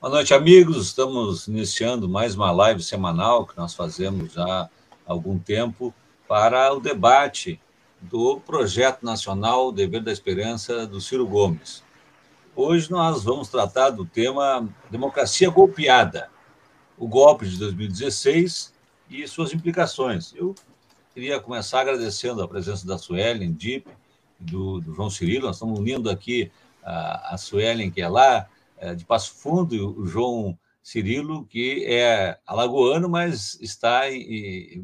Boa noite, amigos. Estamos iniciando mais uma live semanal que nós fazemos já há algum tempo para o debate do projeto nacional Dever da Esperança do Ciro Gomes. Hoje nós vamos tratar do tema democracia golpeada, o golpe de 2016 e suas implicações. Eu queria começar agradecendo a presença da Suelen Dip, do, do João Cirilo. Nós estamos unindo aqui a, a Suelen, que é lá de Passo Fundo, o João Cirilo, que é alagoano, mas está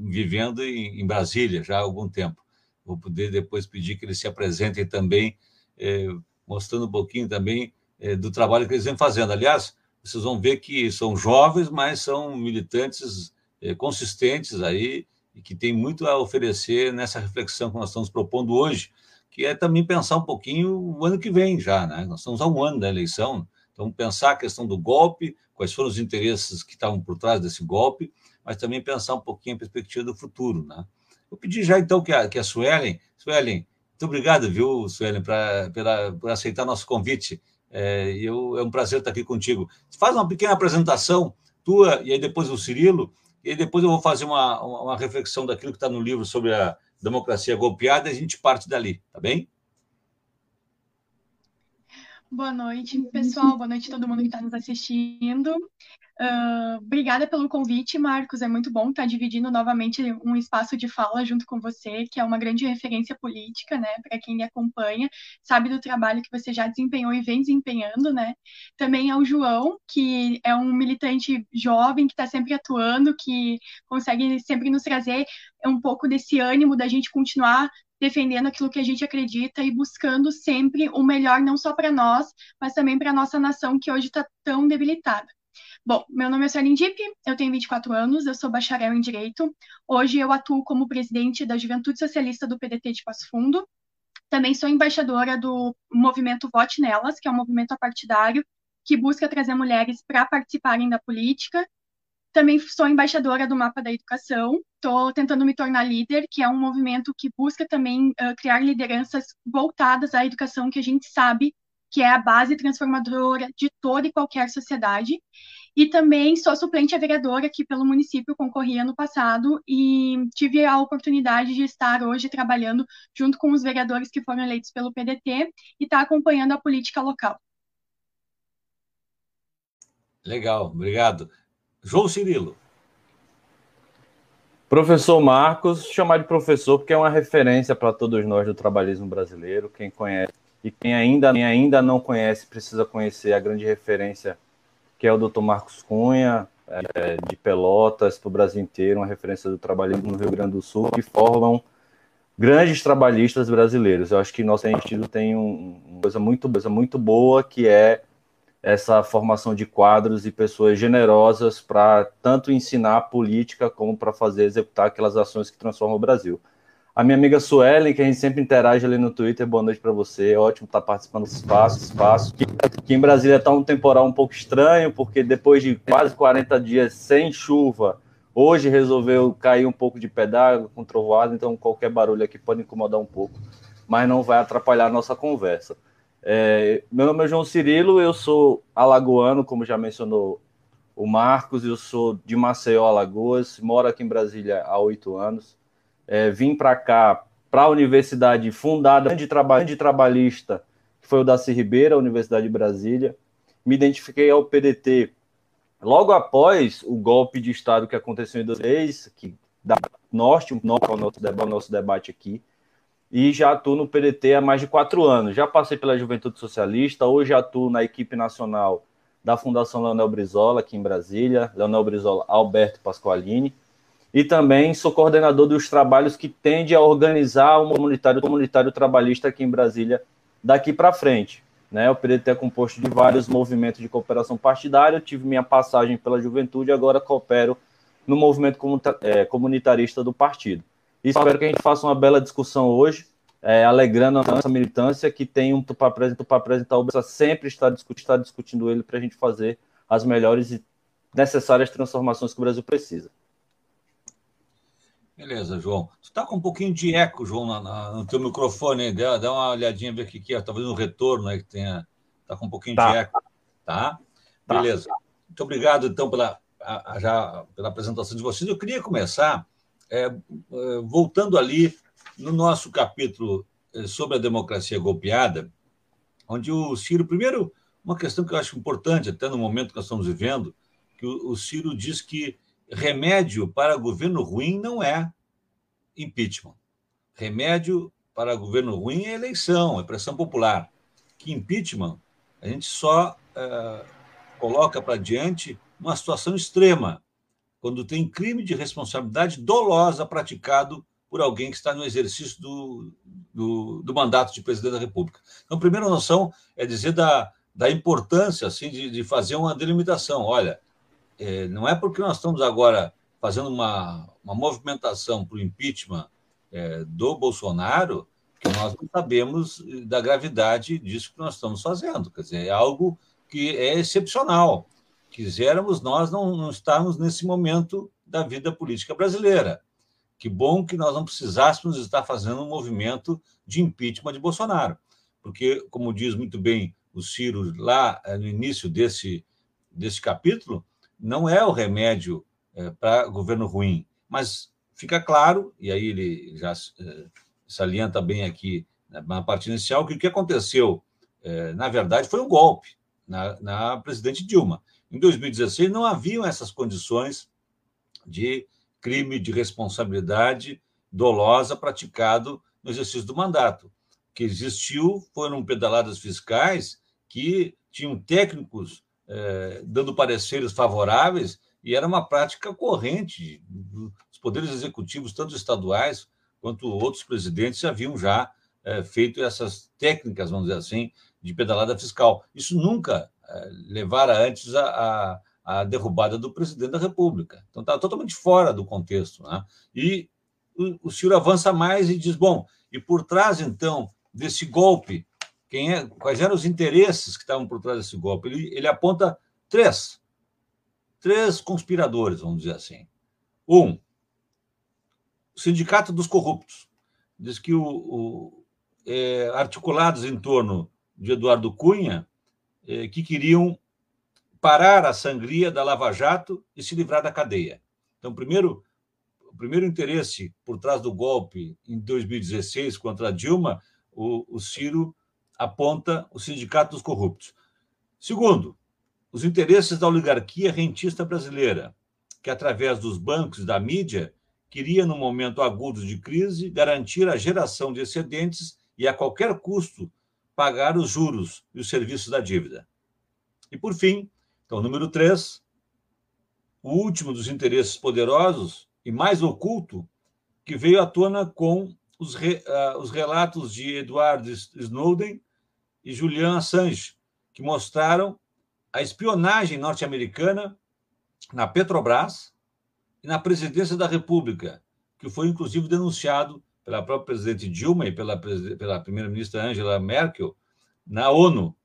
vivendo em, Brasília já há algum tempo. Vou poder depois pedir que eles se apresentem também, é, mostrando um pouquinho também é, do trabalho que eles vêm fazendo. Aliás, vocês vão ver que são jovens, mas são militantes é, consistentes aí e que têm muito a oferecer nessa reflexão que nós estamos propondo hoje, que é também pensar um pouquinho o ano que vem já, né? Nós estamos há um ano da eleição, então pensar a questão do golpe, quais foram os interesses que estavam por trás desse golpe, mas também pensar um pouquinho a perspectiva do futuro, né? Vou pedir já então que a, que a Suelen, Suelen, muito obrigado, viu, Suelen, pra, pela, por aceitar nosso convite. É, eu, é um prazer estar aqui contigo. Faz uma pequena apresentação tua e aí depois o Cirilo, e aí depois eu vou fazer uma, uma reflexão daquilo que está no livro sobre a, democracia golpeada, e a gente parte dali, tá bem? Boa noite, pessoal. Boa noite a todo mundo que está nos assistindo. Uh, obrigada pelo convite, Marcos. É muito bom estar dividindo novamente um espaço de fala junto com você, que é uma grande referência política, né? Para quem me acompanha, sabe do trabalho que você já desempenhou e vem desempenhando, né? Também ao João, que é um militante jovem que está sempre atuando, que consegue sempre nos trazer um pouco desse ânimo da gente continuar defendendo aquilo que a gente acredita e buscando sempre o melhor não só para nós, mas também para a nossa nação que hoje está tão debilitada. Bom, meu nome é Suelen Dip, eu tenho 24 anos, eu sou bacharel em Direito. Hoje eu atuo como presidente da Juventude Socialista do PDT de Passo Fundo. Também sou embaixadora do movimento Vote Nelas, que é um movimento apartidário que busca trazer mulheres para participarem da política. Também sou embaixadora do Mapa da Educação, estou tentando me tornar líder, que é um movimento que busca também uh, criar lideranças voltadas à educação, que a gente sabe que é a base transformadora de toda e qualquer sociedade. E também sou suplente a vereadora aqui pelo município, concorri ano passado e tive a oportunidade de estar hoje trabalhando junto com os vereadores que foram eleitos pelo PDT e estar tá acompanhando a política local. Legal, obrigado. João Cirilo. Professor Marcos, chamar de professor porque é uma referência para todos nós do trabalhismo brasileiro. Quem conhece e quem ainda, quem ainda não conhece precisa conhecer a grande referência que é o Dr. Marcos Cunha, é, de Pelotas, para o Brasil inteiro, uma referência do trabalhismo no Rio Grande do Sul, que formam grandes trabalhistas brasileiros. Eu acho que nosso instituto tem um, uma coisa muito, coisa muito boa, que é essa formação de quadros e pessoas generosas para tanto ensinar política como para fazer executar aquelas ações que transformam o Brasil. A minha amiga Suelen, que a gente sempre interage ali no Twitter, boa noite para você. Ótimo estar tá participando desse espaço, espaço. Que, em Brasília está um temporal um pouco estranho, porque depois de quase 40 dias sem chuva, hoje resolveu cair um pouco de pedágio com trovoada, então qualquer barulho aqui pode incomodar um pouco, mas não vai atrapalhar a nossa conversa. É, meu nome é João Cirilo, eu sou alagoano, como já mencionou o Marcos, eu sou de Maceió, Alagoas, moro aqui em Brasília há oito anos é, vim para cá, para a universidade fundada de, traba trabalhista, que foi o Daci Ribeira, Universidade de Brasília. Me identifiquei ao PDT logo após o golpe de Estado que aconteceu em 2006, que dá norte pouco ao nosso, ao nosso debate aqui, e já atuo no PDT há mais de quatro anos. Já passei pela Juventude Socialista, hoje atuo na equipe nacional da Fundação Leonel Brizola, aqui em Brasília, Leonel Brizola Alberto Pasqualini, e também sou coordenador dos trabalhos que tende a organizar o comunitário, comunitário trabalhista aqui em Brasília daqui para frente. Né? O PDT é composto de vários movimentos de cooperação partidária, tive minha passagem pela juventude, agora coopero no movimento é, comunitarista do partido. Espero que a gente faça uma bela discussão hoje, é, alegrando a nossa militância, que tem um para apresentar, para apresentar o sempre está, está discutindo ele para a gente fazer as melhores e necessárias transformações que o Brasil precisa. Beleza, João. Tu tá com um pouquinho de eco, João, na, na, no teu microfone aí. Dá, dá uma olhadinha, ver o que, que é. Talvez um retorno aí que tenha. Tá com um pouquinho tá. de eco. Tá? tá? Beleza. Muito obrigado, então, pela, já, pela apresentação de vocês. Eu queria começar é, é, voltando ali no nosso capítulo é, sobre a democracia golpeada, onde o Ciro, primeiro, uma questão que eu acho importante, até no momento que nós estamos vivendo, que o, Ciro diz que remédio para governo ruim não é impeachment. Remédio para governo ruim é eleição, é pressão popular. Que impeachment a gente só é, coloca para diante uma situação extrema, quando tem crime de responsabilidade dolosa praticado por alguém que está no exercício do, do, do, mandato de presidente da República. Então, a primeira noção é dizer da, da importância assim, de, de fazer uma delimitação. Olha, é, não é porque nós estamos agora fazendo uma, uma movimentação para o impeachment é, do Bolsonaro que nós não sabemos da gravidade disso que nós estamos fazendo. Quer dizer, é algo que é excepcional. Quiséramos nós não, não estarmos nesse momento da vida política brasileira. Que bom que nós não precisássemos estar fazendo um movimento de impeachment de Bolsonaro. Porque, como diz muito bem o Ciro lá eh, no início desse, desse capítulo, não é o remédio é, para governo ruim. Mas fica claro, e aí ele já é, salienta bem aqui na parte inicial, que o que aconteceu, é, na verdade, foi um golpe na, na presidente Dilma. Em 2016, não haviam essas condições de crime de responsabilidade dolosa praticado no exercício do mandato. O que existiu foram pedaladas fiscais que tinham técnicos eh, dando pareceres favoráveis e era uma prática corrente. Os poderes executivos, tanto estaduais quanto outros presidentes, haviam já eh, feito essas técnicas, vamos dizer assim, de pedalada fiscal. Isso nunca levara antes a, a, a, derrubada do presidente da República. Então, está totalmente fora do contexto. Né? E o, o Ciro avança mais e diz: bom, e por trás, então, desse golpe, quem é, quais eram os interesses que estavam por trás desse golpe? Ele, ele aponta três. Três conspiradores, vamos dizer assim. Um, o Sindicato dos Corruptos. Diz que o, o é, articulados em torno de Eduardo Cunha, eh, que queriam parar a sangria da Lava Jato e se livrar da cadeia. Então, primeiro, o primeiro interesse por trás do golpe em 2016 contra Dilma, o, o Ciro aponta o Sindicato dos Corruptos. Segundo, os interesses da oligarquia rentista brasileira, que através dos bancos e da mídia queria, no momento agudo de crise, garantir a geração de excedentes e, a qualquer custo, pagar os juros e os serviços da dívida. E, por fim, então, número três, o último dos interesses poderosos e mais oculto, que veio à tona com os, re, uh, os relatos de Edward Snowden e Julian Assange, que mostraram a espionagem norte-americana na Petrobras e na presidência da República, que foi inclusive denunciado pela própria presidente Dilma e pela, pela primeira-ministra Angela Merkel na ONU,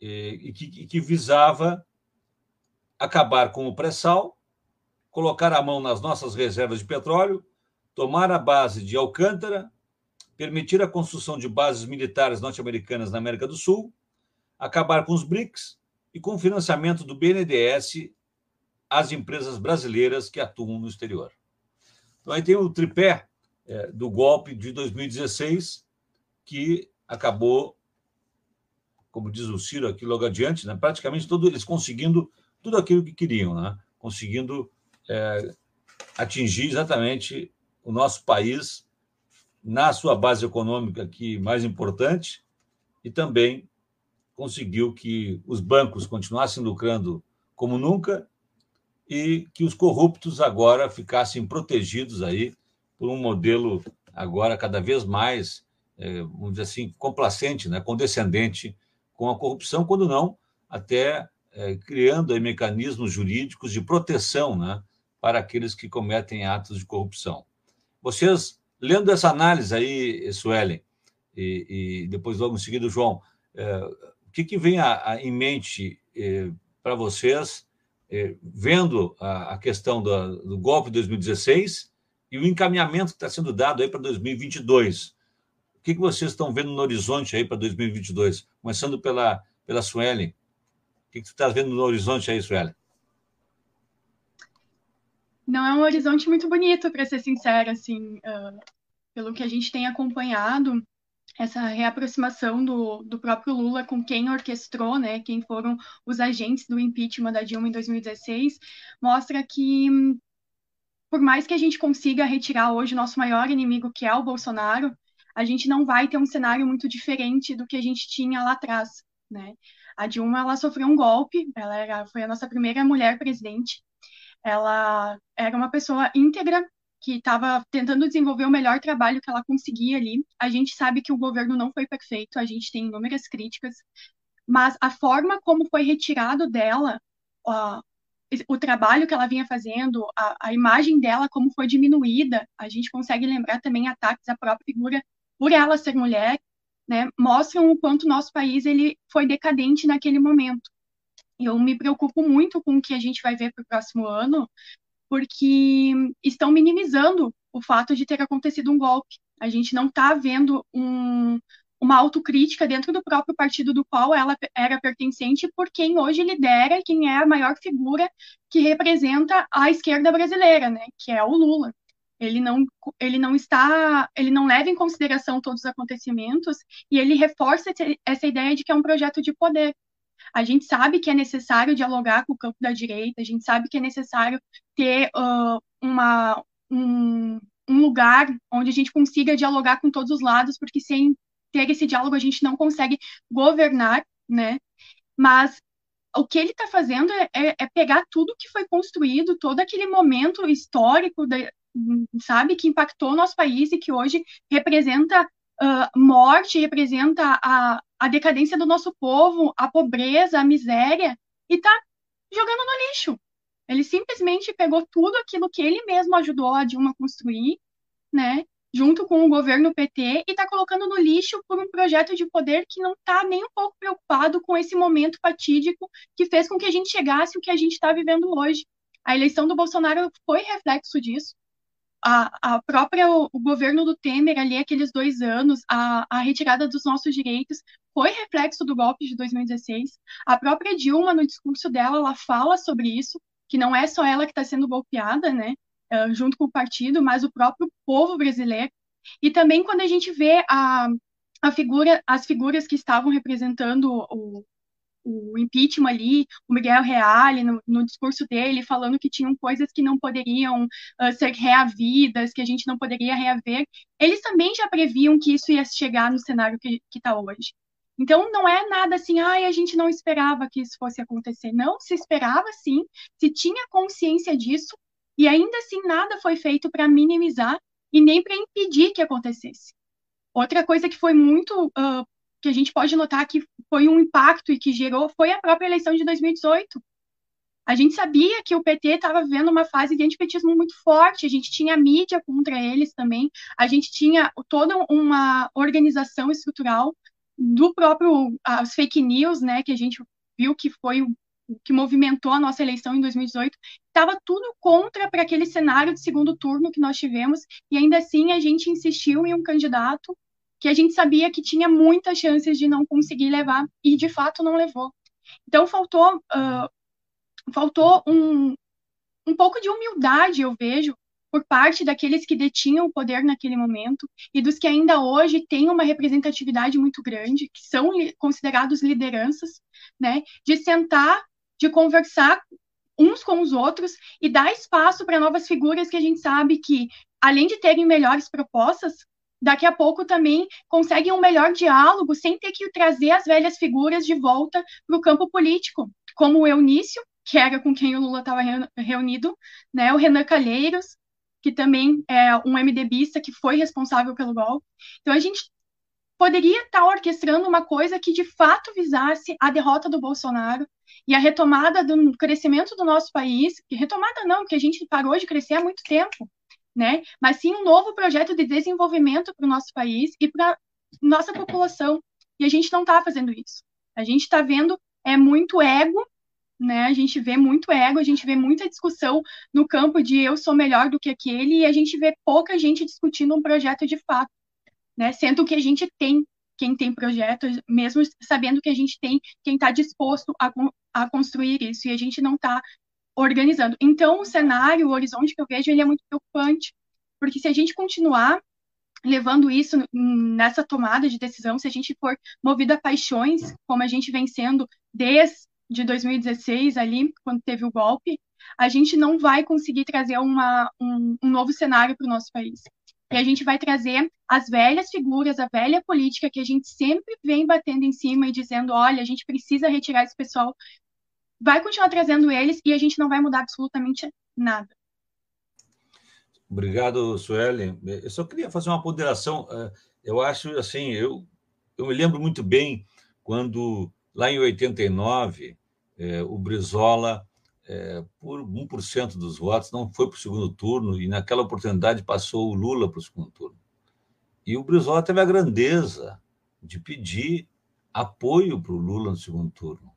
e, que, que visava acabar com o pré-sal, colocar a mão nas nossas reservas de petróleo, tomar a base de Alcântara, permitir a construção de bases militares norte-americanas na América do Sul, acabar com os BRICS e com o financiamento do BNDES às empresas brasileiras que atuam no exterior. Então, aí tem o tripé é, do golpe de 2016, que acabou, como diz o Ciro aqui logo adiante, né, praticamente todos eles conseguindo tudo aquilo que queriam, né, conseguindo é, atingir exatamente o nosso país na sua base econômica que mais importante e também conseguiu que os bancos continuassem lucrando como nunca e que os corruptos agora ficassem protegidos aí por um modelo agora cada vez mais, é, vamos dizer assim, complacente, né, condescendente com a corrupção, quando não, até é, criando aí mecanismos jurídicos de proteção né, para aqueles que cometem atos de corrupção. Vocês, lendo essa análise aí, Suelen, e, e depois logo em seguida João, é, o que, que vem a, a, em mente é, para vocês, é, vendo a, a questão do, do golpe de 2016 e o encaminhamento que está sendo dado aí para 2022. O que, que vocês estão vendo no horizonte aí para 2022? Começando pela, pela Suelen. O que, que você está vendo no horizonte aí, Suelen? não é um horizonte muito bonito, para ser sincera, assim, uh, pelo que a gente tem acompanhado, essa reaproximação do, do próprio Lula com quem orquestrou, né, quem foram os agentes do impeachment da Dilma em 2016, mostra que, por mais que a gente consiga retirar hoje o nosso maior inimigo, que é o Bolsonaro, a gente não vai ter um cenário muito diferente do que a gente tinha lá atrás, né? A Dilma, ela sofreu um golpe, ela era, foi a nossa primeira mulher presidente, ela era uma pessoa íntegra, que estava tentando desenvolver o melhor trabalho que ela conseguia ali. A gente sabe que o governo não foi perfeito, a gente tem inúmeras críticas, mas a forma como foi retirado dela o trabalho que ela vinha fazendo, a, a, imagem dela como foi diminuída, a gente consegue lembrar também ataques à própria figura por ela ser mulher, né, mostram o quanto nosso país ele foi decadente naquele momento. Eu me preocupo muito com o que a gente vai ver para o próximo ano, porque estão minimizando o fato de ter acontecido um golpe. A gente não está vendo um, uma autocrítica dentro do próprio partido do qual ela era pertencente por quem hoje lidera quem é a maior figura que representa a esquerda brasileira, né, que é o Lula. Ele não, ele não está, ele não leva em consideração todos os acontecimentos e ele reforça essa ideia de que é um projeto de poder. A gente sabe que é necessário dialogar com o campo da direita, a gente sabe que é necessário ter uh, uma, um, um lugar onde a gente consiga dialogar com todos os lados, porque sem ter esse diálogo a gente não consegue governar, né? Mas o que ele está fazendo é, é, é, pegar tudo que foi construído, todo aquele momento histórico, da, sabe, que impactou o nosso país e que hoje representa uh, morte, representa a, a decadência do nosso povo, a pobreza, a miséria, e está jogando no lixo. Ele simplesmente pegou tudo aquilo que ele mesmo ajudou a Dilma construir, né, junto com o governo PT, e está colocando no lixo por um projeto de poder que não está nem um pouco preocupado com esse momento fatídico que fez com que a gente chegasse o que a gente está vivendo hoje. A eleição do Bolsonaro foi reflexo disso. A, a própria o, o, governo do Temer ali aqueles dois anos a, a retirada dos nossos direitos foi reflexo do golpe de 2016 a própria Dilma no discurso dela ela fala sobre isso que não é só ela que está sendo golpeada né junto com o partido mas o próprio povo brasileiro e também quando a gente vê a, a figura as figuras que estavam representando o, o impeachment ali, o Miguel Reale, no, no, discurso dele, falando que tinham coisas que não poderiam uh, ser reavidas, que a gente não poderia reaver, eles também já previam que isso ia chegar no cenário que está hoje. Então, não é nada assim, ai, a gente não esperava que isso fosse acontecer. Não, se esperava sim, se tinha consciência disso, e ainda assim nada foi feito para minimizar e nem para impedir que acontecesse. Outra coisa que foi muito uh, que a gente pode notar que foi um impacto e que gerou foi a própria eleição de 2018. A gente sabia que o PT estava vivendo uma fase de antipetismo muito forte, a gente tinha mídia contra eles também, a gente tinha toda uma organização estrutural do próprio as fake news, né, que a gente viu que foi que movimentou a nossa eleição em 2018, estava tudo contra para aquele cenário de segundo turno que nós tivemos, e ainda assim a gente insistiu em um candidato que a gente sabia que tinha muitas chances de não conseguir levar e de fato não levou. Então faltou uh, faltou um, um pouco de humildade, eu vejo, por parte daqueles que detinham o poder naquele momento e dos que ainda hoje têm uma representatividade muito grande, que são considerados lideranças, né, de sentar, de conversar uns com os outros e dar espaço para novas figuras que a gente sabe que, além de terem melhores propostas, daqui a pouco também conseguem um melhor diálogo sem ter que trazer as velhas figuras de volta para o campo político, como o Eunício, que era com quem o Lula estava reunido, né, o Renan Calheiros, que também é um MDBista que foi responsável pelo golpe. Então a gente poderia estar tá orquestrando uma coisa que de fato visasse a derrota do Bolsonaro e a retomada do crescimento do nosso país, retomada não, que a gente parou de crescer há muito tempo, né? Mas sim um novo projeto de desenvolvimento para o nosso país e para nossa população. E a gente não está fazendo isso. A gente está vendo é muito ego, né? A gente vê muito ego, a gente vê muita discussão no campo de eu sou melhor do que aquele e a gente vê pouca gente discutindo um projeto de fato, né? Sendo que a gente tem quem tem projeto, mesmo sabendo que a gente tem quem está disposto a, a construir isso e a gente não está organizando. Então, o cenário, o horizonte que eu vejo, ele é muito preocupante, porque se a gente continuar levando isso nessa tomada de decisão, se a gente for movido a paixões, como a gente vem sendo desde 2016 ali, quando teve o golpe, a gente não vai conseguir trazer uma, um, um novo cenário para o nosso país. E a gente vai trazer as velhas figuras, a velha política que a gente sempre vem batendo em cima e dizendo, olha, a gente precisa retirar esse pessoal, vai continuar trazendo eles e a gente não vai mudar absolutamente nada. Obrigado, Sueli. Eu só queria fazer uma ponderação. É, eu acho assim, eu, eu me lembro muito bem quando, lá em 89, é, o Brizola, é, por 1% dos votos, não foi para o segundo turno, e naquela oportunidade passou o Lula para o segundo turno. E o Brizola teve a grandeza de pedir apoio para o Lula no segundo turno.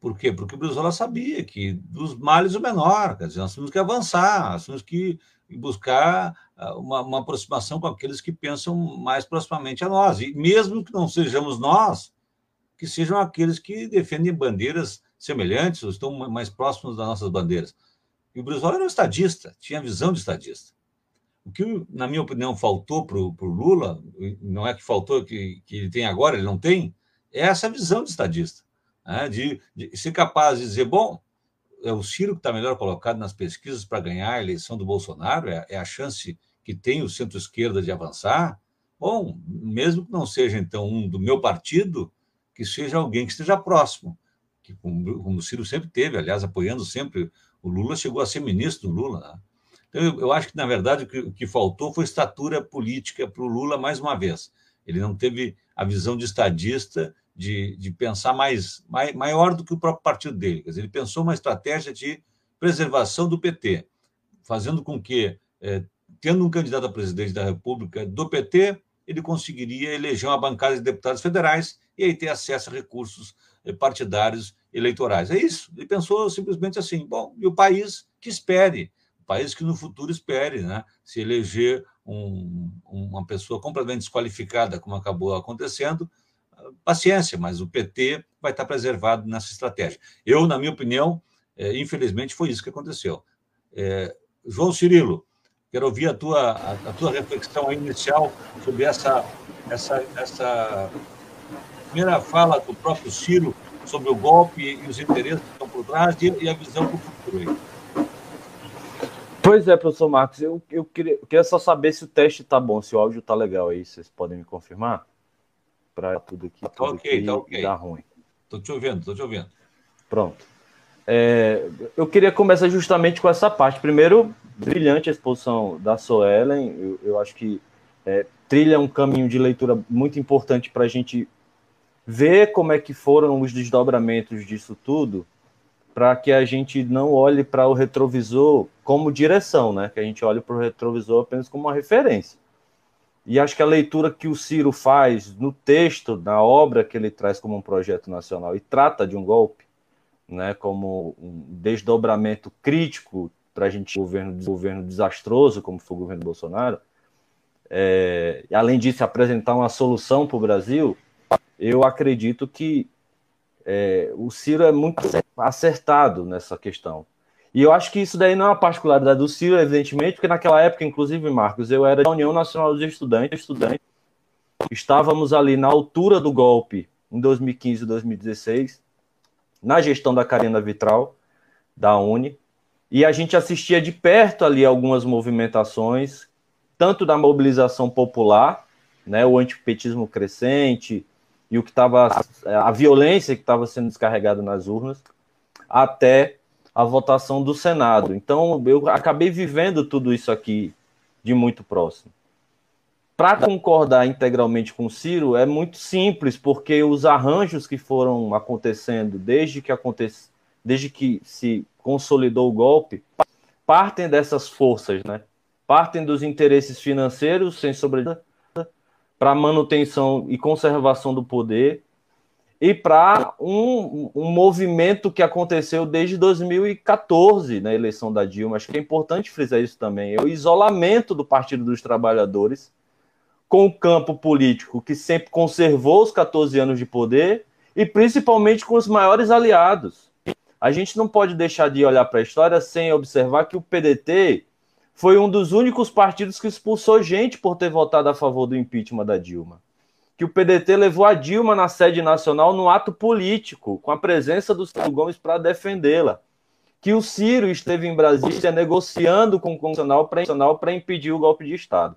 Por quê? Porque o Brizola sabia que dos males o menor, quer dizer, nós temos que avançar, nós temos que buscar ah, uma, uma, aproximação com aqueles que pensam mais proximamente a nós. E mesmo que não sejamos nós, que sejam aqueles que defendem bandeiras semelhantes ou estão mais próximos das nossas bandeiras. E o Brizola era um estadista, tinha visão de estadista. O que, na minha opinião, faltou para o Lula, não é que faltou que, que ele tem agora, ele não tem, é essa visão de estadista né, de, de ser capaz de dizer, bom, é o Ciro que está melhor colocado nas pesquisas para ganhar a eleição do Bolsonaro, é, é a chance que tem o centro-esquerda de avançar. Bom, mesmo que não seja, então, um do meu partido, que seja alguém que esteja próximo, que como, o Ciro sempre teve, aliás, apoiando sempre o Lula, chegou a ser ministro do Lula. Né? Então, eu, acho que, na verdade, o que, faltou foi estatura política para o Lula mais uma vez. Ele não teve a visão de estadista de, de pensar mais, mais, maior do que o próprio partido dele. Quer dizer, ele pensou uma estratégia de preservação do PT, fazendo com que, é, tendo um candidato a presidente da República do PT, ele conseguiria eleger uma bancada de deputados federais e aí ter acesso a recursos é, partidários eleitorais. É isso. Ele pensou simplesmente assim: bom, e o país que espere, o país que no futuro espere, né, se eleger um, uma pessoa completamente desqualificada, como acabou acontecendo, paciência, mas o PT vai estar preservado nessa estratégia. Eu, na minha opinião, é, infelizmente foi isso que aconteceu. É, João Cirilo, quero ouvir a tua, a, a, tua reflexão inicial sobre essa, essa, essa primeira fala do próprio Ciro sobre o golpe e os interesses que estão por trás e, e a visão para o futuro. Aí. Pois é, professor Marcos, eu, eu, queria, eu queria só saber se o teste está bom, se o áudio está legal aí, vocês podem me confirmar? para tudo aqui, tá tudo okay, aqui tá okay. dar ruim. Estou te ouvindo, estou te ouvindo. Pronto. É, eu queria começar justamente com essa parte. Primeiro, brilhante a exposição da Soelen. Eu, eu acho que é, trilha um caminho de leitura muito importante para a gente ver como é que foram os desdobramentos disso tudo, para que a gente não olhe para o retrovisor como direção, né? Que a gente olhe para o retrovisor apenas como uma referência. E acho que a leitura que o Ciro faz no texto, na obra que ele traz como um projeto nacional e trata de um golpe, né, como um desdobramento crítico para a gente governo governo desastroso como foi o governo Bolsonaro, é, além disso apresentar uma solução para o Brasil, eu acredito que é, o Ciro é muito acertado nessa questão. E eu acho que isso daí não é uma particularidade do Ciro, evidentemente, porque naquela época, inclusive, Marcos, eu era da União Nacional dos Estudantes, estudante. Estávamos ali na altura do golpe em 2015 e 2016, na gestão da Karina Vitral, da Uni, e a gente assistia de perto ali algumas movimentações, tanto da mobilização popular, né, o antipetismo crescente e o que estava a violência que estava sendo descarregada nas urnas, até a votação do Senado. Então, eu acabei vivendo tudo isso aqui de muito próximo. Para concordar integralmente com Ciro é muito simples, porque os arranjos que foram acontecendo desde que acontece, desde que se consolidou o golpe, partem dessas forças, né? Partem dos interesses financeiros, sem sobrevida, para manutenção e conservação do poder, e para um, um movimento que aconteceu desde 2014, na eleição da Dilma. Acho que é importante frisar isso também. É o isolamento do Partido dos Trabalhadores com o campo político, que sempre conservou os 14 anos de poder, e principalmente com os maiores aliados. a gente não pode deixar de olhar para a história sem observar que o PDT foi um dos únicos partidos que expulsou gente por ter votado a favor do impeachment da Dilma. Que o PDT levou a Dilma na sede nacional no ato político, com a presença do Ciro Gomes para defendê-la. Que o Ciro esteve em Brasília negociando com o Constitucional para impedir o golpe de Estado.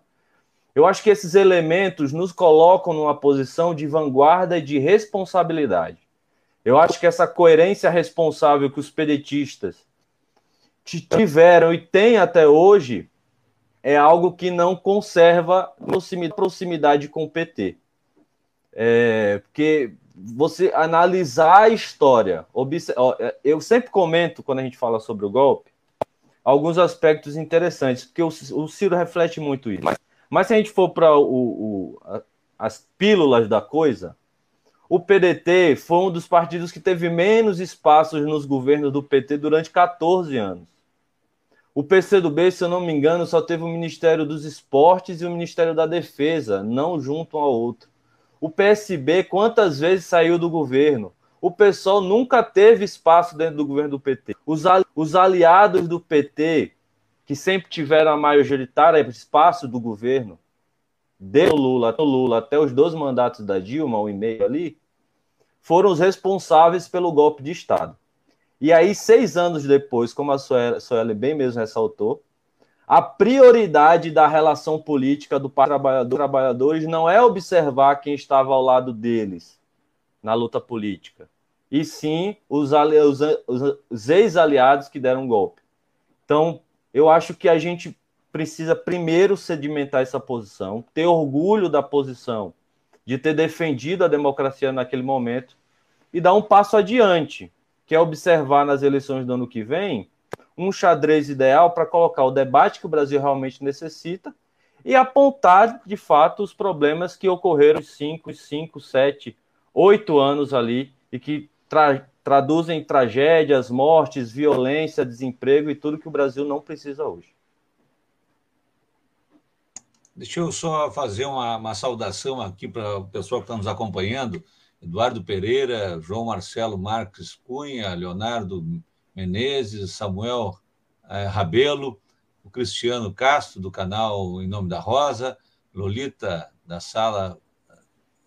Eu acho que esses elementos nos colocam numa posição de vanguarda e de responsabilidade. Eu acho que essa coerência responsável que os pedetistas tiveram e têm até hoje é algo que não conserva proximidade com o PT. É, porque você analisar a história, é, eu sempre comento quando a gente fala sobre o golpe, alguns aspectos interessantes, porque o, Ciro reflete muito isso. Mas, mas se a gente for para as pílulas da coisa, o PDT foi um dos partidos que teve menos espaços nos governos do PT durante 14 anos. O PCdoB, se eu não me engano, só teve o Ministério dos Esportes e o Ministério da Defesa, não junto um ao outro. O PSB, quantas vezes saiu do governo? O PSOL nunca teve espaço dentro do governo do PT. Os, ali os aliados do PT, que sempre tiveram a majoritária espaço do governo, do Lula, do Lula até os dois mandatos da Dilma, um e meio ali, foram os responsáveis pelo golpe de Estado. E aí, seis anos depois, como a Sueli bem mesmo ressaltou, a prioridade da relação política do trabalhador trabalhadores não é observar quem estava ao lado deles na luta política, e sim os, os, os ex-aliados que deram golpe. Então, eu acho que a gente precisa primeiro sedimentar essa posição, ter orgulho da posição de ter defendido a democracia naquele momento e dar um passo adiante, que é observar nas eleições do ano que vem um xadrez ideal para colocar o debate que o Brasil realmente necessita e apontar de fato os problemas que ocorreram cinco, cinco, sete, oito anos ali e que tra traduzem tragédias, mortes, violência, desemprego e tudo que o Brasil não precisa hoje. Deixa eu só fazer uma, uma saudação aqui para o pessoal que está nos acompanhando. Eduardo Pereira, João Marcelo Marques Cunha, Leonardo Menezes, Samuel eh, Rabelo, o Cristiano Castro, do canal Em Nome da Rosa, Lolita, da sala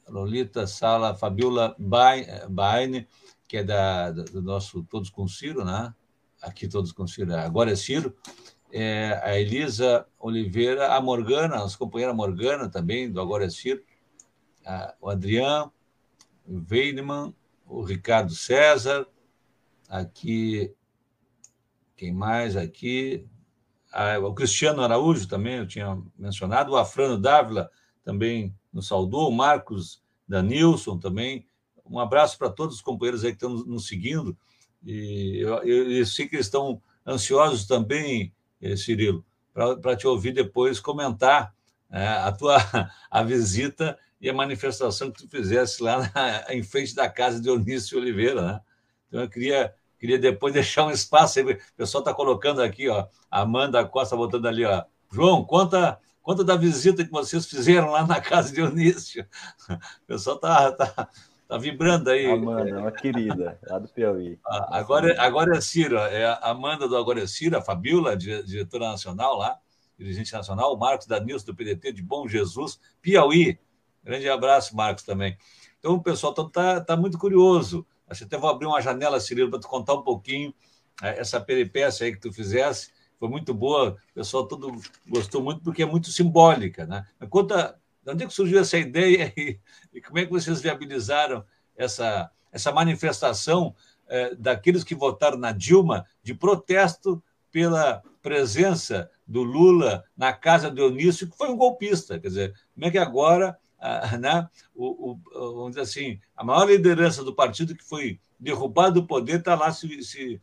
Lolita Sala Fabiola Baine, que é da, do nosso Todos com Ciro, né? Aqui Todos com Ciro, agora é Ciro é, a Elisa Oliveira, a Morgana, nossa companheira Morgana também, do Agora é Ciro, a, o Adriano, o Weinemann, o Ricardo César, aqui, quem mais aqui? Ah, o Cristiano Araújo também, eu tinha mencionado, o Afrano Dávila também nos saudou, o Marcos Danilson também. Um abraço para todos os companheiros aí que estão nos seguindo. E eu, eu, eu sei que eles estão ansiosos também eh, Cirilo, para te ouvir depois comentar é, a tua a visita e a manifestação que tu fizesse lá na, em frente da casa de Onísio Oliveira, né? Então eu queria queria depois deixar um espaço aí, o pessoal está colocando aqui, ó, Amanda Costa botando ali, ó, João, conta conta da visita que vocês fizeram lá na casa de Onísio. O pessoal está tá, Tá vibrando aí. Amanda, uma querida, lá do Piauí. Ah, agora, agora é Ciro, é a Amanda do Agora é Ciro, a Fabiola, diretora nacional lá, dirigente nacional, o Marcos Danilson, do PDT de Bom Jesus, Piauí. Grande abraço, Marcos, também. Então, o pessoal está tá, tá muito curioso. Acho que até vou abrir uma janela, Cirilo, para tu contar um pouquinho é, essa peripécia aí que tu fizesse. Foi muito boa, o pessoal todo gostou muito, porque é muito simbólica. Né? Mas conta de onde é que surgiu essa ideia e, e como é que vocês viabilizaram essa, essa manifestação eh, daqueles que votaram na Dilma de protesto pela presença do Lula na casa do Eunício, que foi um golpista. Quer dizer, como é que agora né, o, o, vamos dizer assim, a maior liderança do partido que foi derrubado do poder está lá se, se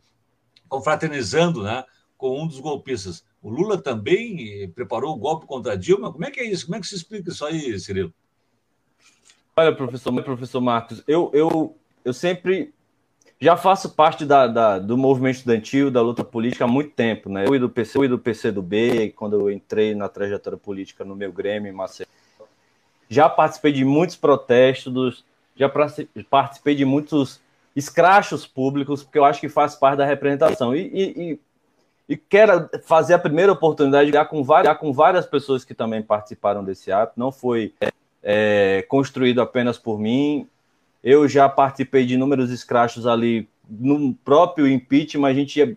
confraternizando né, com um dos golpistas. O Lula também eh, preparou o golpe contra Dilma. Como é que é isso? Como é que se explica isso aí, Cirilo? Olha, professor, professor Marcos, eu, eu, eu sempre já faço parte da, da, do movimento estudantil, da luta política há muito tempo, né? Eu fui do PC, fui do PCdoB, quando eu entrei na trajetória política no meu Grêmio, em Maceió. Já participei de muitos protestos, já participei de muitos escrachos públicos, porque eu acho que faz parte da representação. E, e, e quero fazer a primeira oportunidade de com várias, com várias pessoas que também participaram desse ato. Não foi é, construído apenas por mim. Eu já participei de inúmeros escrachos ali no próprio impeachment. A gente ia,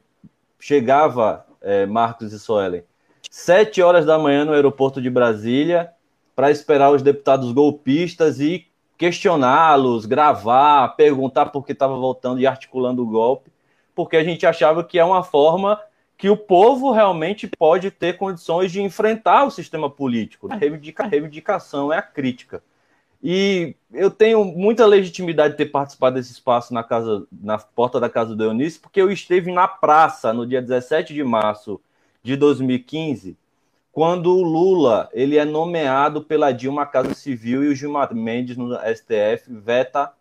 chegava, é, Marcos e Soelen, sete horas da manhã no aeroporto de Brasília para esperar os deputados golpistas e questioná-los, gravar, perguntar por que estava voltando e articulando o golpe, porque a gente achava que é uma forma que o povo realmente pode ter condições de enfrentar o sistema político. A reivindicação é a crítica. E eu tenho muita legitimidade de ter participado desse espaço na casa, na porta da casa do Eunice, porque eu esteve na praça no dia 17 de março de 2015, quando o Lula ele é nomeado pela Dilma Casa Civil e o Gilmar Mendes no STF veta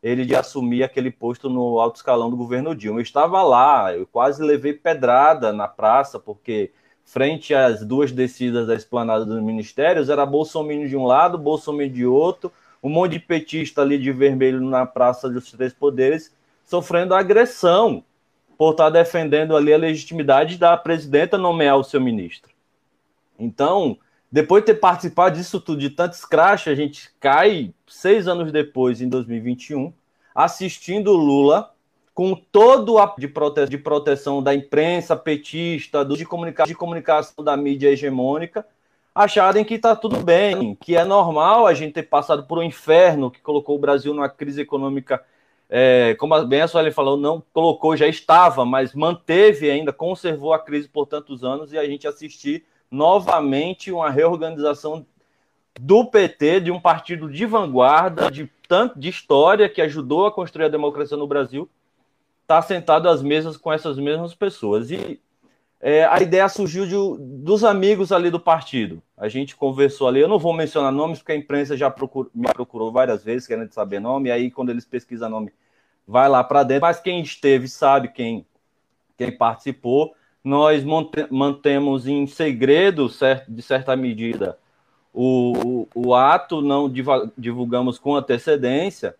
ele de assumir aquele posto no alto escalão do governo Dilma. Eu estava lá, eu quase levei pedrada na praça, porque frente às duas descidas da esplanada dos ministérios, era Bolsonaro de um lado, Bolsonaro de outro, um monte de petista ali de vermelho na Praça dos Três Poderes, sofrendo agressão por estar defendendo ali a legitimidade da presidenta nomear o seu ministro. Então, depois de ter participado disso tudo, de tanto escrache, a gente cai seis anos depois, em 2021, assistindo Lula com todo a de, prote de proteção da imprensa petista, do, de, comunica de comunicação da mídia hegemônica, acharem que está tudo bem, que é normal a gente ter passado por um inferno que colocou o Brasil numa crise econômica, é, como bem a Sueli falou, não colocou, já estava, mas manteve ainda, conservou a crise por tantos anos e a gente assistir novamente uma reorganização do PT, de um partido de vanguarda, de tanto de história que ajudou a construir a democracia no Brasil, está sentado às mesas com essas mesmas pessoas. E é, a ideia surgiu de, dos amigos ali do partido. A gente conversou ali, eu não vou mencionar nomes, porque a imprensa já me procurou várias vezes querendo saber nome, e aí quando eles pesquisam nome, vai lá para dentro. Mas quem esteve sabe quem, quem participou nós mantemos em segredo, de certa medida, o, o, o, ato, não divulgamos com antecedência,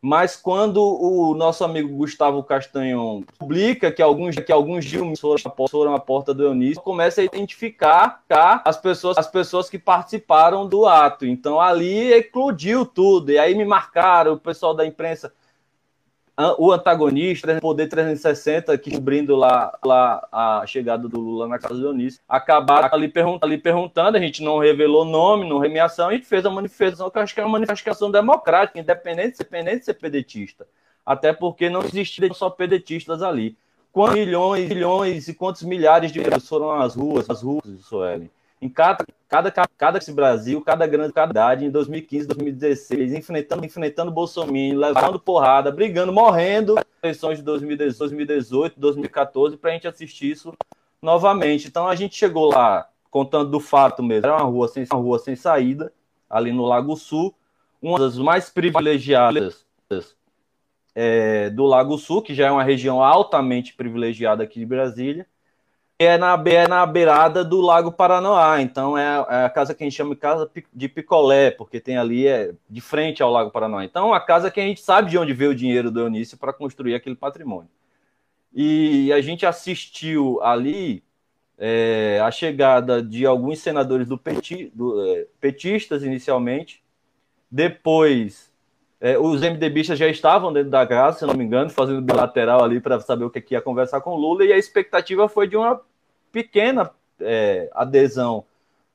mas quando o nosso amigo Gustavo Castanhon publica que alguns, que alguns Dilmas foram à porta do Eunício, começa a identificar as pessoas, as pessoas que participaram do ato. Então ali eclodiu tudo, e aí me marcaram, o pessoal da imprensa o antagonista, Poder 360, que cobrindo lá, lá a chegada do Lula na casa do Dionísio, acabaram ali, pergunt, ali perguntando, a gente não revelou nome, não remeação, a gente fez a manifestação, que eu acho que é uma manifestação democrática, independente, de ser pedetista. Até porque não existiam só pedetistas ali. Quantos milhões, milhões e quantos milhares de pessoas foram às ruas, às ruas, Sueli? Em cada, cada, cada Brasil, cada grande cidade, em 2015, 2016, enfrentando, enfrentando Bolsonaro, levando porrada, brigando, morrendo, eleições de 2018, 2014, para a gente assistir isso novamente. Então a gente chegou lá, contando do fato mesmo, era uma rua sem, uma rua sem saída, ali no Lago Sul, uma das mais privilegiadas é, do Lago Sul, que já é uma região altamente privilegiada aqui de Brasília é na, é na beirada do Lago Paranoá, então é, é, a casa que a gente chama de casa de picolé, porque tem ali é, de frente ao Lago Paranoá. Então, a casa que a gente sabe de onde veio o dinheiro do Eunício para construir aquele patrimônio. E a gente assistiu ali é, a chegada de alguns senadores do, peti, do é, petistas inicialmente, depois é, os MDBistas já estavam dentro da casa, se não me engano, fazendo bilateral ali para saber o que, que ia conversar com o Lula, e a expectativa foi de uma pequena é, adesão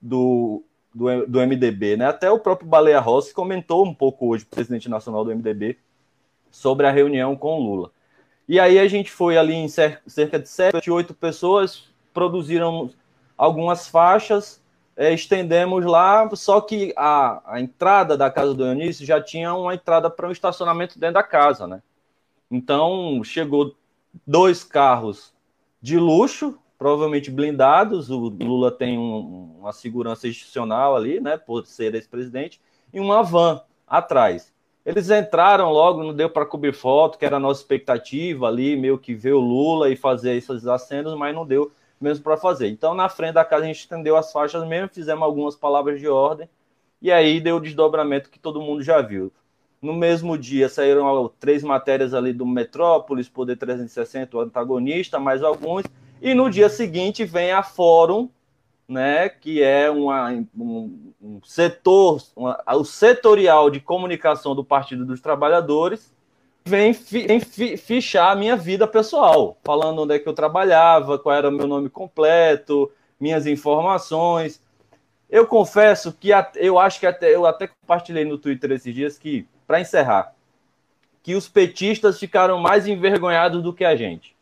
do, do, do, MDB. Né? Até o próprio Baleia Rossi comentou um pouco hoje, presidente nacional do MDB, sobre a reunião com Lula. E aí a gente foi ali em cerca de sete, oito pessoas, produziram algumas faixas, é, estendemos lá, só que a, a entrada da casa do Eunice já tinha uma entrada para um estacionamento dentro da casa, né? Então chegou dois carros de luxo, provavelmente blindados. O Lula tem um, uma segurança institucional ali, né, por ser ex-presidente, e uma van atrás. Eles entraram logo, não deu para cobrir foto, que era a nossa expectativa ali, meio que ver o Lula e fazer esses acenos, mas não deu mesmo para fazer. Então, na frente da casa, a gente estendeu as faixas mesmo, fizemos algumas palavras de ordem, e aí deu o desdobramento que todo mundo já viu. No mesmo dia saíram três matérias ali do Metrópolis, Poder 360, o antagonista, mais alguns. E no dia seguinte vem a Fórum, né, que é uma, um, um setor, uma, o setorial de comunicação do Partido dos Trabalhadores, vem, vem fi, fichar a minha vida pessoal, falando onde é que eu trabalhava, qual era o meu nome completo, minhas informações. Eu confesso que eu acho que até eu até compartilhei no Twitter esses dias que, para encerrar, que os petistas ficaram mais envergonhados do que a gente.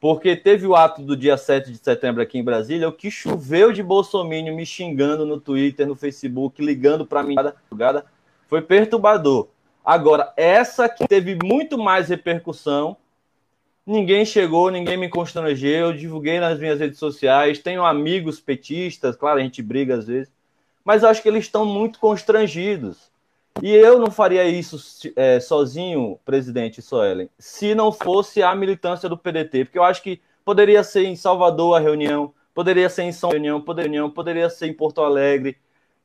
Porque teve o ato do dia 7 de setembro aqui em Brasília, o que choveu de Bolsonaro me xingando no Twitter, no Facebook, ligando para mim foi perturbador. Agora, essa que teve muito mais repercussão, ninguém chegou, ninguém me constrangeu, eu divulguei nas minhas redes sociais, tenho amigos petistas, claro, a gente briga às vezes, mas acho que eles estão muito constrangidos. E eu não faria isso é, sozinho, presidente Soelen, se não fosse a militância do PDT, porque eu acho que poderia ser em Salvador a reunião, poderia ser em São Reunião, poderia, poderia ser em Porto Alegre,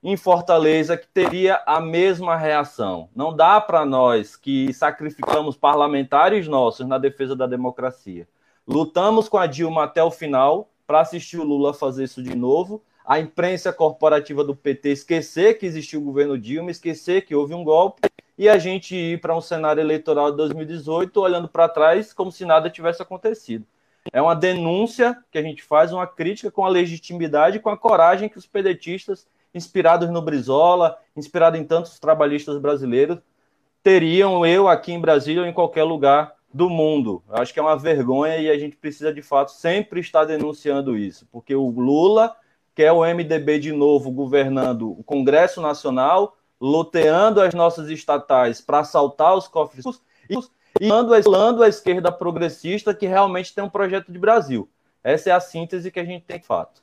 em Fortaleza, que teria a mesma reação. Não dá para nós que sacrificamos parlamentares nossos na defesa da democracia. Lutamos com a Dilma até o final para assistir o Lula fazer isso de novo a imprensa corporativa do PT esquecer que existiu o governo Dilma, esquecer que houve um golpe e a gente ir para um cenário eleitoral de 2018 olhando para trás como se nada tivesse acontecido. É uma denúncia que a gente faz, uma crítica com a legitimidade e com a coragem que os pedetistas, inspirados no Brizola, inspirados em tantos trabalhistas brasileiros, teriam eu aqui em Brasília ou em qualquer lugar do mundo. Eu acho que é uma vergonha e a gente precisa, de fato, sempre estar denunciando isso, porque o Lula quer o MDB de novo governando o Congresso Nacional, loteando as nossas estatais para assaltar os cofres e falando a esquerda progressista que realmente tem um projeto de Brasil. Essa é a síntese que a gente tem de fato.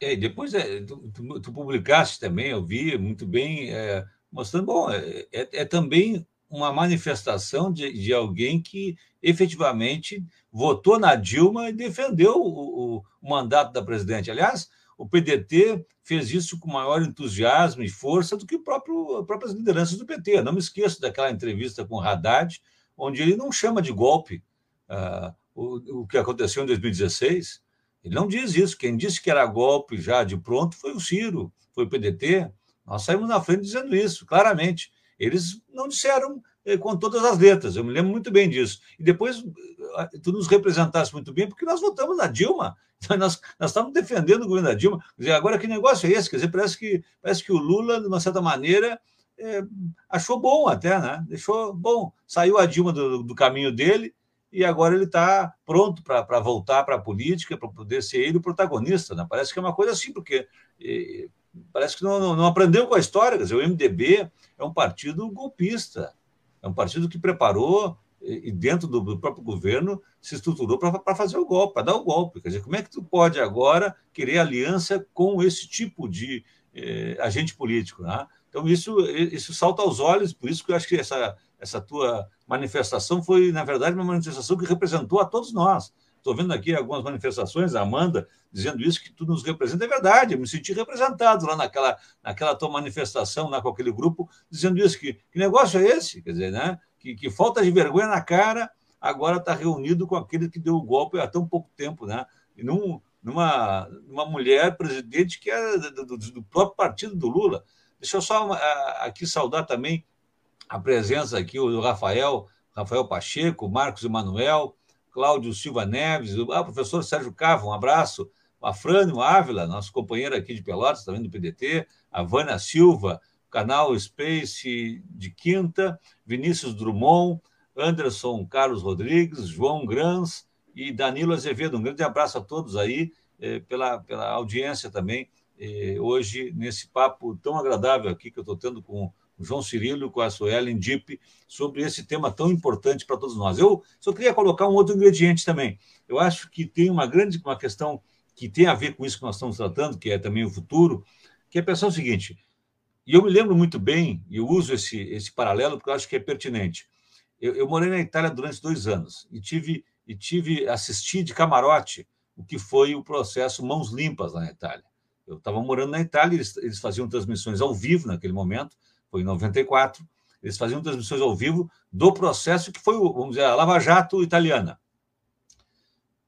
É, depois é, tu, tu, tu, publicaste também, eu vi muito bem, é, mostrando, bom, é, é, é também uma manifestação de, de alguém que efetivamente votou na Dilma e defendeu o, o, o, mandato da presidente. Aliás, o PDT fez isso com maior entusiasmo e força do que o próprio, as próprias lideranças do PT. Não me esqueço daquela entrevista com o Haddad, onde ele não chama de golpe uh, o, o que aconteceu em 2016. Ele não diz isso. Quem disse que era golpe já de pronto foi o Ciro, foi o PDT. Nós saímos na frente dizendo isso, claramente. Eles não disseram eh, com todas as letras, eu me lembro muito bem disso. E depois eh, tu nos representaste muito bem, porque nós votamos na Dilma, nós, nós estávamos defendendo o governo da Dilma. Quer dizer, agora que negócio é esse? Quer dizer, parece que, parece que o Lula, de uma certa maneira, é, achou bom até, né? Deixou bom. Saiu a Dilma do, do caminho dele e agora ele está pronto para voltar para a política, para poder ser ele o protagonista. Né? Parece que é uma coisa assim, porque parece que não, não, não, aprendeu com a história. Quer dizer, o MDB é um partido golpista, é um partido que preparou e dentro do próprio governo se estruturou para fazer o golpe, para dar o golpe. Quer dizer, como é que tu pode agora querer aliança com esse tipo de eh, agente político? Né? Então, isso, isso salta aos olhos, por isso que eu acho que essa, essa tua manifestação foi, na verdade, uma manifestação que representou a todos nós. Estou vendo aqui algumas manifestações, a Amanda dizendo isso, que tu nos representa. É verdade, eu me senti representado lá naquela, naquela tua manifestação, lá com aquele grupo, dizendo isso. Que, que negócio é esse? Quer dizer, né? Que, que falta de vergonha na cara agora está reunido com aquele que deu o golpe há tão pouco tempo, né? E num, numa, numa mulher presidente que é do, do, do próprio partido do Lula. Deixa eu só aqui saudar também a presença aqui do Rafael, Rafael Pacheco, Marcos Emanuel, Cláudio Silva Neves, o ah, professor Sérgio Cava, um abraço, a Frânio Ávila, nosso companheiro aqui de Pelotas, também do PDT, a Vânia Silva, canal Space de Quinta, Vinícius Drummond, Anderson Carlos Rodrigues, João Grans e Danilo Azevedo. Um grande abraço a todos aí eh, pela, pela audiência também, eh, hoje, nesse papo tão agradável aqui que eu estou tendo com João Cirilo com a Suelen Dip, sobre esse tema tão importante para todos nós. Eu só queria colocar um outro ingrediente também. Eu acho que tem uma grande uma questão que tem a ver com isso que nós estamos tratando, que é também o futuro, que é pensar o seguinte, e eu me lembro muito bem, e eu uso esse, esse paralelo porque eu acho que é pertinente. Eu, eu morei na Itália durante dois anos e tive, e tive assisti de camarote o que foi o processo Mãos Limpas na Itália. Eu estava morando na Itália, eles, eles faziam transmissões ao vivo naquele momento, foi em 94, Eles faziam transmissões ao vivo do processo que foi, vamos dizer, a Lava Jato italiana.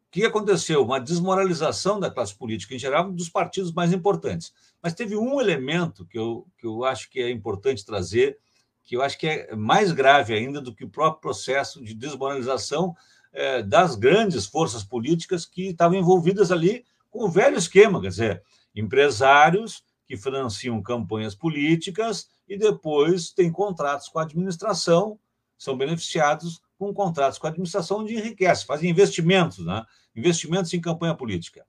O que aconteceu? Uma desmoralização da classe política em geral, dos partidos mais importantes. Mas teve um elemento que eu, que eu acho que é importante trazer, que eu acho que é mais grave ainda do que o próprio processo de desmoralização é, das grandes forças políticas que estavam envolvidas ali com o velho esquema, quer dizer, empresários que financiam campanhas políticas e depois têm contratos com a administração, são beneficiados com contratos com a administração onde enriquece, fazem investimentos, né? investimentos em campanha política.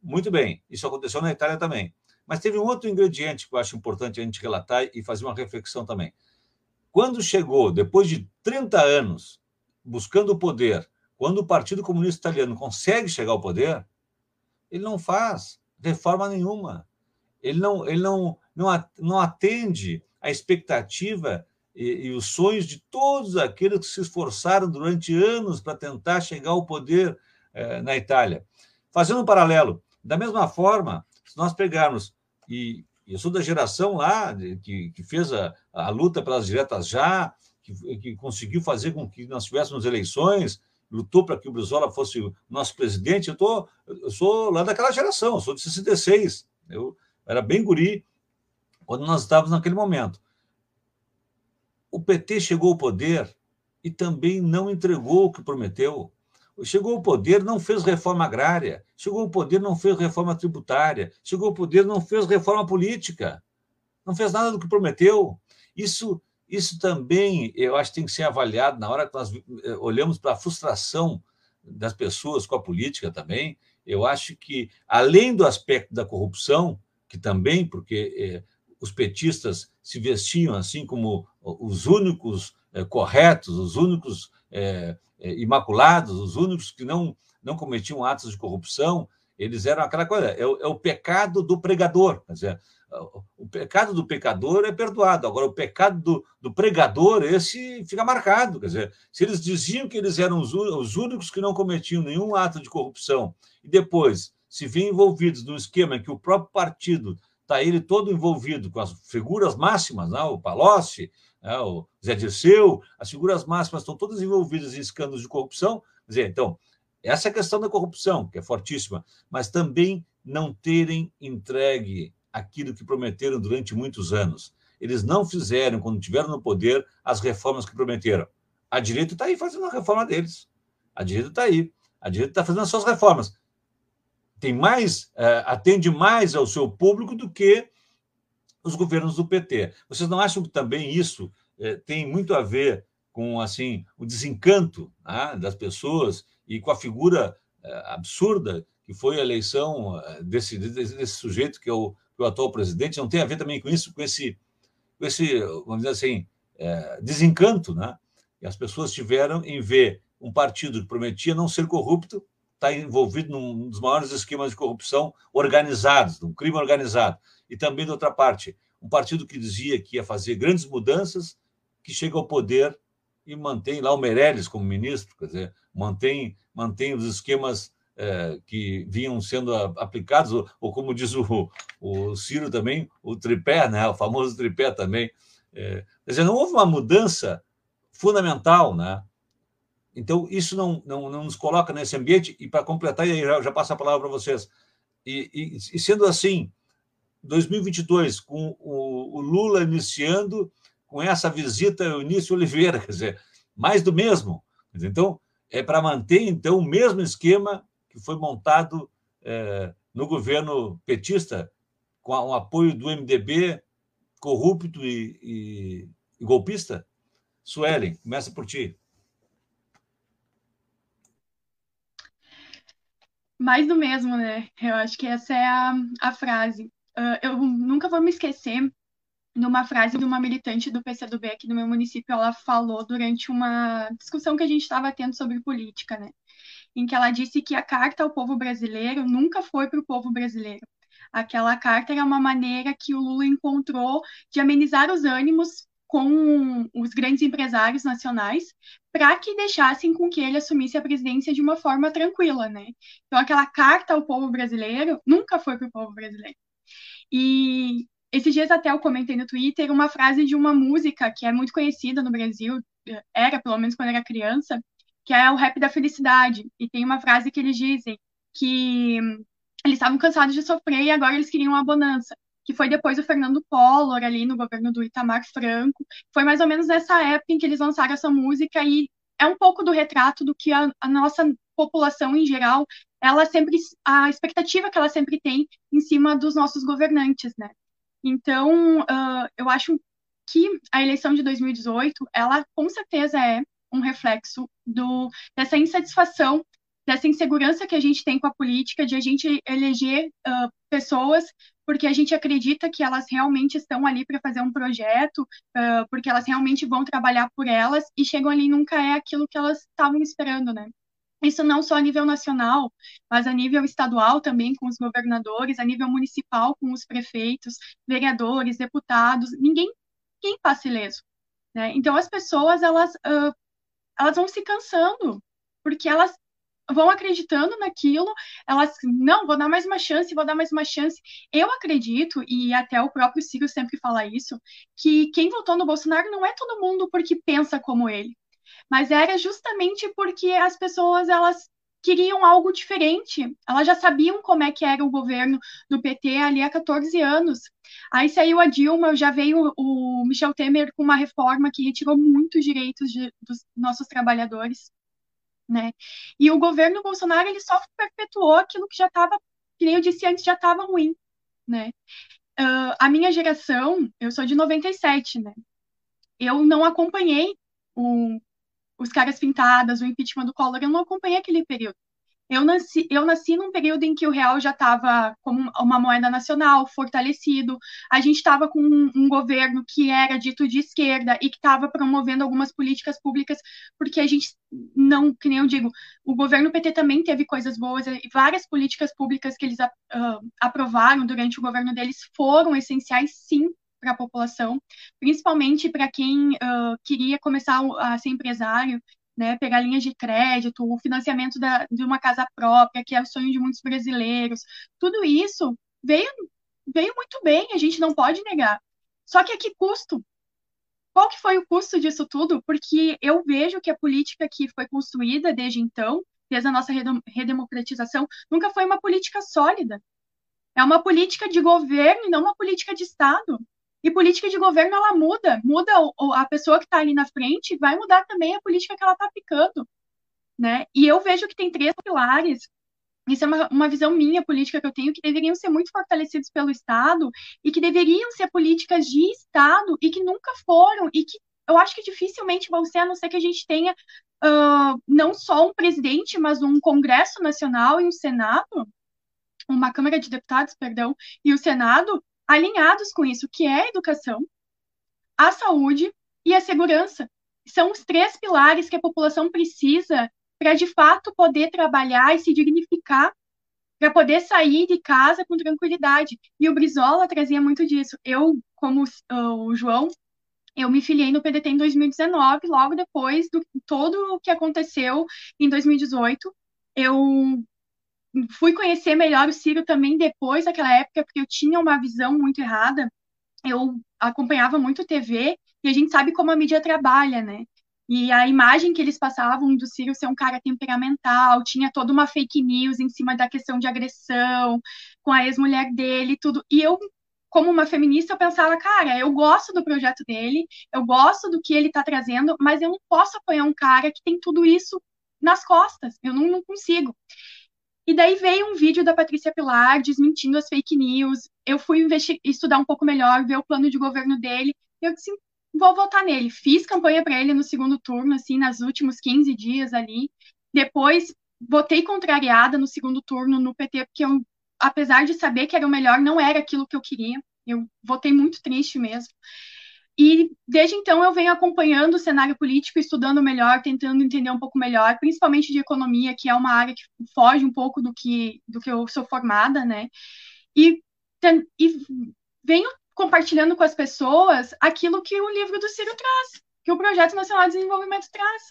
Muito bem, isso aconteceu na Itália também. Mas teve um outro ingrediente que eu acho importante a gente relatar e fazer uma reflexão também. Quando chegou, depois de 30 anos buscando o poder, quando o Partido Comunista Italiano consegue chegar ao poder, ele não faz reforma nenhuma. Ele não, ele não, não, atende à expectativa e, e os sonhos de todos aqueles que se esforçaram durante anos para tentar chegar ao poder eh, na Itália. Fazendo um paralelo, da mesma forma, se nós pegarmos, e eu sou da geração lá que, que fez a, a luta pelas diretas já, que, que conseguiu fazer com que nós tivéssemos eleições, lutou para que o Brizola fosse o nosso presidente. Eu, tô, eu sou lá daquela geração, eu sou de 66. Eu era bem guri quando nós estávamos naquele momento. O PT chegou ao poder e também não entregou o que prometeu. Chegou ao poder, não fez reforma agrária. Chegou ao poder, não fez reforma tributária. Chegou ao poder, não fez reforma política. Não fez nada do que prometeu. Isso isso também, eu acho que tem que ser avaliado na hora que nós eh, olhamos para a frustração das pessoas com a política também. Eu acho que, além do aspecto da corrupção, que também, porque eh, os petistas se vestiam assim como os únicos eh, corretos, os únicos eh imaculados, os únicos que não, não cometiam atos de corrupção, eles eram aquela coisa, é o, é o pecado do pregador. Quer dizer, o pecado do pecador é perdoado. Agora, o pecado do, do pregador, esse fica marcado. Quer dizer, se eles diziam que eles eram os, os únicos que não cometiam nenhum ato de corrupção, e depois se vêem envolvidos num esquema em que o próprio partido está ele todo envolvido com as figuras máximas, né? o Palocci, né? o Zé Dirceu, as figuras máximas estão todas envolvidas em escândalos de corrupção. Quer dizer, então, essa é a questão da corrupção, que é fortíssima, mas também não terem entregue aquilo que prometeram durante muitos anos. Eles não fizeram, quando tiveram no poder, as reformas que prometeram. A direita está aí fazendo a reforma deles. A direita está aí. A direita está fazendo as suas reformas. Tem mais, uh, atende mais ao seu público do que os governos do PT. Vocês não acham que também isso uh, tem muito a ver com assim o desencanto né, das pessoas e com a figura uh, absurda que foi a eleição desse, desse, sujeito que é o o atual presidente, não tem a ver também com isso, com esse, com esse vamos dizer assim, é, desencanto, né? E as pessoas tiveram em ver um partido que prometia não ser corrupto, está envolvido num dos maiores esquemas de corrupção organizados, num crime organizado. E também, de outra parte, um partido que dizia que ia fazer grandes mudanças, que chega ao poder e mantém lá o Meirelles como ministro, quer dizer, mantém, mantém os esquemas é, que vinham sendo aplicados, ou, ou como diz o, o, Ciro também, o tripé, né? o famoso tripé também. É, quer dizer, não houve uma mudança fundamental, né? Então, isso não, não, não nos coloca nesse ambiente, e para completar, e aí já, já passo a palavra para vocês. E, e, e, sendo assim, 2022, com o, o, Lula iniciando, com essa visita ao Oliveira, quer dizer, mais do mesmo. Então, é para manter, então, o mesmo esquema que foi montado é, no governo petista, com o apoio do MDB corrupto e, e, e golpista? Suelen, começa por ti. Mais do mesmo, né? Eu acho que essa é a, a frase. Uh, eu nunca vou me esquecer numa frase de uma militante do PCdoB aqui no meu município, ela falou durante uma discussão que a gente estava tendo sobre política, né? em que ela disse que a carta ao povo brasileiro nunca foi para o povo brasileiro. Aquela carta era uma maneira que o Lula encontrou de amenizar os ânimos com os grandes empresários nacionais para que deixassem com que ele assumisse a presidência de uma forma tranquila, né? Então aquela carta ao povo brasileiro nunca foi para o povo brasileiro. E esses dias até eu comentei no Twitter uma frase de uma música que é muito conhecida no Brasil, era pelo menos quando era criança, que é o rap da felicidade. E tem uma frase que eles dizem que eles estavam cansados de sofrer e agora eles queriam uma bonança. Que foi depois do Fernando Collor, ali no governo do Itamar Franco. Foi mais ou menos nessa época em que eles lançaram essa música e é um pouco do retrato do que a, a nossa população em geral, ela sempre, a expectativa que ela sempre tem em cima dos nossos governantes, né? Então, uh, eu acho que a eleição de 2018, ela com certeza é um reflexo do, dessa insatisfação, dessa insegurança que a gente tem com a política, de a gente eleger uh, pessoas porque a gente acredita que elas realmente estão ali para fazer um projeto, uh, porque elas realmente vão trabalhar por elas, e chegam ali e nunca é aquilo que elas estavam esperando, né? Isso não só a nível nacional, mas a nível estadual também, com os governadores, a nível municipal, com os prefeitos, vereadores, deputados, ninguém, ninguém passa ileso. Né? Então, as pessoas, elas, uh, elas vão se cansando, porque elas vão acreditando naquilo, elas, não, vou dar mais uma chance, vou dar mais uma chance. Eu acredito, e até o próprio Ciro sempre fala isso, que quem votou no Bolsonaro não é todo mundo porque pensa como ele mas era justamente porque as pessoas elas queriam algo diferente. Elas já sabiam como é que era o governo do PT ali há 14 anos. Aí saiu a Dilma, já veio o Michel Temer com uma reforma que retirou muitos direitos de, dos nossos trabalhadores, né? E o governo Bolsonaro ele só perpetuou aquilo que já estava, que nem eu disse antes, já estava ruim, né? Uh, a minha geração, eu sou de 97, né? Eu não acompanhei o, os caras pintadas, o impeachment do Collor, eu não acompanhei aquele período. Eu nasci, eu nasci num período em que o real já estava como uma moeda nacional, fortalecido. A gente estava com um, um, governo que era dito de esquerda e que estava promovendo algumas políticas públicas, porque a gente não, que nem eu digo, o governo PT também teve coisas boas, várias políticas públicas que eles uh, aprovaram durante o governo deles foram essenciais, sim, para a população, principalmente para quem uh, queria começar a ser empresário, né, pegar linhas de crédito, o financiamento da, de uma casa própria, que é o sonho de muitos brasileiros. Tudo isso veio, veio muito bem, a gente não pode negar. Só que a que custo? Qual que foi o custo disso tudo? Porque eu vejo que a política que foi construída desde então, desde a nossa redemocratização, nunca foi uma política sólida. É uma política de governo e não uma política de Estado. E política de governo, ela muda. Muda a pessoa que está ali na frente, vai mudar também a política que ela está aplicando. Né? E eu vejo que tem três pilares. Isso é uma, uma visão minha política que eu tenho, que deveriam ser muito fortalecidos pelo Estado e que deveriam ser políticas de Estado e que nunca foram e que eu acho que dificilmente vão ser, a não ser que a gente tenha uh, não só um presidente, mas um Congresso Nacional e um Senado, uma Câmara de Deputados, perdão, e o Senado alinhados com isso, que é a educação, a saúde e a segurança. São os três pilares que a população precisa para, de fato, poder trabalhar e se dignificar, para poder sair de casa com tranquilidade. E o Brizola trazia muito disso. Eu, como o João, eu me filiei no PDT em 2019, logo depois do todo o que aconteceu em 2018. Eu fui conhecer melhor o Ciro também depois daquela época, porque eu tinha uma visão muito errada. Eu acompanhava muito TV e a gente sabe como a mídia trabalha, né? E a imagem que eles passavam do Ciro ser um cara temperamental, tinha toda uma fake news em cima da questão de agressão com a ex-mulher dele tudo. E eu, como uma feminista, eu pensava, cara, eu gosto do projeto dele, eu gosto do que ele tá trazendo, mas eu não posso apoiar um cara que tem tudo isso nas costas. Eu não, não consigo. E daí veio um vídeo da Patrícia Pilar desmentindo as fake news. Eu fui estudar um pouco melhor, ver o plano de governo dele. E eu disse, vou votar nele. Fiz campanha para ele no segundo turno, assim, nos últimos 15 dias ali. Depois, votei contrariada no segundo turno no PT, porque eu, apesar de saber que era o melhor, não era aquilo que eu queria. Eu votei muito triste mesmo. E desde então eu venho acompanhando o cenário político, estudando melhor, tentando entender um pouco melhor, principalmente de economia, que é uma área que foge um pouco do que, do que eu sou formada, né? E, e venho compartilhando com as pessoas aquilo que o livro do Ciro traz, que o Projeto Nacional de Desenvolvimento traz.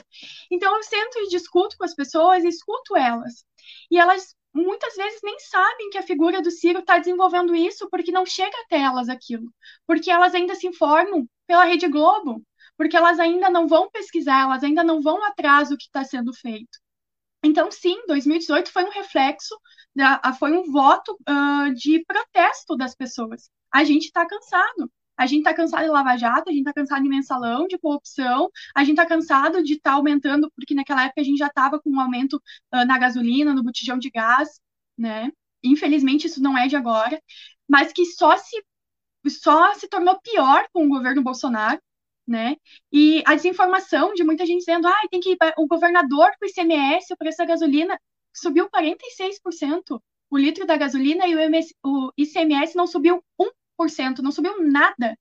Então eu sento e discuto com as pessoas, escuto elas. E elas muitas vezes nem sabem que a figura do Ciro está desenvolvendo isso porque não chega até elas aquilo, porque elas ainda se informam pela Rede Globo, porque elas ainda não vão pesquisar, elas ainda não vão atrás do que está sendo feito. Então, sim, 2018 foi um reflexo, da, foi um voto uh, de protesto das pessoas. A gente está cansado. A gente está cansado de Lava Jato, a gente está cansado de mensalão, de corrupção, a gente está cansado de estar tá aumentando, porque naquela época a gente já estava com um aumento uh, na gasolina, no botijão de gás, né? Infelizmente isso não é de agora, mas que só se só se tornou pior com o governo Bolsonaro, né? E a desinformação de muita gente dizendo, ah, tem que ir o governador com o ICMS, o preço da gasolina subiu 46%, o litro da gasolina e o, MS, o ICMS não subiu 1%, não subiu nada.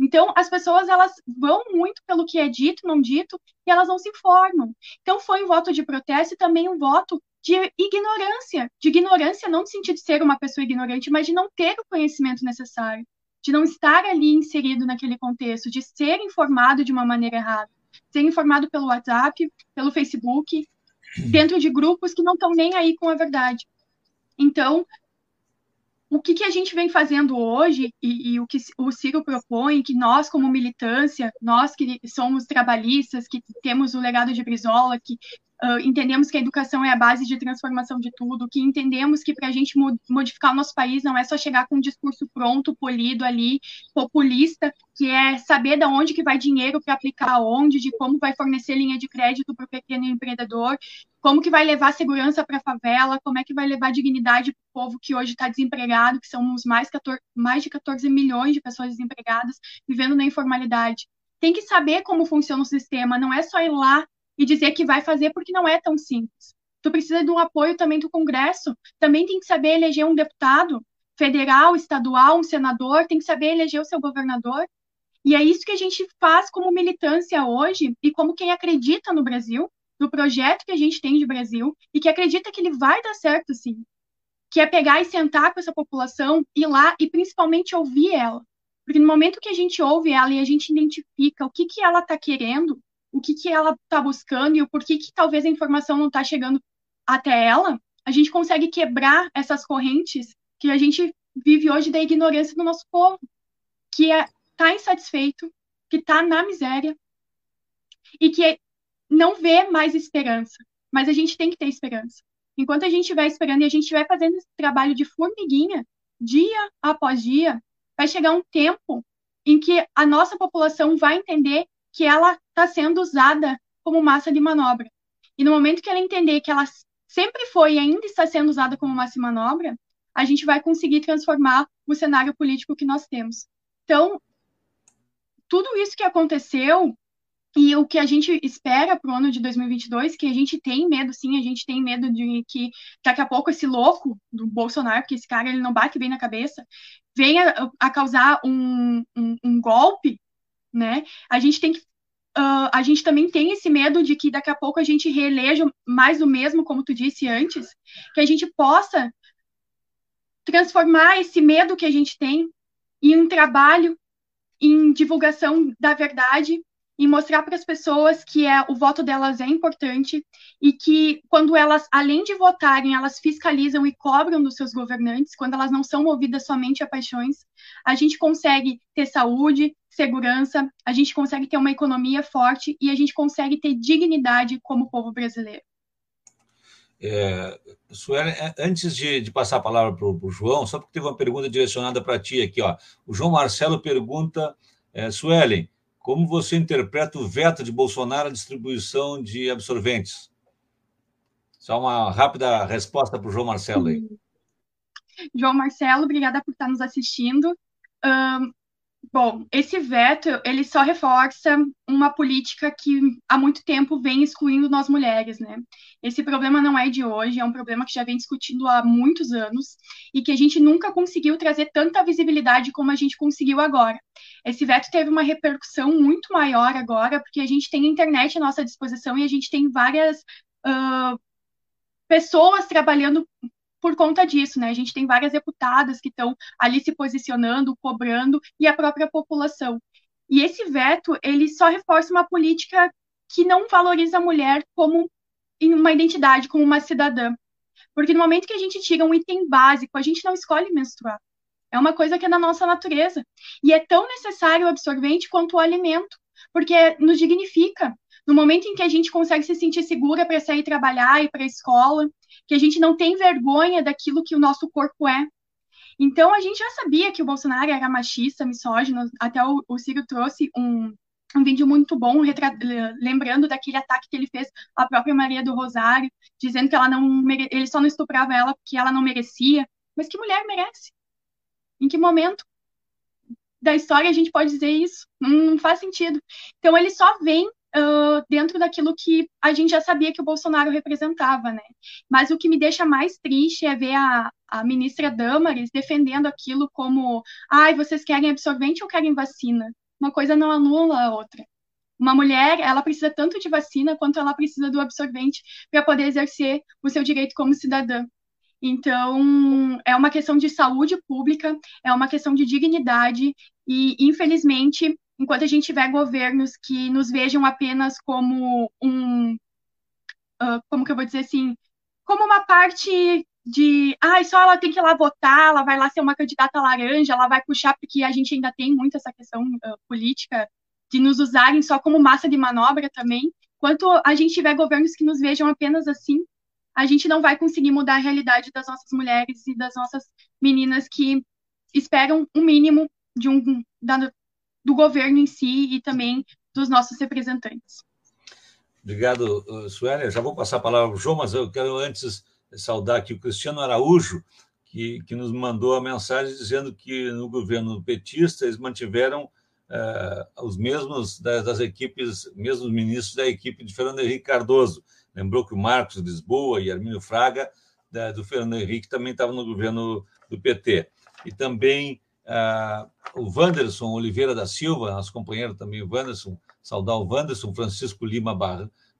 Então, as pessoas elas vão muito pelo que é dito, não dito, e elas não se informam. Então, foi um voto de protesto e também um voto de ignorância. De ignorância não no sentido de ser uma pessoa ignorante, mas de não ter o conhecimento necessário. De não estar ali inserido naquele contexto, de ser informado de uma maneira errada. Ser informado pelo WhatsApp, pelo Facebook, dentro de grupos que não estão nem aí com a verdade. Então, o que, que a gente vem fazendo hoje e, e, o que o Ciro propõe, que nós, como militância, nós que somos trabalhistas, que temos o legado de Brizola, que uh, entendemos que a educação é a base de transformação de tudo, que entendemos que para a gente modificar o nosso país não é só chegar com um discurso pronto, polido ali, populista, que é saber de onde que vai dinheiro para aplicar aonde, de como vai fornecer linha de crédito para o pequeno empreendedor, como que vai levar segurança para a favela, como é que vai levar dignidade para o povo que hoje está desempregado, que são mais, 14, mais de 14 milhões de pessoas desempregadas, vivendo na informalidade. Tem que saber como funciona o sistema, não é só ir lá e dizer que vai fazer porque não é tão simples. Tu precisa de um apoio também do Congresso, também tem que saber eleger um deputado federal, estadual, um senador, tem que saber eleger o seu governador. E é isso que a gente faz como militância hoje e como quem acredita no Brasil, no projeto que a gente tem de Brasil e que acredita que ele vai dar certo sim. Que é pegar e sentar com essa população, ir lá e principalmente ouvir ela. Porque no momento que a gente ouve ela e a gente identifica o que, que ela está querendo, o que, que ela está buscando e o porquê que talvez a informação não está chegando até ela, a gente consegue quebrar essas correntes que a gente vive hoje da ignorância do nosso povo, que está é, tá insatisfeito, que está na miséria e que não vê mais esperança. Mas a gente tem que ter esperança. Enquanto a gente estiver esperando e a gente estiver fazendo esse trabalho de formiguinha, dia após dia, vai chegar um tempo em que a nossa população vai entender que ela está sendo usada como massa de manobra. E no momento que ela entender que ela sempre foi e ainda está sendo usada como massa de manobra, a gente vai conseguir transformar o cenário político que nós temos. Então, tudo isso que aconteceu e o que a gente espera para o ano de 2022, que a gente tem medo, sim, a gente tem medo de que daqui a pouco esse louco do Bolsonaro, que esse cara ele não bate bem na cabeça, venha a causar um, um, um golpe, né? A gente tem que uh, a gente também tem esse medo de que daqui a pouco a gente reeleja mais do mesmo, como tu disse antes, que a gente possa transformar esse medo que a gente tem em um trabalho em divulgação da verdade e mostrar para as pessoas que é, o voto delas é importante e que quando elas, além de votarem, elas fiscalizam e cobram dos seus governantes, quando elas não são movidas somente a paixões, a gente consegue ter saúde, segurança, a gente consegue ter uma economia forte e a gente consegue ter dignidade como povo brasileiro. É, Suelen, é, antes de, de, passar a palavra para o João, só porque teve uma pergunta direcionada para ti aqui, ó. O João Marcelo pergunta, é, Suelen, como você interpreta o veto de Bolsonaro à distribuição de absorventes? Só uma rápida resposta para o João Marcelo aí. João Marcelo, obrigada por estar nos assistindo. Um, bom, esse veto ele só reforça uma política que há muito tempo vem excluindo nós mulheres, né? Esse problema não é de hoje, é um problema que já vem discutindo há muitos anos e que a gente nunca conseguiu trazer tanta visibilidade como a gente conseguiu agora. Esse veto teve uma repercussão muito maior agora, porque a gente tem a internet à nossa disposição e a gente tem várias uh, pessoas trabalhando por conta disso, né? A gente tem várias deputadas que estão ali se posicionando, cobrando, e a própria população. E esse veto, ele só reforça uma política que não valoriza a mulher como uma identidade, como uma cidadã. Porque no momento que a gente tira um item básico, a gente não escolhe menstruar. É uma coisa que é da nossa natureza. E é tão necessário o absorvente quanto o alimento, porque nos dignifica. No momento em que a gente consegue se sentir segura para sair trabalhar e para a escola, que a gente não tem vergonha daquilo que o nosso corpo é. Então, a gente já sabia que o Bolsonaro era machista, misógino, até o, o Ciro trouxe um, um vídeo muito bom, lembrando daquele ataque que ele fez à própria Maria do Rosário, dizendo que ela não ele só não estuprava ela porque ela não merecia. Mas que mulher merece? Em que momento da história a gente pode dizer isso? Não, não faz sentido. Então ele só vem dentro daquilo que a gente já sabia que o Bolsonaro representava, né? Mas o que me deixa mais triste é ver a, a ministra Damares defendendo aquilo como, ai, vocês querem absorvente ou querem vacina? Uma coisa não anula a outra. Uma mulher, ela precisa tanto de vacina quanto ela precisa do absorvente para poder exercer o seu direito como cidadã. Então, é uma questão de saúde pública, é uma questão de dignidade, e, infelizmente, enquanto a gente tiver governos que nos vejam apenas como um. Uh, como que eu vou dizer assim? Como uma parte de. Ah, só ela tem que ir lá votar, ela vai lá ser uma candidata laranja, ela vai puxar, porque a gente ainda tem muito essa questão uh, política de nos usarem só como massa de manobra também. Enquanto a gente tiver governos que nos vejam apenas assim, a gente não vai conseguir mudar a realidade das nossas mulheres e das nossas meninas que esperam um mínimo de um da, do governo em si e também dos nossos representantes. Obrigado, Suélia. Já vou passar a palavra para o João, mas eu quero antes saudar aqui o Cristiano Araújo, que, que nos mandou a mensagem dizendo que no governo petista eles mantiveram uh, os mesmos das, das, equipes, mesmos ministros da equipe de Fernando Henrique Cardoso. Lembrou que o Marcos Lisboa e Arminio Fraga, da, do Fernando Henrique, também estavam no governo do PT. E também uh, o Wanderson Oliveira da Silva, nosso companheiro também, o Wanderson, saudar o Wanderson, Francisco Lima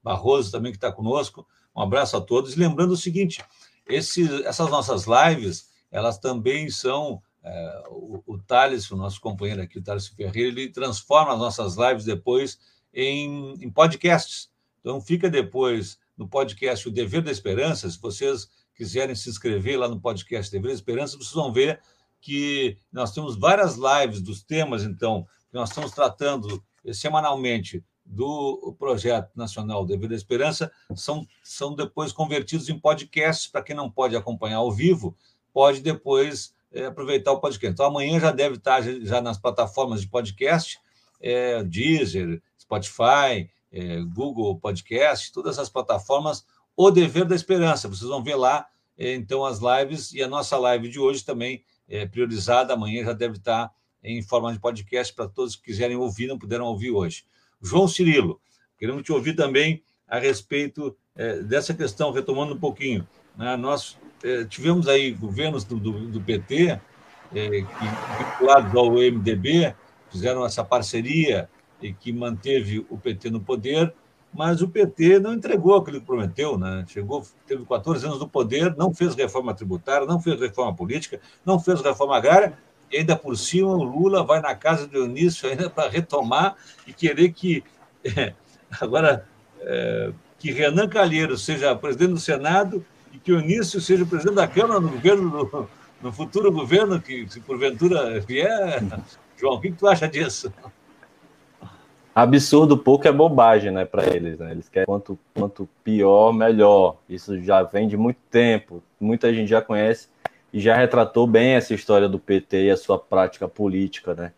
Barroso também que está conosco. Um abraço a todos. E lembrando o seguinte, essas nossas lives, elas também são é, o, o Thales, o nosso companheiro aqui, o Thales Ferreira, ele transforma as nossas lives depois em, em podcasts. Então, fica depois no podcast O Dever da Esperança. Se vocês quiserem se inscrever lá no podcast Dever da Esperança, vocês vão ver que nós temos várias lives dos temas, então, que nós estamos tratando semanalmente do projeto nacional Dever da Esperança, são, são depois convertidos em podcasts, para quem não pode acompanhar ao vivo, pode depois é, aproveitar o podcast. Então, amanhã já deve estar já nas plataformas de podcast, é, Deezer, Spotify, é, Google Podcast, todas as plataformas, o Dever da Esperança. Vocês vão ver lá, então, as lives, e a nossa live de hoje também é priorizada, amanhã já deve estar em forma de podcast para todos que quiserem ouvir, não puderam ouvir hoje. João Cirilo, queremos te ouvir também a respeito é, dessa questão, retomando um pouquinho. Né? Nós é, tivemos aí governos do, do, do PT, é, que, vinculados ao MDB, fizeram essa parceria e que manteve o PT no poder, mas o PT não entregou aquilo que prometeu, né? Chegou, teve 14 anos no poder, não fez reforma tributária, não fez reforma política, não fez reforma agrária, e ainda por cima o Lula vai na casa do Eunício ainda para retomar e querer que é, agora é, que Renan Calheiros seja presidente do Senado e que o Eunício seja presidente da Câmara no governo do, no futuro governo que se porventura vier. João, o que, tu acha disso? Absurdo pouco é bobagem, né, para eles, né? Eles querem quanto, quanto pior, melhor. Isso já vem de muito tempo. Muita gente já conhece e já retratou bem essa história do PT e a sua prática política, né?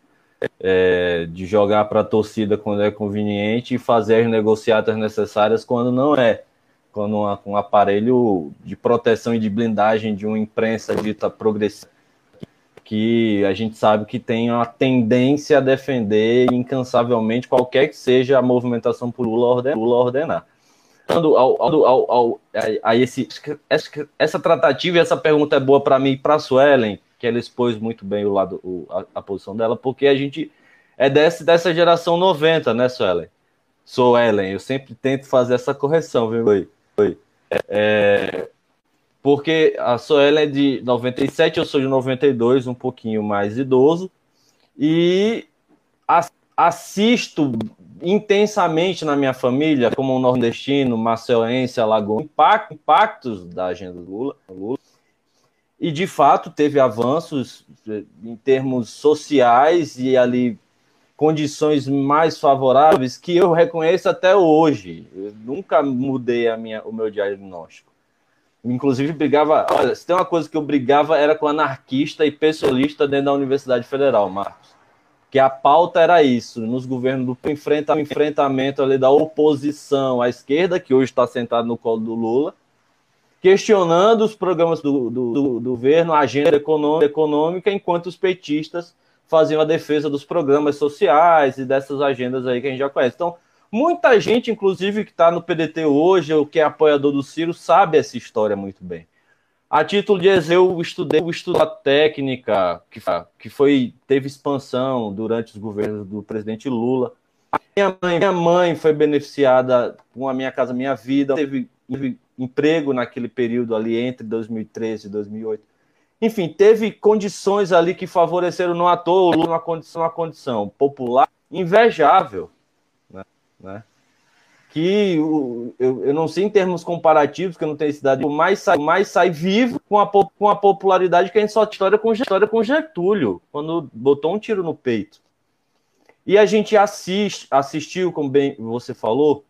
É, de jogar para a torcida quando é conveniente e fazer as negociatas necessárias quando não é. Quando um aparelho de proteção e de blindagem de uma imprensa dita progressista que a gente sabe que tem uma tendência a defender incansavelmente qualquer que seja a movimentação por Lula ordenar. Ao, ao, ao, ao, a, esse, essa tratativa e essa pergunta é boa para mim e para a Suelen, que ela expôs muito bem o lado, o, a, a, posição dela, porque a gente é desse, dessa geração 90, né, Suelen? Sou Ellen, eu sempre tento fazer essa correção, viu? Oi, oi. É, porque a Suelen é de 97, eu sou de 92, um pouquinho mais idoso, e assisto intensamente na minha família, como um nordestino, marcelense, alagoano, impactos da agenda Lula, Lula. E, de fato, teve avanços em termos sociais e ali condições mais favoráveis que eu reconheço até hoje. Eu nunca mudei a minha, o meu diagnóstico. Inclusive, brigava. Olha, se tem uma coisa que eu brigava era com anarquista e pessoalista dentro da Universidade Federal, Marcos que a pauta era isso, nos governos do enfrenta, enfrentamento ali da oposição à esquerda, que hoje está sentado no colo do Lula, questionando os programas do, do, do, do governo, a agenda econômica, econômica, enquanto os petistas faziam a defesa dos programas sociais e dessas agendas aí que a gente já conhece. Então, muita gente, inclusive, que está no PDT hoje, ou que é apoiador do Ciro, sabe essa história muito bem. A título de exemplo, eu estudei o estudo da técnica, que, que foi, teve expansão durante os governos do presidente Lula. Minha mãe, minha mãe foi beneficiada com a Minha Casa Minha Vida, teve, teve emprego naquele período ali entre 2013 e 2008. Enfim, teve condições ali que favoreceram no ator uma condição, uma condição popular invejável. Né? que eu, eu não sei em termos comparativos, que eu não tenho cidade, mais sai, mais sai vivo com a, com a popularidade que a gente só história com, história com Getúlio, quando botou um tiro no peito. E a gente assiste, assistiu, como bem você falou,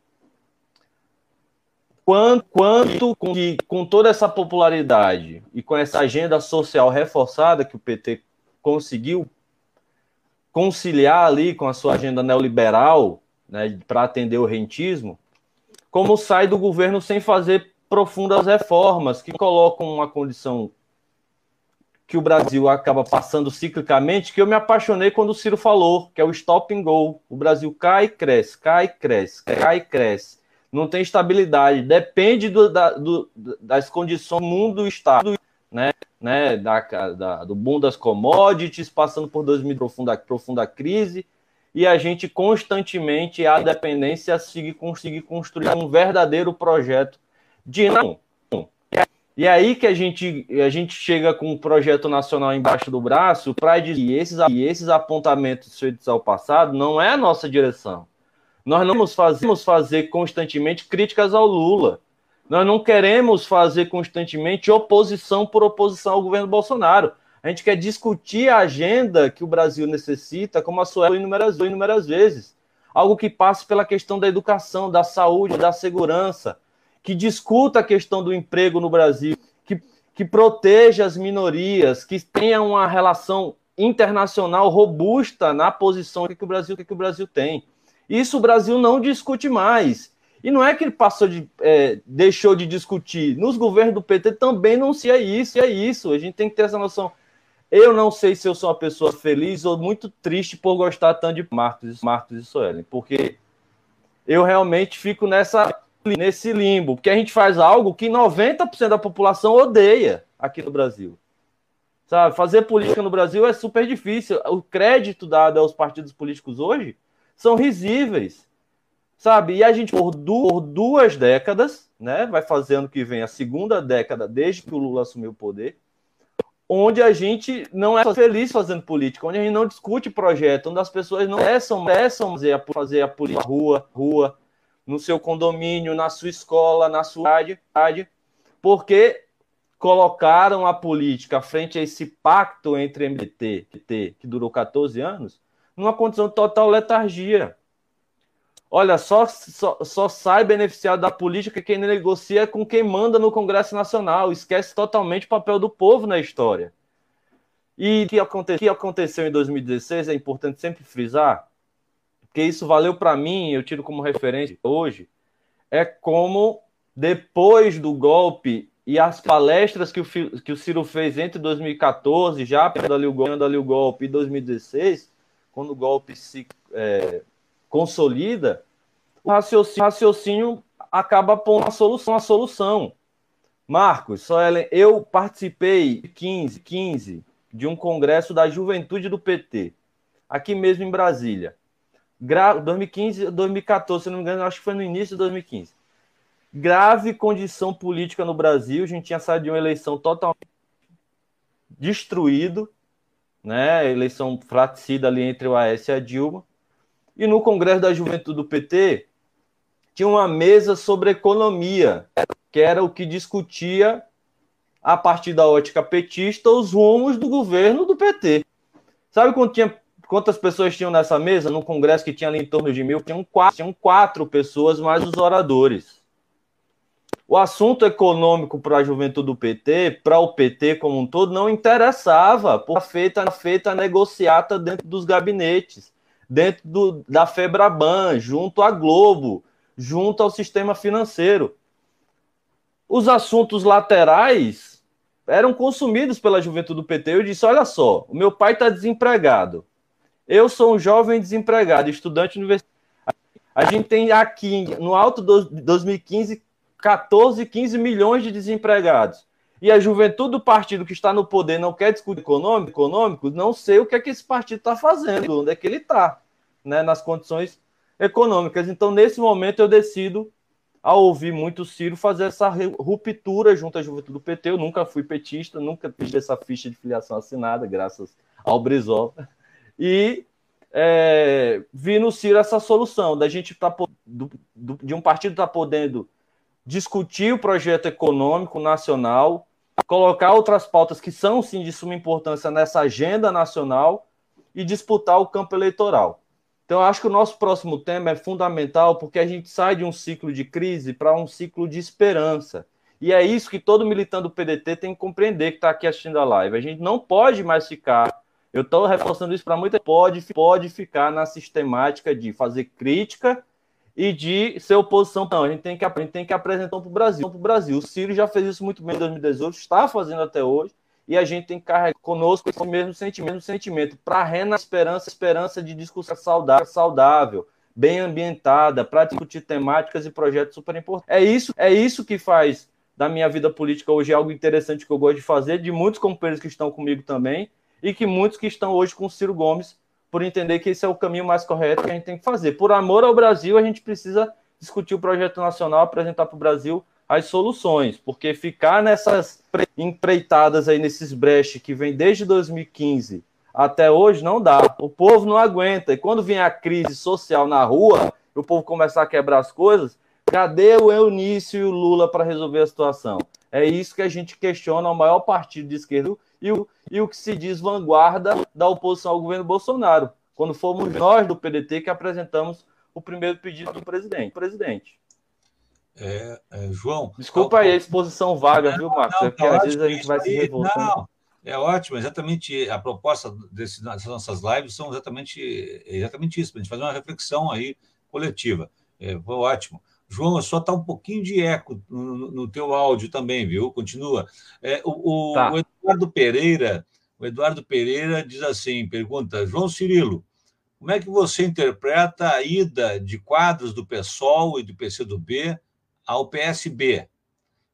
quanto, quanto com, que, com toda essa popularidade e com essa agenda social reforçada que o PT conseguiu conciliar ali com a sua agenda neoliberal, né, para atender o rentismo, como sai do governo sem fazer profundas reformas que colocam uma condição que o Brasil acaba passando ciclicamente, que eu me apaixonei quando o Ciro falou, que é o stop and go. O Brasil cai e cresce, cai e cresce, cai e cresce. Não tem estabilidade, depende do, da, do, das condições do mundo estado, né? né? Da, da, do boom das commodities, passando por 2000 profunda, profunda crise, e a gente constantemente a dependência seguir conseguir construir um verdadeiro projeto de não. E é aí que a gente, a gente chega com um projeto nacional embaixo do braço para dizer que esses, esses apontamentos feitos ao passado não é a nossa direção. Nós não vamos fazer, constantemente críticas ao Lula. Nós não queremos fazer constantemente oposição por oposição ao governo Bolsonaro. A gente quer discutir a agenda que o Brasil necessita, como a Sueli inúmeras, inúmeras vezes. Algo que passe pela questão da educação, da saúde, da segurança, que discuta a questão do emprego no Brasil, que, que proteja as minorias, que tenha uma relação internacional robusta na posição que o Brasil, que o Brasil tem. Isso o Brasil não discute mais. E não é que ele passou de é, deixou de discutir. Nos governos do PT também não se é isso, é isso. A gente tem que ter essa noção. Eu não sei se eu sou uma pessoa feliz ou muito triste por gostar tanto de Marcos, Marcos e Suelen, porque eu realmente fico nessa nesse limbo, porque a gente faz algo que 90% da população odeia aqui no Brasil. Sabe, fazer política no Brasil é super difícil. O crédito dado aos partidos políticos hoje são risíveis. Sabe? E a gente por duas décadas, né, vai fazer ano que vem a segunda década desde que o Lula assumiu o poder onde a gente não é feliz fazendo política, onde a gente não discute projeto, onde as pessoas não peçam, peçam fazer, a, fazer a política rua, rua, no seu condomínio, na sua escola, na sua cidade, porque colocaram a política frente a esse pacto entre MDT, que durou 14 anos, numa condição de total letargia. Olha, só, só, só sai beneficiado da política quem negocia com quem manda no Congresso Nacional. Esquece totalmente o papel do povo na história. E o que, aconte, que aconteceu em 2016 é importante sempre frisar, porque isso valeu para mim, eu tiro como referência hoje, é como depois do golpe e as palestras que o, que o Ciro fez entre 2014, já dando ali o golpe, ali o golpe, e 2016, quando o golpe se é, consolida, o raciocínio, raciocínio acaba pondo uma solução, uma solução. Marcos, só eu participei 15, 15 de um congresso da Juventude do PT, aqui mesmo em Brasília. Gra 2015, 2014, se não me engano, acho que foi no início de 2015. Grave condição política no Brasil, a gente tinha saído de uma eleição totalmente destruído, né? Eleição fraticida ali entre o AS e a Dilma E no Congresso da Juventude do PT, tinha uma mesa sobre economia, que era o que discutia, a partir da ótica petista, os rumos do governo do PT. Sabe tinha, quantas pessoas tinham nessa mesa? No Congresso que tinha ali em torno de mil, tinham quatro, tinham quatro pessoas mais os oradores. O assunto econômico para a juventude do PT, para o PT como um todo, não interessava, por feita, feita a negociata dentro dos gabinetes, dentro do, da Febraban, junto à Globo, junto ao sistema financeiro. Os assuntos laterais eram consumidos pela juventude do PT. Eu disse: olha só, o meu pai está desempregado. Eu sou um jovem desempregado, estudante universitário. A gente tem aqui, no alto de 2015, 14, 15 milhões de desempregados. E a juventude do partido que está no poder não quer discutir econômico, econômico não sei o que é que esse partido está fazendo, onde é que ele está, né, nas condições econômicas. Então, nesse momento, eu decido, ao ouvir muito Ciro, fazer essa ruptura junto à juventude do PT. Eu nunca fui petista, nunca fiz essa ficha de filiação assinada, graças ao Brizola. E é, vi no Ciro essa solução da gente tá, do, do, de um partido estar tá podendo discutir o projeto econômico nacional, colocar outras pautas que são sim de suma importância nessa agenda nacional e disputar o campo eleitoral. Então, acho que o nosso próximo tema é fundamental porque a gente sai de um ciclo de crise para um ciclo de esperança. E é isso que todo militante do PDT tem que compreender que está aqui assistindo a live. A gente não pode mais ficar. Eu estou reforçando isso para muita pode pode ficar na sistemática de fazer crítica e de ser oposição. Não, a gente tem que, a gente tem que apresentar para o Brasil. Para o Brasil. O Ciro já fez isso muito bem em 2018, está fazendo até hoje, e a gente tem que carregar conosco esse mesmo sentimento, sentimento para rena esperança, esperança de discussão saudável, saudável bem ambientada, para discutir temáticas e projetos super importantes. É isso, é isso que faz da minha vida política hoje algo interessante que eu gosto de fazer, de muitos companheiros que estão comigo também, e que muitos que estão hoje com o Ciro Gomes por entender que esse é o caminho mais correto que a gente tem que fazer. Por amor ao Brasil, a gente precisa discutir o projeto nacional, apresentar para o Brasil as soluções, porque ficar nessas empreitadas aí, nesses brechos que vem desde 2015 até hoje, não dá. O povo não aguenta. E quando vem a crise social na rua, o povo começar a quebrar as coisas, cadê o Eunício e o Lula para resolver a situação? É isso que a gente questiona o maior partido de esquerda e o, e o que se diz vanguarda da oposição ao governo Bolsonaro, quando fomos nós do PDT que apresentamos o primeiro pedido do presidente. presidente. É, é, João. Desculpa aí a exposição vaga, não, viu, Marcos? Não, é porque tá às vezes a gente vai se revoltando. Não, é ótimo, exatamente a proposta desse, dessas nossas lives são exatamente, exatamente isso, para a gente fazer uma reflexão aí coletiva. É, foi ótimo. João, só está um pouquinho de eco no, no, teu áudio também, viu? Continua. É, o, o, tá. o, Eduardo Pereira, o Eduardo Pereira diz assim, pergunta, João Cirilo, como é que você interpreta a ida de quadros do PSOL e do PCdoB ao PSB?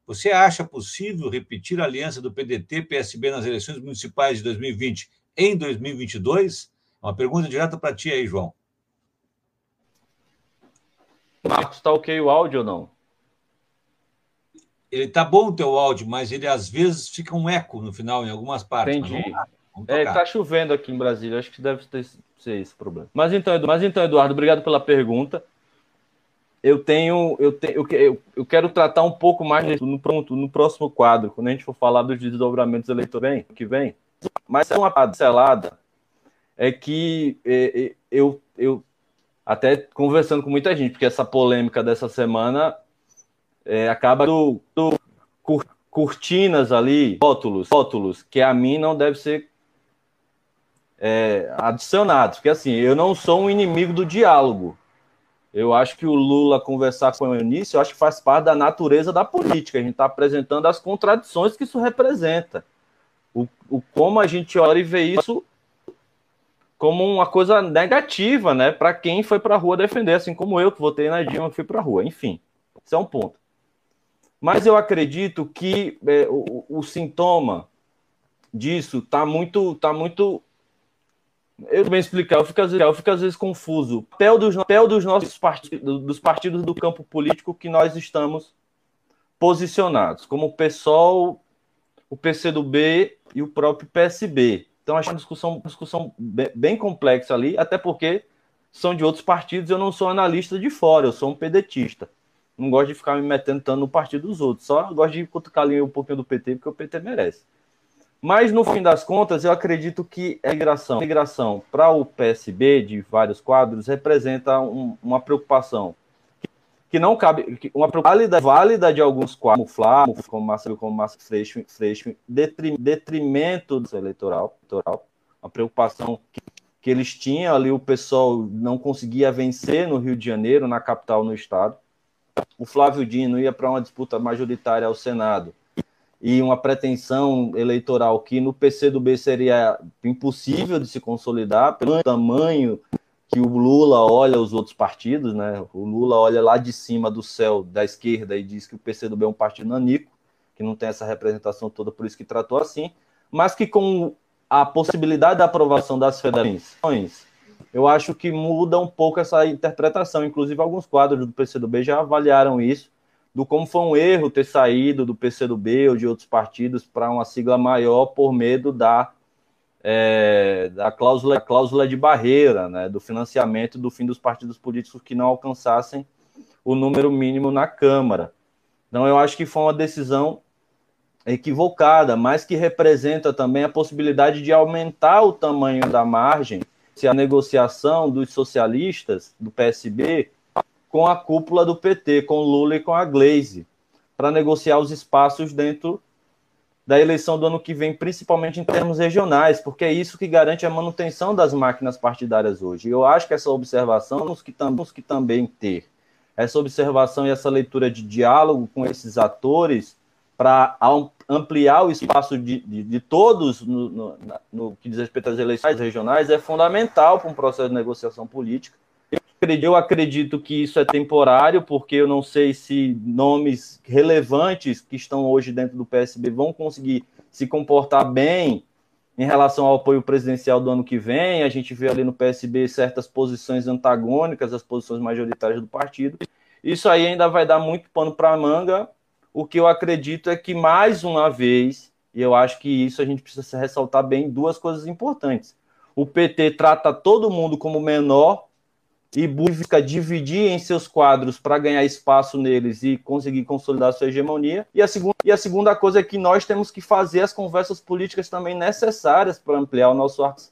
Você acha possível repetir a aliança do PDT-PSB nas eleições municipais de 2020 em 2022? Uma pergunta direta para ti aí, João. Marcos, está ok o áudio ou não? Ele tá bom o teu áudio, mas ele às vezes fica um eco no final, em algumas partes. Entendi. Vamos é, tá chovendo aqui em Brasília, acho que deve ter, ser esse o problema. Mas então, mas então, Eduardo, obrigado pela pergunta. Eu tenho, eu, tenho, eu, eu quero tratar um pouco mais disso no, pronto, no próximo quadro, quando a gente for falar dos desdobramentos eleitorais que vem. Mas uma pincelada é que é, é, eu, eu até conversando com muita gente, porque essa polêmica dessa semana é, acaba do, do cur, cortinas ali, rótulos, rótulos, que a mim não deve ser é, adicionados, porque assim, eu não sou um inimigo do diálogo. Eu acho que o Lula conversar com o Eunício, eu acho que faz parte da natureza da política. A gente está apresentando as contradições que isso representa. O, o como a gente olha e vê isso como uma coisa negativa, né, para quem foi para a rua defender, assim como eu que votei na Dilma, fui para a rua. Enfim, isso é um ponto. Mas eu acredito que é, o, o, sintoma disso está muito, tá muito. Eu vou explicar, eu fico, às vezes, fico às vezes confuso. O dos, dos nossos partidos, dos partidos do campo político que nós estamos posicionados, como o PSOL, o PCdoB e o próprio PSB. Então, acho uma discussão, uma discussão bem complexa ali, até porque são de outros partidos, eu não sou analista de fora, eu sou um pedetista. Não gosto de ficar me metendo tanto no partido dos outros, só gosto de cutucar ali um pouquinho do PT, porque o PT merece. Mas, no fim das contas, eu acredito que a migração, migração para o PSB de vários quadros representa um, uma preocupação que não cabe, uma válida, válida de alguns quadros, como Marcelo, como Márcio Freixo, Freixo detrimento do eleitoral, eleitoral, uma preocupação que, que eles tinham ali, o pessoal não conseguia vencer no Rio de Janeiro, na capital, no estado. O Flávio Dino ia para uma disputa majoritária ao Senado e uma pretensão eleitoral que no PCdoB seria impossível de se consolidar pelo tamanho que o Lula olha os outros partidos, né? O Lula olha lá de cima do céu da esquerda e diz que o PCdoB é um partido nanico, que não tem essa representação toda, por isso que tratou assim, mas que com a possibilidade da aprovação das federações, eu acho que muda um pouco essa interpretação. Inclusive, alguns quadros do PCdoB já avaliaram isso, do como foi um erro ter saído do PCdoB ou de outros partidos para uma sigla maior por medo da é, da cláusula, cláusula de barreira, né, do financiamento do fim dos partidos políticos que não alcançassem o número mínimo na Câmara. Então, eu acho que foi uma decisão equivocada, mas que representa também a possibilidade de aumentar o tamanho da margem se a negociação dos socialistas do PSB com a cúpula do PT, com Lula e com a Glaze, para negociar os espaços dentro da eleição do ano que vem, principalmente em termos regionais, porque é isso que garante a manutenção das máquinas partidárias hoje. Eu acho que essa observação temos que, temos que também ter. Essa observação e essa leitura de diálogo com esses atores para ampliar o espaço de, de, de todos no, no, no, que diz respeito às eleições regionais é fundamental para um processo de negociação política eu acredito que isso é temporário, porque eu não sei se nomes relevantes que estão hoje dentro do PSB vão conseguir se comportar bem em relação ao apoio presidencial do ano que vem. A gente vê ali no PSB certas posições antagônicas às posições majoritárias do partido. Isso aí ainda vai dar muito pano para a manga. O que eu acredito é que, mais uma vez, e eu acho que isso a gente precisa ressaltar bem, duas coisas importantes. O PT trata todo mundo como menor e busca dividir em seus quadros para ganhar espaço neles e conseguir consolidar sua hegemonia. E a, segunda, e a segunda coisa é que nós temos que fazer as conversas políticas também necessárias para ampliar o nosso arco,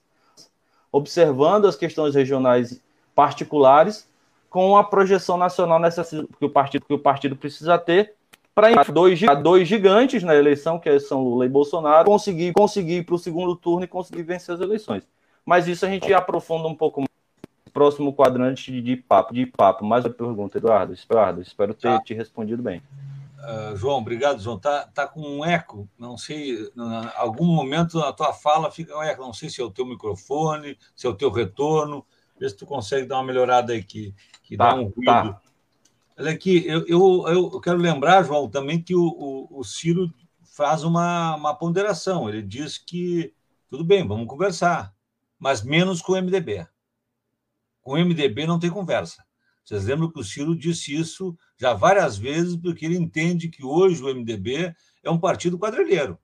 observando as questões regionais particulares com a projeção nacional necessária que o partido, que o partido precisa ter para dois, dois gigantes na eleição, que são Lula e Bolsonaro, conseguir, conseguir ir para o segundo turno e conseguir vencer as eleições. Mas isso a gente aprofunda um pouco mais próximo quadrante de papo. De papo. Mais uma pergunta, Eduardo. Eduardo, espero ter tá. te respondido bem. Uh, João, obrigado, João. Tá, tá com um eco. Não sei, em algum momento a tua fala fica um eco. Não sei se é o teu microfone, se é o teu retorno. Vê se tu consegue dar uma melhorada aí que, que tá, dá um ruído. Tá. Olha aqui, eu, eu, eu quero lembrar, João, também que o, o, o Ciro faz uma, uma ponderação. Ele diz que tudo bem, vamos conversar, mas menos com o MDB. Com o MDB não tem conversa. Vocês lembram que o Ciro disse isso já várias vezes, porque ele entende que hoje o MDB é um partido quadrilheiro,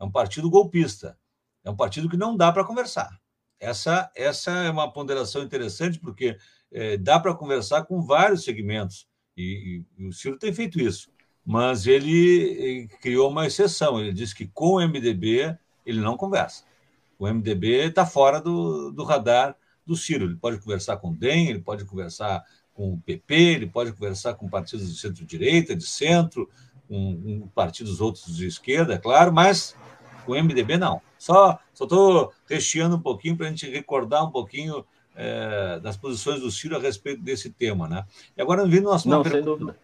é um partido golpista, é um partido que não dá para conversar. Essa, essa é uma ponderação interessante, porque é, dá para conversar com vários segmentos, e, e, o Ciro tem feito isso. Mas ele criou uma exceção, ele disse que com o MDB ele não conversa. O MDB está fora do, do radar do Ciro. Ele pode conversar com o DEM, ele pode conversar com o PP, ele pode conversar com partidos de centro-direita, de centro, com, partidos outros de esquerda, é claro, mas com o MDB não. Só estou recheando um pouquinho para a gente recordar um pouquinho é, das posições do Ciro a respeito desse tema. Né? E agora vindo uma, não, pergunta,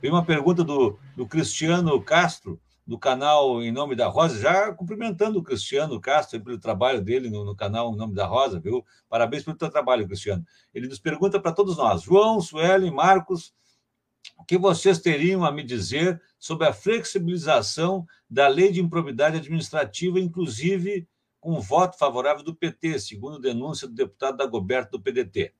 veio uma pergunta do, do Cristiano Castro, do canal Em Nome da Rosa, já cumprimentando o Cristiano Castro pelo trabalho dele no, no, canal Em Nome da Rosa, viu? Parabéns pelo teu trabalho, Cristiano. Ele nos pergunta para todos nós, João, Sueli, Marcos, o que vocês teriam a me dizer sobre a flexibilização da lei de improbidade administrativa, inclusive com voto favorável do PT, segundo denúncia do deputado Dagoberto do PDT?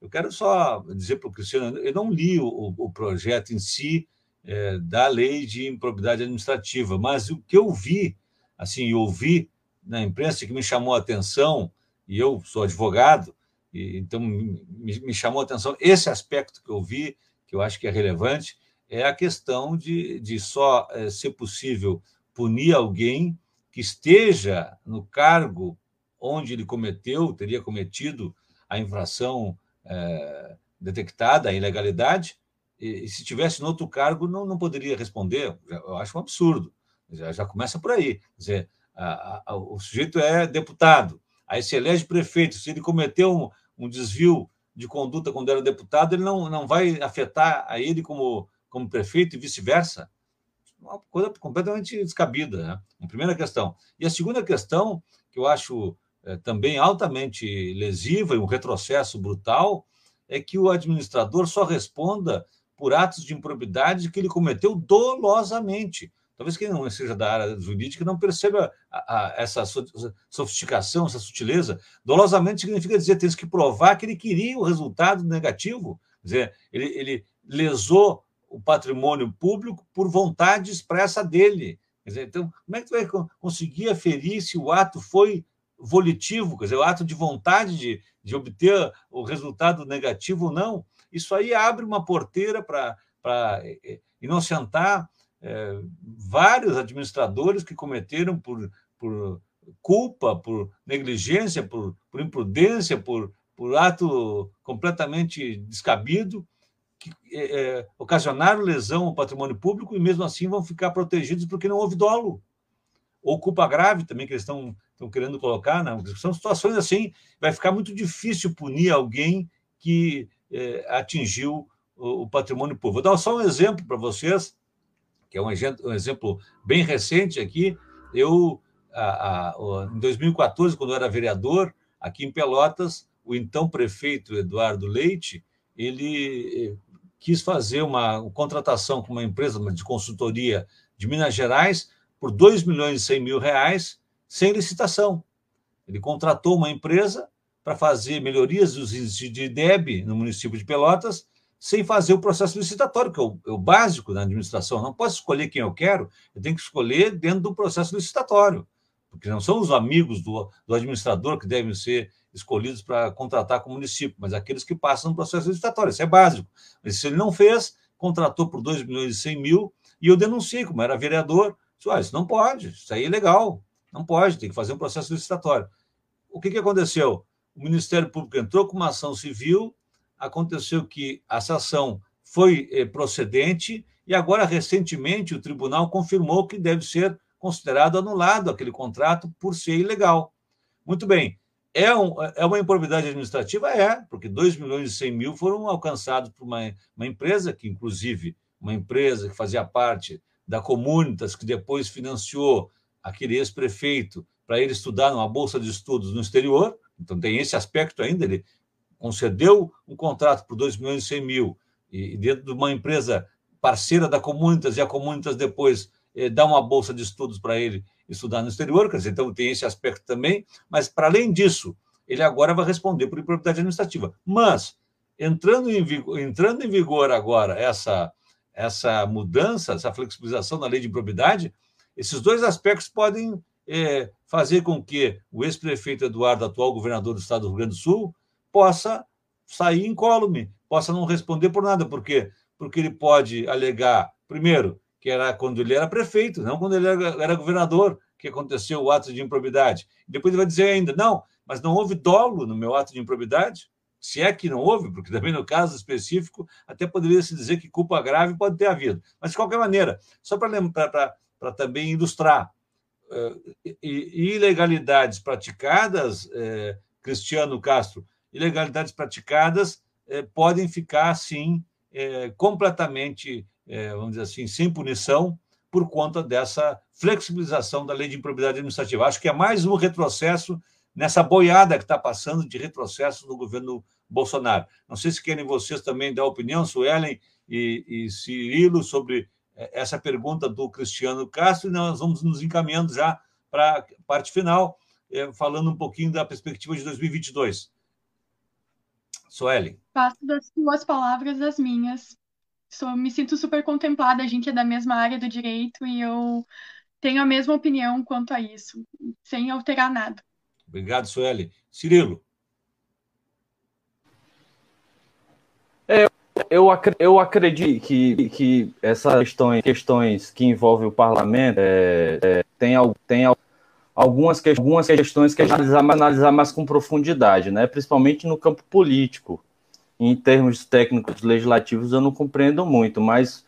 Eu quero só dizer para o Cristiano, eu não li o, o projeto em si, é, da lei de improbidade administrativa. Mas o que eu vi, assim, ouvi na imprensa que me chamou a atenção, e eu sou advogado, e, então me, me, chamou a atenção esse aspecto que eu vi, que eu acho que é relevante, é a questão de, de só é, ser possível punir alguém que esteja no cargo onde ele cometeu, teria cometido a infração é, detectada, a ilegalidade, e, e, se tivesse no outro cargo, não, não poderia responder. Eu acho um absurdo. Já, já começa por aí. Quer dizer, a, a, o sujeito é deputado, aí se elege prefeito. Se ele cometeu um, um, desvio de conduta quando era deputado, ele não, não vai afetar a ele como, como prefeito e vice-versa. Uma coisa completamente descabida. Né? Uma primeira questão. E a segunda questão, que eu acho é, também altamente lesiva e um retrocesso brutal, é que o administrador só responda por atos de improbidade que ele cometeu dolosamente. Talvez quem não seja da área jurídica não perceba a, a, essa sofisticação, essa sutileza. Dolosamente significa dizer que tem que provar que ele queria o resultado negativo. Quer dizer, ele, ele lesou o patrimônio público por vontade expressa dele. Quer dizer, então, como é que tu vai conseguir aferir se o ato foi volitivo, quer dizer, o ato de vontade de, de obter o resultado negativo ou não? Isso aí abre uma porteira para é, é, inocentar é, vários administradores que cometeram por, por culpa, por negligência, por, por imprudência, por, por ato completamente descabido, que é, é, ocasionaram lesão ao patrimônio público e mesmo assim vão ficar protegidos porque não houve dolo. Ou culpa grave também que eles estão, estão querendo colocar, né? são situações assim, vai ficar muito difícil punir alguém que é, atingiu o, patrimônio público. Vou dar só um exemplo para vocês que é um exemplo, bem recente aqui. Eu, em 2014, quando eu era vereador, aqui em Pelotas, o então prefeito Eduardo Leite, ele eh, quis fazer uma, uma contratação com uma empresa de consultoria de Minas Gerais por 2 milhões e 100 mil reais, sem licitação. Ele contratou uma empresa para fazer melhorias dos índices de DEB no município de Pelotas sem fazer o processo licitatório, que é o, é o básico da administração. Não posso escolher quem eu quero, eu tenho que escolher dentro do processo licitatório, porque não são os amigos do, do administrador que devem ser escolhidos para contratar com o município, mas aqueles que passam no processo licitatório. Isso é básico. Mas se ele não fez, contratou por 2 milhões e 100 mil, e eu denunciei, como era vereador, disse, ah, isso não pode, isso aí é legal, não pode, tem que fazer um processo licitatório. O que, que aconteceu? O Ministério Público entrou com uma ação civil aconteceu que essa ação foi eh, procedente e agora, recentemente, o tribunal confirmou que deve ser considerado anulado aquele contrato por ser ilegal. Muito bem. É, um, é uma improbidade administrativa? É, porque 2 milhões e 100 mil foram alcançados por uma, uma empresa, que inclusive uma empresa que fazia parte da Comunitas, que depois financiou aquele ex-prefeito para ele estudar numa bolsa de estudos no exterior. Então tem esse aspecto ainda, ele concedeu um contrato por 2 milhões e 100 mil, e dentro de uma empresa parceira da Comunitas, e a Comunitas depois eh, dá uma bolsa de estudos para ele estudar no exterior, quer dizer, então tem esse aspecto também, mas para além disso, ele agora vai responder por improbidade administrativa. Mas, entrando em vigor, entrando em vigor agora essa, essa mudança, essa flexibilização da lei de improbidade, esses dois aspectos podem é, fazer com que o ex-prefeito Eduardo, atual governador do estado do Rio Grande do Sul, possa sair incólume, possa não responder por nada. Por quê? Porque ele pode alegar, primeiro, que era quando ele era prefeito, não quando ele era governador, que aconteceu o ato de improbidade. Depois ele vai dizer ainda, não, mas não houve dolo no meu ato de improbidade. Se é que não houve, porque também no caso específico, até poderia se dizer que culpa grave pode ter havido. Mas, de qualquer maneira, só para também ilustrar, ilegalidades praticadas, uh, Cristiano Castro, ilegalidades praticadas eh, podem ficar, eh, completamente, eh, vamos dizer assim, sem punição por conta dessa flexibilização da lei de improbidade administrativa. Acho que é mais um retrocesso nessa boiada que está passando de retrocesso no governo Bolsonaro. Não sei se querem vocês também dar opinião, Suelen e, e Cirilo, sobre essa pergunta do Cristiano Castro, e nós vamos nos encaminhando já para a parte final, falando um pouquinho da perspectiva de 2022. Sueli. Faço das suas palavras as minhas. Sou, me sinto super contemplada, a gente é da mesma área do direito e eu tenho a mesma opinião quanto a isso, sem alterar nada. Obrigado, Sueli. Cirilo. É, eu, eu acredito que, que essas questões, questões que envolvem o parlamento é, é, tem, tem algumas, algumas questões que a gente analisar, analisar mais com profundidade, né? principalmente no campo político. Em termos técnicos legislativos, eu não compreendo muito, mas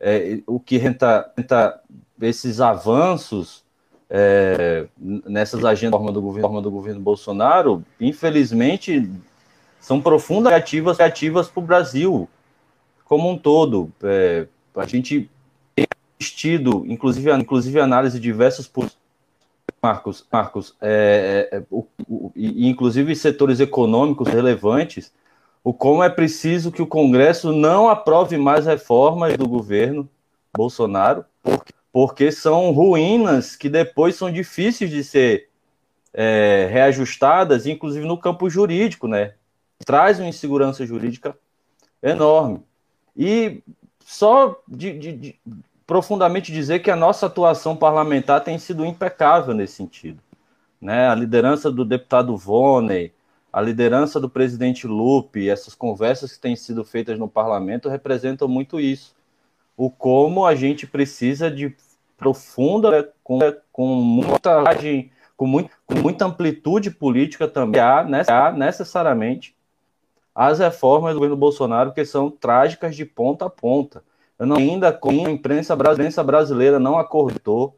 é, o que renta, renta esses avanços é, nessas agendas do governo, do governo Bolsonaro, infelizmente, são profundas ativas ativas para o Brasil como um todo. É, a gente tem assistido, inclusive, inclusive análise de diversos Marcos, Marcos, é, é, é, o, o, e inclusive setores econômicos relevantes, o como é preciso que o Congresso não aprove mais reformas do governo Bolsonaro, porque, porque são ruínas que depois são difíceis de ser é, reajustadas, inclusive no campo jurídico, né? Traz uma insegurança jurídica enorme. E só de, de, de profundamente dizer que a nossa atuação parlamentar tem sido impecável nesse sentido. Né? A liderança do deputado Voney, a liderança do presidente Lupe, essas conversas que têm sido feitas no parlamento representam muito isso. O como a gente precisa de profunda, com, com muita com, muito, com muita amplitude política também, necessariamente as reformas do governo Bolsonaro que são trágicas de ponta a ponta. Eu não ainda como a imprensa, a brasileira não acordou,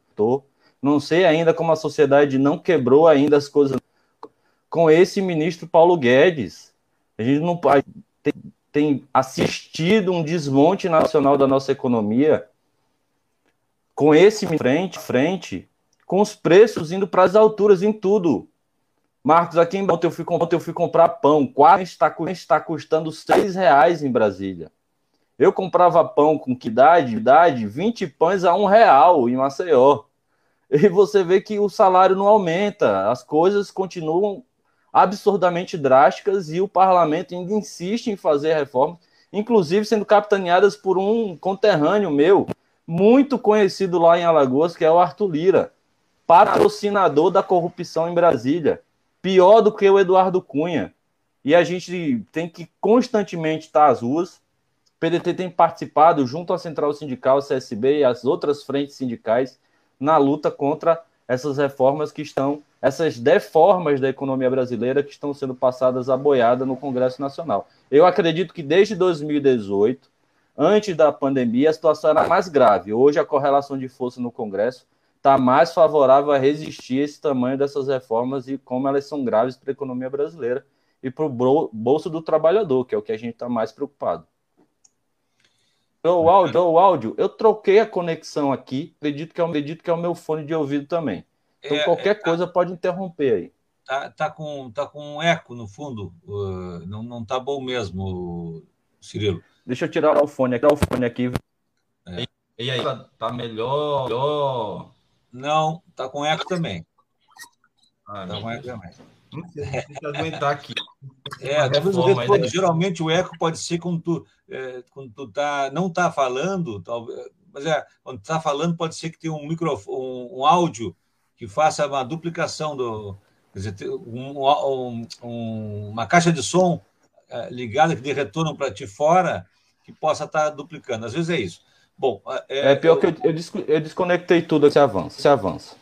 não sei ainda como a sociedade não quebrou ainda as coisas com esse ministro Paulo Guedes. A gente não tem, tem assistido um desmonte nacional da nossa economia com esse frente frente, com os preços indo para as alturas em tudo. Marcos, aqui em ontem eu fui, ontem eu fui comprar pão, quase está, está custando seis reais em Brasília. Eu comprava pão com que idade? idade 20 pães a um real em Maceió. E você vê que o salário não aumenta, as coisas continuam absurdamente drásticas e o parlamento ainda insiste em fazer reformas, inclusive sendo capitaneadas por um conterrâneo meu, muito conhecido lá em Alagoas, que é o Arthur Lira, patrocinador da corrupção em Brasília, pior do que o Eduardo Cunha. E a gente tem que constantemente estar às ruas, PDT tem participado, junto à Central Sindical, CSB e as outras frentes sindicais, na luta contra essas reformas que estão, essas deformas da economia brasileira que estão sendo passadas a boiada no Congresso Nacional. Eu acredito que desde 2018, antes da pandemia, a situação era mais grave. Hoje, a correlação de força no Congresso está mais favorável a resistir a esse tamanho dessas reformas e como elas são graves para a economia brasileira e para o bolso do trabalhador, que é o que a gente está mais preocupado o áudio, o áudio, eu troquei a conexão aqui, acredito que é, acredito que é o meu fone de ouvido também. Então é, qualquer é, tá, coisa pode interromper aí. Tá, tá, com, tá com um eco no fundo, uh, não, não tá bom mesmo, Cirilo. Deixa eu tirar o fone aqui, o fone aqui. É. E aí, tá, tá melhor, melhor? Não, tá com eco também. Ah, tá com eco também. Não sei, se aguentar aqui. É, talvez o retorno, geralmente o eco pode ser quando tu, é, quando tu tá, não está falando, talvez, mas é, quando está falando pode ser que tenha um microfone, um, um, áudio que faça uma duplicação do, quer dizer, um, um, uma caixa de som é, ligada que dê retorno para ti fora que possa estar tá duplicando. Às vezes é isso. Bom, é, é pior eu, que eu, eu, desconectei tudo, esse avança, esse avança.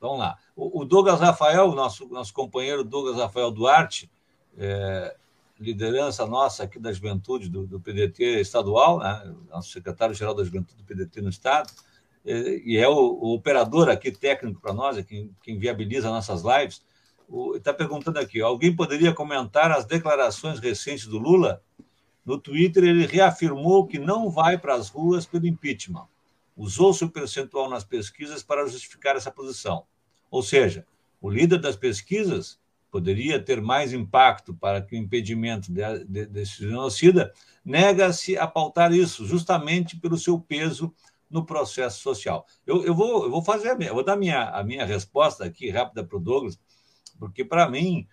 Vamos lá. O, Douglas Rafael, nosso, nosso companheiro Douglas Rafael Duarte, é, liderança nossa aqui da juventude do, do PDT estadual, né? nosso secretário-geral da juventude do PDT no Estado, é, e é o, o, operador aqui técnico para nós, é quem, quem viabiliza nossas lives, está perguntando aqui: alguém poderia comentar as declarações recentes do Lula? No Twitter, ele reafirmou que não vai para as ruas pelo impeachment usou seu percentual nas pesquisas para justificar essa posição. Ou seja, o líder das pesquisas poderia ter mais impacto para que o impedimento de, de, desse genocida, nega-se a pautar isso, justamente pelo seu peso no processo social. Eu, eu, vou, eu vou fazer, eu vou dar minha, a minha resposta aqui rápida para o Douglas, porque para mim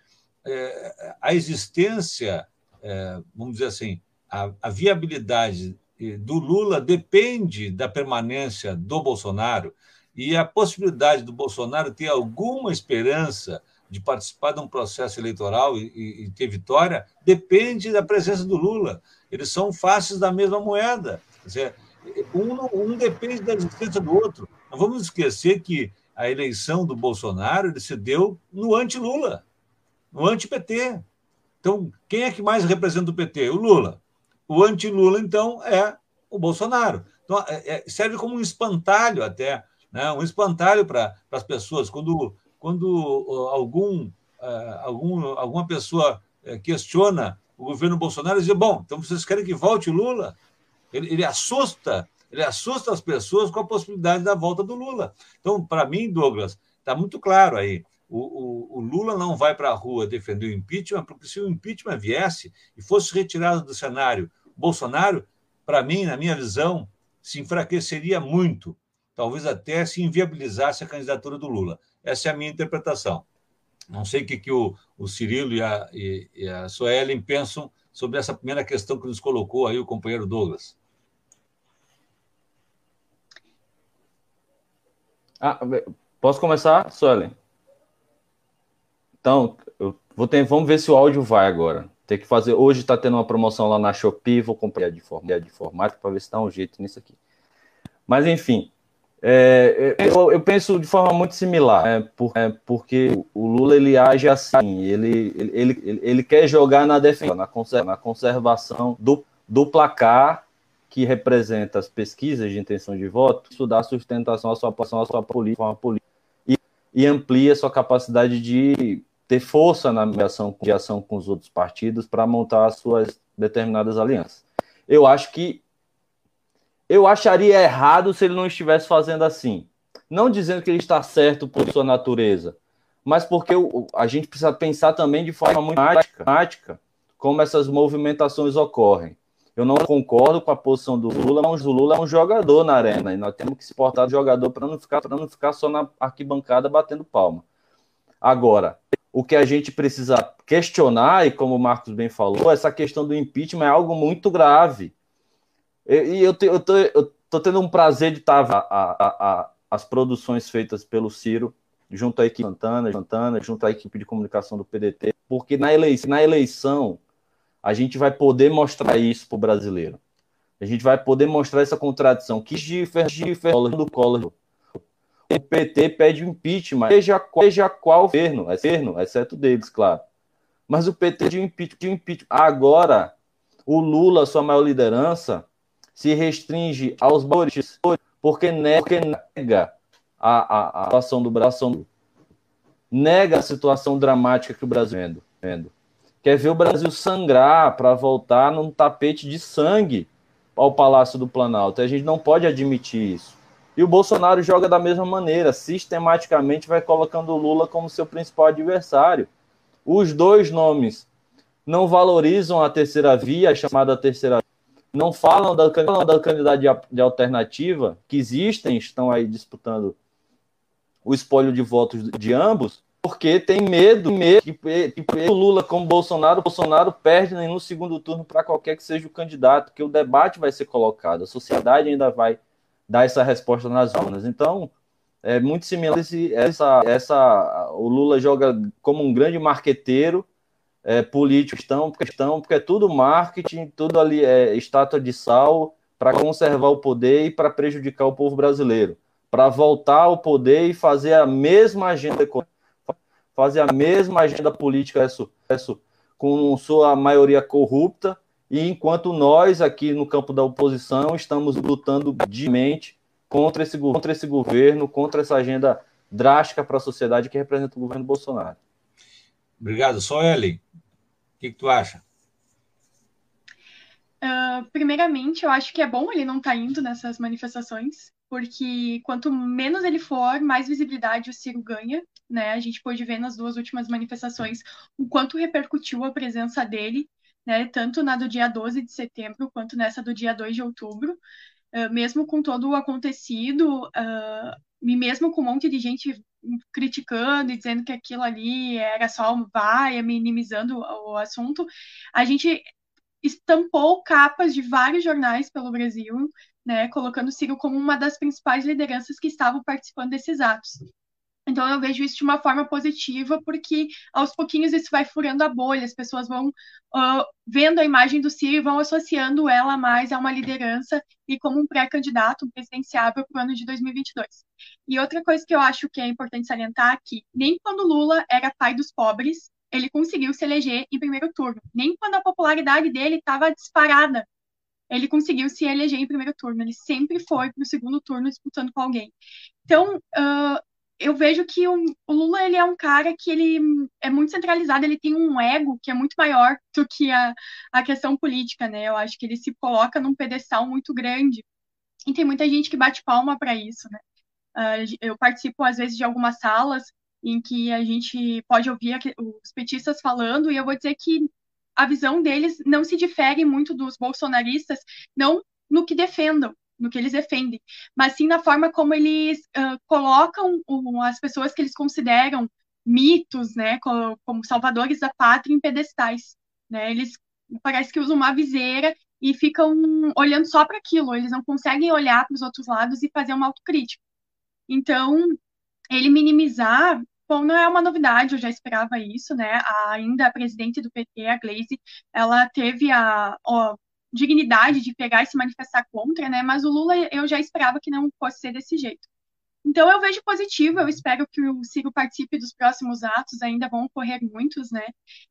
é, a existência, é, vamos dizer assim, a, a viabilidade do Lula depende da permanência do Bolsonaro e a possibilidade do Bolsonaro ter alguma esperança de participar de um processo eleitoral e, e, ter vitória depende da presença do Lula. eles são faces da mesma moeda. Dizer, um, um depende da existência do outro. Não vamos esquecer que a eleição do Bolsonaro ele se deu no anti-Lula, no anti-PT. Então, quem é que mais representa o PT? O Lula. O anti-Lula, então, é o Bolsonaro. Então, é, é, serve como um espantalho até, né? um espantalho para as pessoas. Quando, quando algum, uh, algum, alguma pessoa uh, questiona o governo Bolsonaro, diz: bom, então vocês querem que volte Lula? Ele, ele assusta, ele assusta as pessoas com a possibilidade da volta do Lula. Então, para mim, Douglas, está muito claro aí. O, o, o, Lula não vai para a rua defender o impeachment, porque se o impeachment viesse e fosse retirado do cenário Bolsonaro, para mim, na minha visão, se enfraqueceria muito, talvez até se inviabilizasse a candidatura do Lula. Essa é a minha interpretação. Não sei o que, que o, o Cirilo e a, e, e a Suelen pensam sobre essa primeira questão que nos colocou aí o companheiro Douglas. Ah, posso começar, Suelen? Então, ter, vamos ver se o áudio vai agora. Tem que fazer. Hoje está tendo uma promoção lá na Shopee, vou comprar de, form, de formato para ver se dá um jeito nisso aqui. Mas enfim, é, eu, eu, penso de forma muito similar, é, por, é, porque o Lula ele age assim, ele, ele, ele, ele quer jogar na defesa, na, na conservação do, do placar que representa as pesquisas de intenção de voto, isso dá sustentação à sua, à sua política, e, e amplia sua capacidade de ter força na mediação ação com os outros partidos para montar as suas determinadas alianças. Eu acho que eu acharia errado se ele não estivesse fazendo assim. Não dizendo que ele está certo por sua natureza, mas porque a gente precisa pensar também de forma muito prática como essas movimentações ocorrem. Eu não concordo com a posição do Lula, mas o Lula é um jogador na arena e nós temos que se portar de jogador para não ficar para não ficar só na arquibancada batendo palma. Agora, o que a gente precisa questionar, e como o Marcos bem falou, essa questão do impeachment é algo muito grave. E, eu, te, eu, tô, eu tô tendo um prazer de estar a, a, a, as produções feitas pelo Ciro, junto à equipe Santana, Santana, junto à equipe de comunicação do PDT, porque na eleição, na eleição a gente vai poder mostrar isso para o brasileiro. A gente vai poder mostrar essa contradição. Que diferença do Collor o PT pede impeachment, seja, seja qual governo, é governo, exceto deles, claro. Mas o PT de impeachment, de impeachment. Agora, o Lula, sua maior liderança, se restringe aos valores, porque nega a, a, a situação do Brasil, nega a situação dramática que o Brasil vendo, vendo. Quer ver o Brasil sangrar para voltar num tapete de sangue ao Palácio do Planalto. A gente não pode admitir isso. E o Bolsonaro joga da mesma maneira, sistematicamente vai colocando o Lula como seu principal adversário. Os dois nomes não valorizam a terceira via, a chamada terceira via, não falam da, da candidato de, alternativa, que existem, estão aí disputando o espólio de votos de ambos, porque tem medo, medo que, que o Lula como Bolsonaro, Bolsonaro perde no segundo turno para qualquer que seja o candidato, que o debate vai ser colocado, a sociedade ainda vai dar essa resposta nas urnas. Então, é muito similar esse, essa, essa o Lula joga como um grande marqueteiro é, político questão, questão porque é tudo marketing, tudo ali é estátua de sal para conservar o poder e para prejudicar o povo brasileiro, para voltar ao poder e fazer a mesma agenda fazer a mesma agenda política isso, isso, com sua maioria corrupta e enquanto nós, aqui no campo da oposição, estamos lutando diamente contra esse, contra esse governo, contra essa agenda drástica para a sociedade que representa o governo Bolsonaro. Obrigado. Só Ellen, o que, que tu acha? Uh, primeiramente, eu acho que é bom ele não estar tá indo nessas manifestações, porque quanto menos ele for, mais visibilidade o Ciro ganha, né? A gente pôde ver nas duas últimas manifestações o quanto repercutiu a presença dele né, tanto na do dia 12 de setembro quanto nessa do dia 2 de outubro, uh, mesmo com todo o acontecido, uh, e mesmo com um monte de gente criticando e dizendo que aquilo ali era só um vai, minimizando o assunto, a gente estampou capas de vários jornais pelo Brasil, né, colocando Ciro como uma das principais lideranças que estavam participando desses atos. Então eu vejo isso de uma forma positiva, porque aos pouquinhos isso vai furando a bolha, as pessoas vão uh, vendo a imagem do Ciro e vão associando ela mais a uma liderança e como um pré-candidato presidenciável para o ano de 2022. E outra coisa que eu acho que é importante salientar é nem quando Lula era pai dos pobres, ele conseguiu se eleger em primeiro turno. Nem quando a popularidade dele estava disparada, ele conseguiu se eleger em primeiro turno. Ele sempre foi para o segundo turno disputando com alguém. Então, uh, eu vejo que o, o, Lula ele é um cara que ele é muito centralizado, ele tem um ego que é muito maior do que a, a questão política, né? Eu acho que ele se coloca num pedestal muito grande. E tem muita gente que bate palma para isso, né? Eu participo, às vezes, de algumas salas em que a gente pode ouvir os petistas falando, e eu vou dizer que a visão deles não se difere muito dos bolsonaristas, não no que defendam, no que eles defendem, mas sim na forma como eles uh, colocam as pessoas que eles consideram mitos, né, como, como salvadores da pátria em pedestais, né? Eles parece que usam uma viseira e ficam olhando só para aquilo, eles não conseguem olhar para os outros lados e fazer uma autocrítica. Então, ele minimizar, bom, não é uma novidade, eu já esperava isso, né? A, ainda a presidente do PT, a Glaze, ela teve a, dignidade de pegar e se manifestar contra, né? Mas o Lula eu já esperava que não fosse ser desse jeito. Então eu vejo positivo, eu espero que o Ciro participe dos próximos atos, ainda vão ocorrer muitos, né?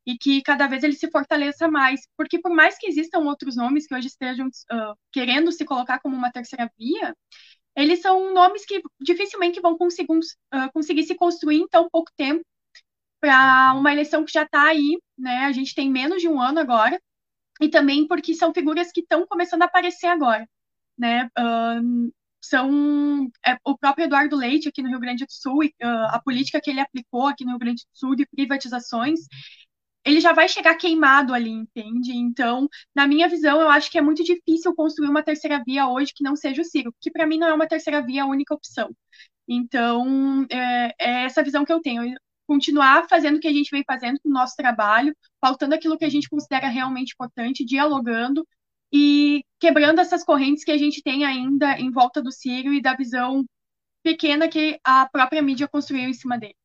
E que cada vez ele se fortaleça mais, porque por mais que existam outros nomes que hoje estejam uh, querendo se colocar como uma terceira via, eles são nomes que dificilmente vão conseguir, uh, conseguir se construir em tão pouco tempo para uma eleição que já está aí, né? A gente tem menos de um ano agora, e também porque são figuras que estão começando a aparecer agora, né? Uh, são é, o próprio Eduardo Leite aqui no Rio Grande do Sul e uh, a política que ele aplicou aqui no Rio Grande do Sul de privatizações, ele já vai chegar queimado ali, entende? Então, na minha visão, eu acho que é muito difícil construir uma terceira via hoje que não seja o Ciro, que para mim não é uma terceira via a única opção. Então, é, é essa visão que eu tenho continuar fazendo o que a gente vem fazendo com o nosso trabalho, faltando aquilo que a gente considera realmente importante, dialogando e quebrando essas correntes que a gente tem ainda em volta do Sírio e da visão pequena que a própria mídia construiu em cima dele.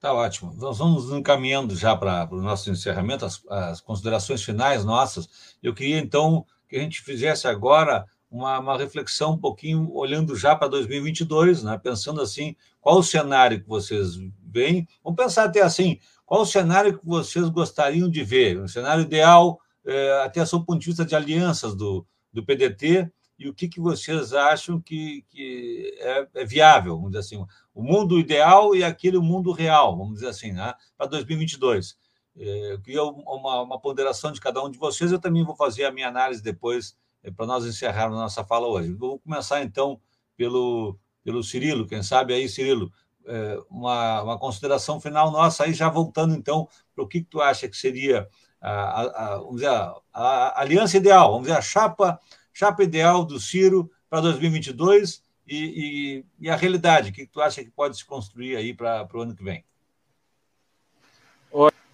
Tá ótimo. Nós vamos encaminhando já para o nosso encerramento, as, as, considerações finais nossas. Eu queria, então, que a gente fizesse agora uma, uma reflexão um pouquinho olhando já para 2022, né? pensando assim, qual o cenário que vocês veem? Vamos pensar até assim, qual o cenário que vocês gostariam de ver? Um cenário ideal, é, até sob o ponto de vista de alianças do, do PDT, e o que, que vocês acham que, que é, é, viável, vamos dizer assim, o mundo ideal e aquele mundo real, vamos dizer assim, né, para 2022. É, eu queria uma, uma, ponderação de cada um de vocês, eu também vou fazer a minha análise depois, para nós encerrarmos nossa fala hoje. Vou começar, então, pelo, pelo Cirilo, quem sabe aí, Cirilo, é, uma, uma consideração final nossa, aí já voltando então para o que, que tu acha que seria a, a, a, vamos dizer, a, a, aliança ideal, vamos dizer, a chapa, chapa ideal do Ciro para 2022 e, e, e, a realidade, o que, que tu acha que pode se construir aí para o ano que vem?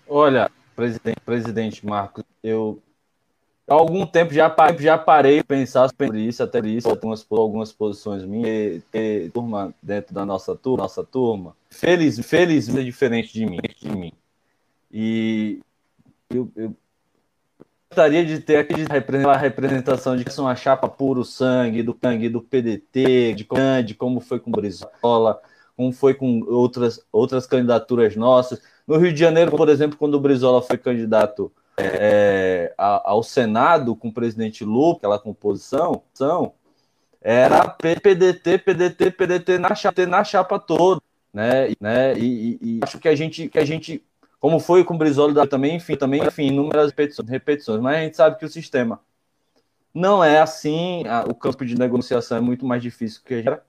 Olha, presidente, presidente Marcos, eu Há algum tempo já, já parei pensar sobre isso, até isso, algumas, algumas posições minhas, ter turma dentro da nossa turma, nossa turma, feliz, felizmente é diferente de mim, de mim. E eu, eu gostaria de ter aqui a representação de que são uma chapa puro sangue, do sangue do PDT, de, de como foi com Brizola, como foi com outras, outras candidaturas nossas. No Rio de Janeiro, por exemplo, quando o Brizola foi candidato é, ao Senado com o presidente Lula, aquela composição, era PDT, PDT, PDT na chapa, na chapa toda, né? né? E, e, e, acho que a gente, que a gente, como foi com o Brizola também, enfim, também, enfim, inúmeras repetições, repetições, mas a gente sabe que o sistema não é assim, o campo de negociação é muito mais difícil que era.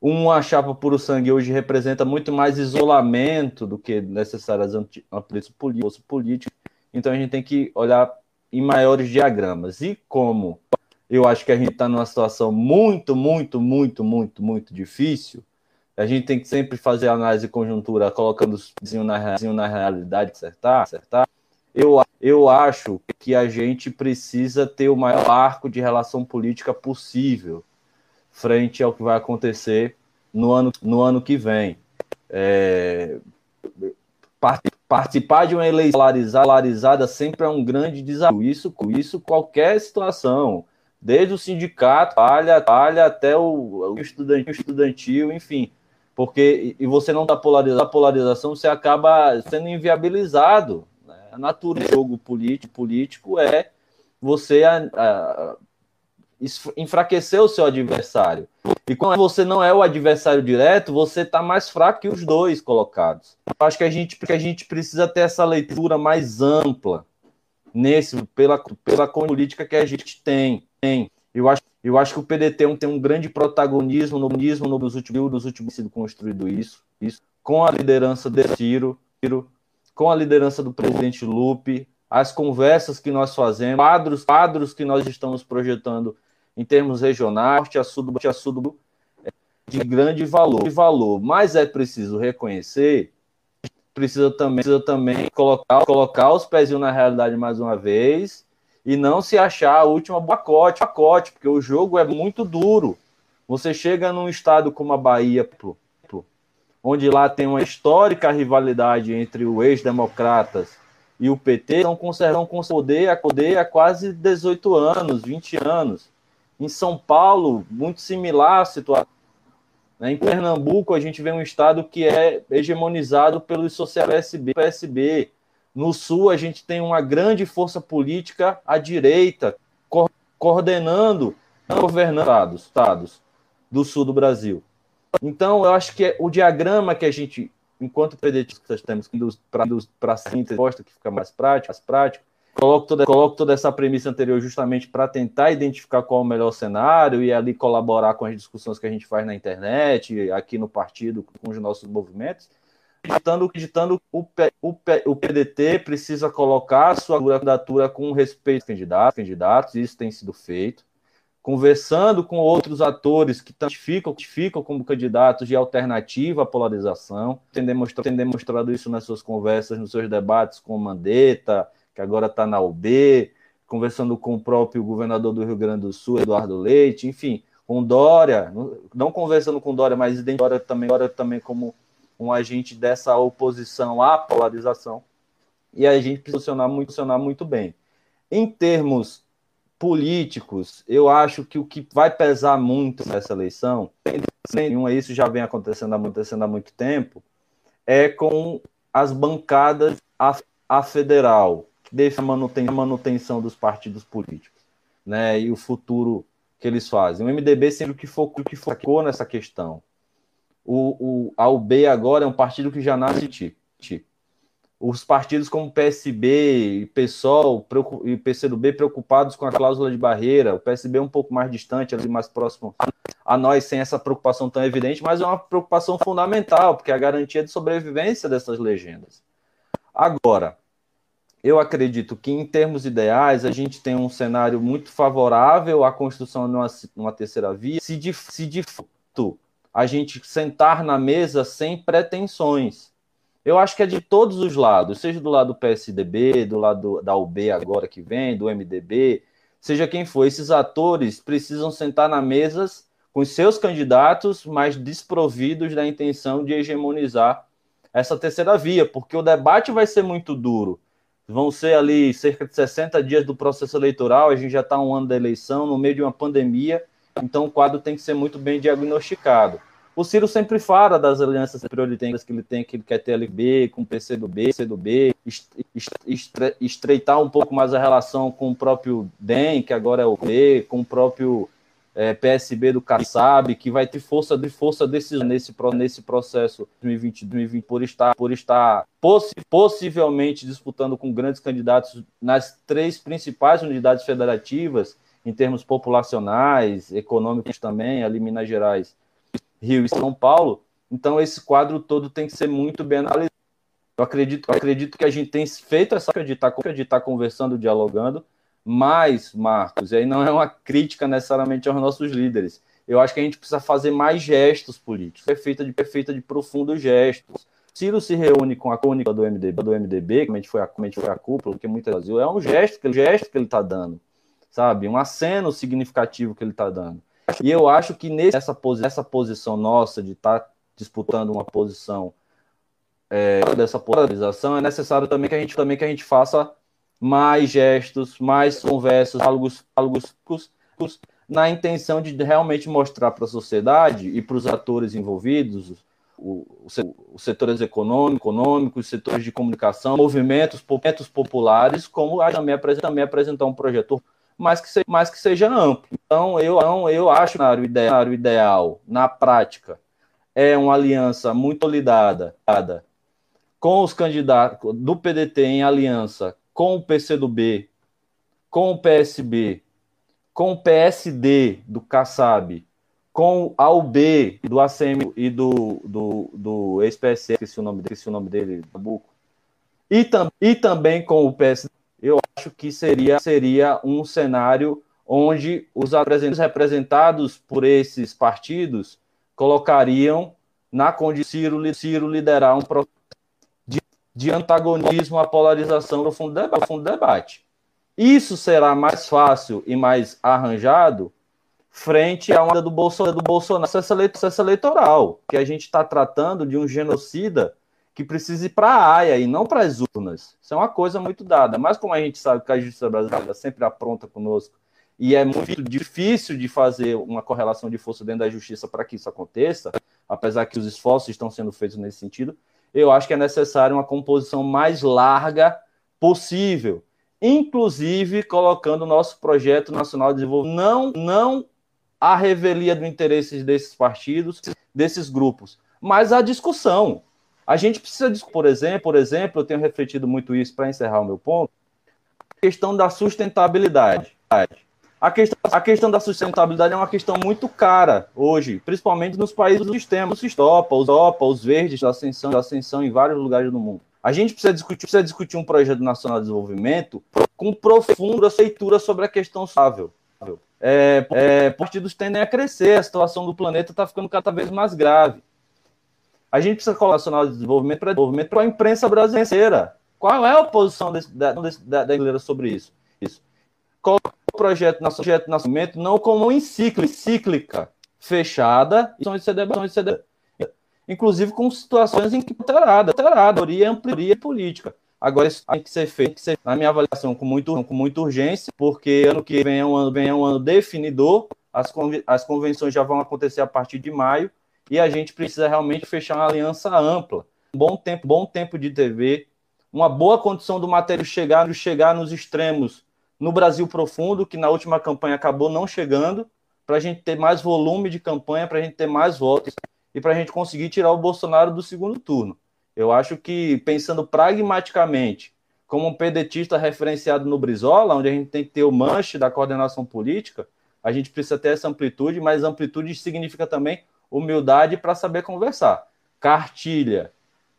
Uma chapa puro sangue hoje representa muito mais isolamento do que necessárias amplitudes políticas então a gente tem que olhar em maiores diagramas. E como eu acho que a gente está numa situação muito, muito, muito, muito, muito difícil, a gente tem que sempre fazer análise conjuntura, colocando os na, na realidade, acertar, acertar. Eu, eu acho que a gente precisa ter o maior arco de relação política possível frente ao que vai acontecer no ano, no ano que vem. É, participar de uma eleição polarizada sempre é um grande desafio. Isso, isso qualquer situação, desde o sindicato, falha até o, o estudantil, estudantil, enfim. Porque e você não está polarizado, a polarização você acaba sendo inviabilizado. Né? A natureza do jogo político, político é você a, a, enfraquecer o seu adversário. E quando você não é o adversário direto, você está mais fraco que os dois colocados. Eu acho que a gente, que a gente precisa ter essa leitura mais ampla nesse pela, pela política que a gente tem. tem. Eu, acho, eu acho que o PDT tem um grande protagonismo no mesmo nos últimos nos últimos sido construído isso, isso com a liderança de Ciro, Ciro com a liderança do presidente Lupe, as conversas que nós fazemos, quadros, quadros que nós estamos projetando em termos regionais, a sul, a sul de grande valor, de valor. Mas é preciso reconhecer, precisa também, precisa também colocar, colocar os pezinhos na realidade mais uma vez e não se achar a última pacote, pacote, porque o jogo é muito duro. Você chega num estado como a Bahia, onde lá tem uma histórica rivalidade entre o ex-democratas e o PT, estão conservando poder a poder há quase 18 anos, 20 anos. Em São Paulo, muito similar a situação. Né? Em Pernambuco, a gente vê um estado que é hegemonizado pelo social PSB, PSB. No Sul, a gente tem uma grande força política à direita, co coordenando, governando estados do sul do Brasil. Então, eu acho que é o diagrama que a gente, enquanto pedetistas, temos para a síntese, que fica mais prático, mais prático, Coloco toda, coloco toda essa premissa anterior justamente para tentar identificar qual é o melhor cenário e ali colaborar com as discussões que a gente faz na internet, aqui no partido, com os nossos movimentos. Ditando, ditando o, o, o PDT precisa colocar sua candidatura com respeito aos candidatos, candidatos, isso tem sido feito. Conversando com outros atores que ficam como candidatos de alternativa à polarização, tem demonstrado, tem demonstrado isso nas suas conversas, nos seus debates com Mandetta, que agora está na UB, conversando com o próprio governador do Rio Grande do Sul, Eduardo Leite, enfim, com Dória, não conversando com Dória, mas Dória também, Dória também como um agente dessa oposição à polarização. E a gente precisa funcionar muito, funcionar muito bem. Em termos políticos, eu acho que o que vai pesar muito nessa eleição, nenhuma, isso já vem acontecendo, acontecendo há muito tempo, é com as bancadas a, a federal, deixa a manutenção dos partidos políticos, né? E o futuro que eles fazem. O MDB sempre que focou, que focou nessa questão. O, o, a UB agora é um partido que já nasce ti. Os partidos como PSB, PSOL e PCdoB preocupados com a cláusula de barreira, o PSB é um pouco mais distante, ali mais próximo a nós, sem essa preocupação tão evidente, mas é uma preocupação fundamental, porque é a garantia de sobrevivência dessas legendas. Agora, eu acredito que, em termos ideais, a gente tem um cenário muito favorável à construção de uma, terceira via, se de, se de fato a gente sentar na mesa sem pretensões. Eu acho que é de todos os lados, seja do lado do PSDB, do lado da UB agora que vem, do MDB, seja quem for, esses atores precisam sentar na mesa com seus candidatos, mas desprovidos da intenção de hegemonizar essa terceira via, porque o debate vai ser muito duro. Vão ser ali cerca de 60 dias do processo eleitoral, a gente já está um ano da eleição, no meio de uma pandemia, então o quadro tem que ser muito bem diagnosticado. O Ciro sempre fala das alianças prioritárias que ele tem, que ele quer ter LB com o PCdoB, CDB, estreitar um pouco mais a relação com o próprio DEM, que agora é o P, com o próprio é, PSB do Kassab, que vai ter força de força decisão nesse, nesse processo 2020, 2020 por estar, por estar possi possivelmente disputando com grandes candidatos nas três principais unidades federativas, em termos populacionais, econômicos também, ali Minas Gerais, Rio e São Paulo. Então, esse quadro todo tem que ser muito bem analisado. Eu acredito, eu acredito que a gente tem feito essa de estar conversando, dialogando, mas, Marcos, e aí não é uma crítica necessariamente aos nossos líderes. Eu acho que a gente precisa fazer mais gestos políticos. É feita de perfeita de profundos gestos. Ciro se reúne com a cônica do MDB, do MDB, que foi a, foi a cúpula, que muitas vezes é um gesto que, gesto que ele está dando, sabe? Um aceno significativo que ele está dando. E eu acho que nessa posi essa posição nossa de estar tá disputando uma posição é, dessa polarização, é necessário também que a gente também que a gente faça mais gestos, mais conversas, diálogos, diálogos na intenção de realmente mostrar para a sociedade e para os atores envolvidos, os setores econômicos, econômicos, setores de comunicação, movimentos, movimentos populares, como também, também apresentar um projeto mas que, seja, mas que seja amplo. Então, eu, eu acho que o cenário ideal, na prática, é uma aliança muito consolidada com os candidatos do PDT em aliança com o PCdoB, com o PSB, com o PSD do Kassab, com a UB do ACM e do, do, do ex-PSE, esqueci o nome, o nome dele, e, tam, e também com o PSD, eu acho que seria, seria um cenário onde os representados por esses partidos colocariam na condição Ciro, Ciro liderar um processo de, antagonismo à polarização no fundo, do fundo do debate. Isso será mais fácil e mais arranjado frente à onda do Bolsonaro, do Bolsonaro processo eleitoral, que a gente está tratando de um genocida que precisa ir para a AIA e não para as urnas. Isso é uma coisa muito dada. Mas como a gente sabe que a justiça brasileira sempre apronta conosco e é muito difícil de fazer uma correlação de força dentro da justiça para que isso aconteça, apesar que os esforços estão sendo feitos nesse sentido, eu acho que é necessário uma composição mais larga possível, inclusive colocando o nosso projeto nacional de desenvolvimento não não a revelia do interesse desses partidos, desses grupos, mas a discussão. A gente precisa, por exemplo, por exemplo, eu tenho refletido muito isso para encerrar o meu ponto, a questão da sustentabilidade. A questão, a questão da sustentabilidade é uma questão muito cara hoje, principalmente nos países do sistema, o Sistopa, os OPA, os verdes da ascensão, da ascensão em vários lugares do mundo. A gente precisa discutir, precisa discutir um projeto nacional de desenvolvimento com profunda leitura sobre a questão sustentável é, é, partidos tendem a crescer, a situação do planeta está ficando cada vez mais grave. A gente precisa colocar o Nacional de Desenvolvimento para desenvolvimento para a imprensa brasileira. Qual é a posição desse, da, desse, da, brasileira sobre isso? isso. Coloca projeto, nosso projeto nascimento não como uma encíclica fechada, e de ser debate, inclusive com situações em que alterada, alterada, e política. Agora, isso tem que ser feito, que ser, na minha avaliação, com, muito, com muita urgência, porque ano que vem é um ano, vem é um ano definidor, as, as convenções já vão acontecer a partir de maio, e a gente precisa realmente fechar uma aliança ampla. Um bom tempo, bom tempo de TV, uma boa condição do material chegar, chegar nos extremos no Brasil profundo, que na última campanha acabou não chegando, para a gente ter mais volume de campanha, para a gente ter mais votos e para a gente conseguir tirar o Bolsonaro do segundo turno. Eu acho que, pensando pragmaticamente, como um pedetista referenciado no Brizola, onde a gente tem que ter o manche da coordenação política, a gente precisa ter essa amplitude, mas amplitude significa também humildade para saber conversar. Cartilha,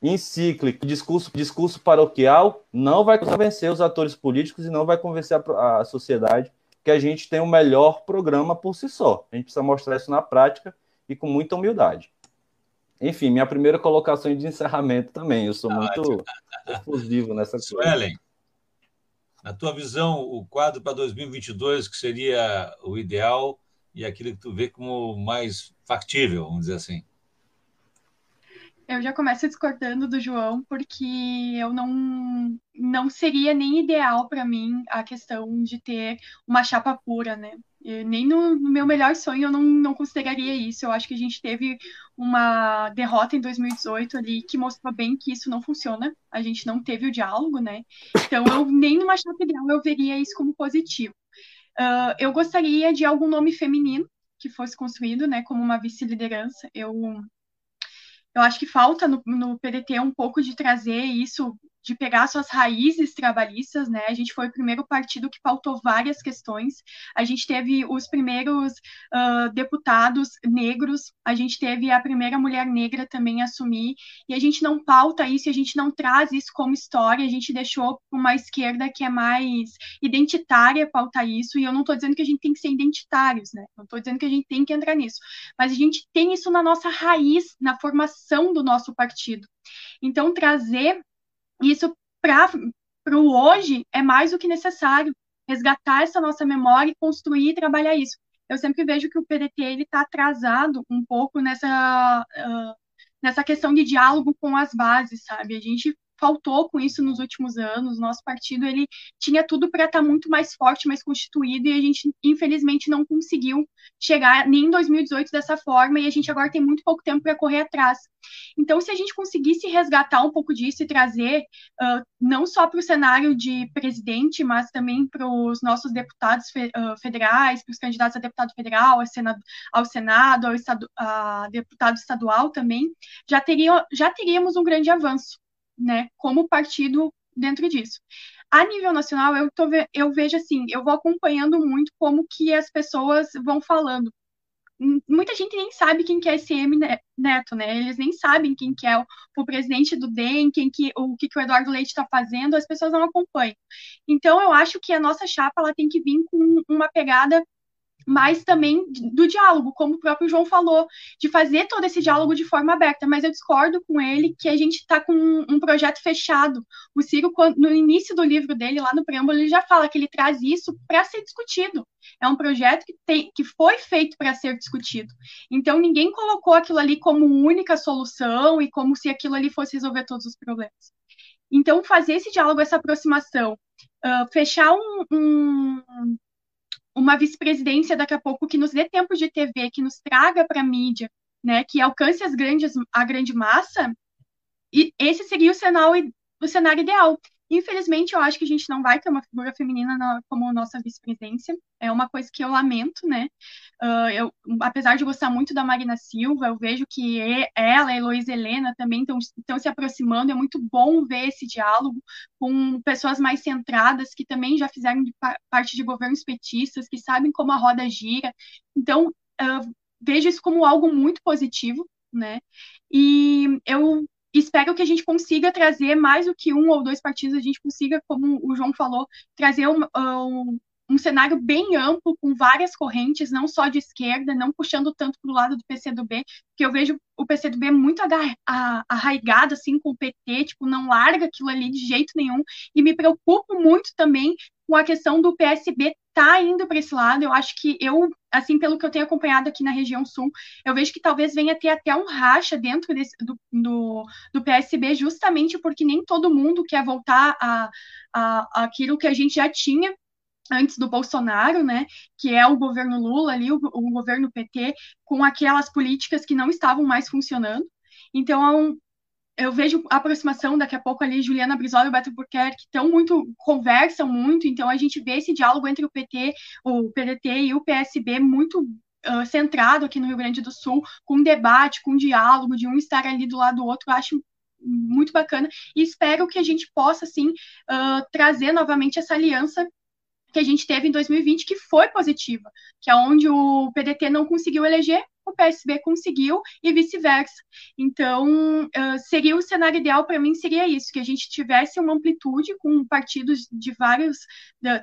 encíclica, discurso, discurso paroquial não vai convencer os atores políticos e não vai convencer a, a sociedade que a gente tem o melhor programa por si só. A gente precisa mostrar isso na prática e com muita humildade. Enfim, minha primeira colocação de encerramento também. Eu sou ah, muito efusivo nessa coisa. Suelen, na tua visão, o quadro para 2022, que seria o ideal e aquilo que tu vê como mais factível, vamos dizer assim? Eu já começo discordando do João, porque eu não, não seria nem ideal para mim a questão de ter uma chapa pura, né? Nem no, no, meu melhor sonho eu não, não consideraria isso. Eu acho que a gente teve uma derrota em 2018 ali que mostrou bem que isso não funciona. A gente não teve o diálogo, né? Então, eu nem numa chapa ideal eu veria isso como positivo. Uh, eu gostaria de algum nome feminino que fosse construído, né, como uma vice-liderança. Eu eu acho que falta no, no PDT um pouco de trazer isso de pegar suas raízes trabalhistas, né? A gente foi o primeiro partido que pautou várias questões. A gente teve os primeiros uh, deputados negros, a gente teve a primeira mulher negra também a assumir, e a gente não pauta isso, a gente não traz isso como história, a gente deixou uma esquerda que é mais identitária pautar isso, e eu não estou dizendo que a gente tem que ser identitários, né? Não estou dizendo que a gente tem que entrar nisso, mas a gente tem isso na nossa raiz, na formação do nosso partido. Então, trazer isso para o hoje é mais do que necessário resgatar essa nossa memória e construir e trabalhar isso. eu sempre vejo que o PDT ele está atrasado um pouco nessa uh, nessa questão de diálogo com as bases, sabe? A gente faltou com isso nos últimos anos. Nosso partido ele tinha tudo para estar tá muito mais forte, mais constituído, e a gente infelizmente não conseguiu chegar nem em 2018 dessa forma, e a gente agora tem muito pouco tempo para correr atrás. Então, se a gente conseguisse resgatar um pouco disso e trazer uh, não só para o cenário de presidente, mas também para os nossos deputados fe uh, federais, para os candidatos a deputado federal, a senado, ao Senado, ao estado, a deputado estadual também, já, teria, já teríamos um grande avanço né, como partido dentro disso. A nível nacional, eu, tô, eu vejo assim, eu vou acompanhando muito como que as pessoas vão falando. Muita gente nem sabe quem que é esse M Neto, né? Eles nem sabem quem que é o, o presidente do DEM, quem que, o que, que o Eduardo Leite está fazendo, as pessoas não acompanham. Então, eu acho que a nossa chapa ela tem que vir com uma pegada mas também do diálogo, como o próprio João falou, de fazer todo esse diálogo de forma aberta. Mas eu discordo com ele que a gente está com um projeto fechado. O Ciro, no início do livro dele, lá no preâmbulo, ele já fala que ele traz isso para ser discutido. É um projeto que, tem, que foi feito para ser discutido. Então, ninguém colocou aquilo ali como única solução e como se aquilo ali fosse resolver todos os problemas. Então, fazer esse diálogo, essa aproximação, uh, fechar um, um uma vice-presidência daqui a pouco que nos dê tempo de TV, que nos traga para a mídia, né, que alcance as grandes, a grande massa, e esse seria o cenário, o cenário ideal. Infelizmente, eu acho que a gente não vai ter uma figura feminina na, como nossa vice-presidência. É uma coisa que eu lamento, né? Uh, eu, apesar de gostar muito da Marina Silva, eu vejo que ela e Heloísa Helena também estão se aproximando. É muito bom ver esse diálogo com pessoas mais centradas, que também já fizeram parte de governos petistas, que sabem como a roda gira. Então, uh, vejo isso como algo muito positivo, né? E eu espero que a gente consiga trazer mais do que um ou dois partidos, a gente consiga, como o João falou, trazer um, um, um cenário bem amplo, com várias correntes, não só de esquerda, não puxando tanto para o lado do PCdoB, porque eu vejo o PCdoB muito arraigado, assim, com o PT, tipo, não larga aquilo ali de jeito nenhum, e me preocupo muito também com a questão do PSB tá indo para esse lado. Eu acho que eu, assim, pelo que eu tenho acompanhado aqui na região sul, eu vejo que talvez venha ter até um racha dentro desse, do, do, do PSB, justamente porque nem todo mundo quer voltar a, a, aquilo que a gente já tinha antes do Bolsonaro, né, que é o governo Lula ali, o, o governo PT, com aquelas políticas que não estavam mais funcionando. Então, eu vejo a aproximação daqui a pouco ali, Juliana Brizola e o Beto Burquerque, que estão muito, conversam muito, então a gente vê esse diálogo entre o PT, o PDT e o PSB muito uh, centrado aqui no Rio Grande do Sul, com debate, com diálogo, de um estar ali do lado do outro, eu acho muito bacana, e espero que a gente possa, assim, uh, trazer novamente essa aliança que a gente teve em 2020, que foi positiva, que é onde o PDT não conseguiu eleger, o PSB conseguiu e vice-versa. Então, uh, seria o cenário ideal para mim seria isso, que a gente tivesse uma amplitude com partidos de vários,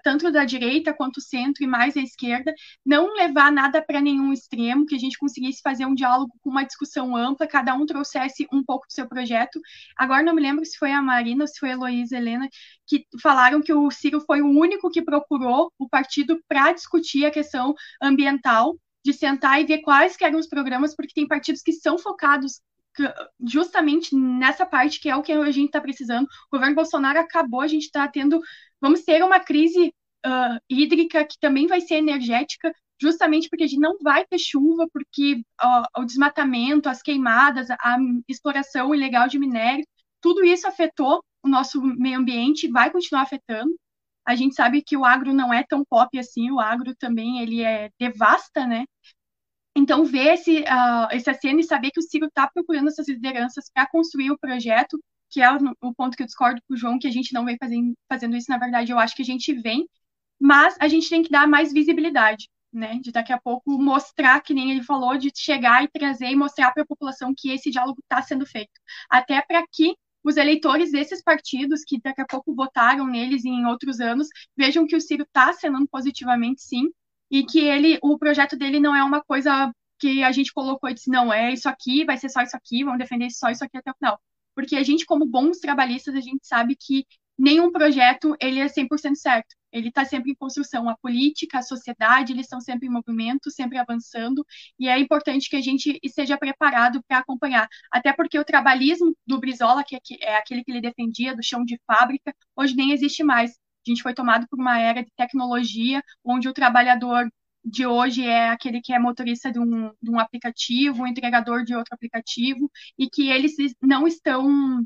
tanto da direita quanto centro e mais à esquerda, não levar nada para nenhum extremo, que a gente conseguisse fazer um diálogo com uma discussão ampla, cada um trouxesse um pouco do seu projeto. Agora não me lembro se foi a Marina ou se foi a Heloísa Helena que falaram que o Ciro foi o único que procurou o partido para discutir a questão ambiental de sentar e ver quais que eram os programas, porque tem partidos que são focados justamente nessa parte que é o que a gente está precisando. O governo Bolsonaro acabou, a gente está tendo, vamos ter uma crise uh, hídrica que também vai ser energética, justamente porque a gente não vai ter chuva, porque uh, o desmatamento, as queimadas, a exploração ilegal de minério, tudo isso afetou o nosso meio ambiente, vai continuar afetando. A gente sabe que o agro não é tão pop assim, o agro também ele é devasta, né? Então, ver esse, uh, esse aceno e saber que o Ciro está procurando essas lideranças para construir o projeto, que é o, o, ponto que eu discordo com o João, que a gente não vem fazendo, fazendo isso, na verdade, eu acho que a gente vem, mas a gente tem que dar mais visibilidade, né? De daqui a pouco mostrar, que nem ele falou, de chegar e trazer e mostrar para a população que esse diálogo está sendo feito. Até para que os eleitores desses partidos que daqui a pouco votaram neles em outros anos vejam que o Ciro está acenando positivamente, sim, e que ele, o projeto dele não é uma coisa que a gente colocou e disse, não, é isso aqui, vai ser só isso aqui, vamos defender só isso aqui até o final. Porque a gente, como bons trabalhistas, a gente sabe que nenhum projeto ele é 100% certo. Ele está sempre em construção. A política, a sociedade, eles estão sempre em movimento, sempre avançando, e é importante que a gente esteja preparado para acompanhar. Até porque o trabalhismo do Brizola, que é aquele que ele defendia, do chão de fábrica, hoje nem existe mais. A gente foi tomado por uma era de tecnologia, onde o trabalhador de hoje é aquele que é motorista de um, de um aplicativo, entregador de outro aplicativo, e que eles não estão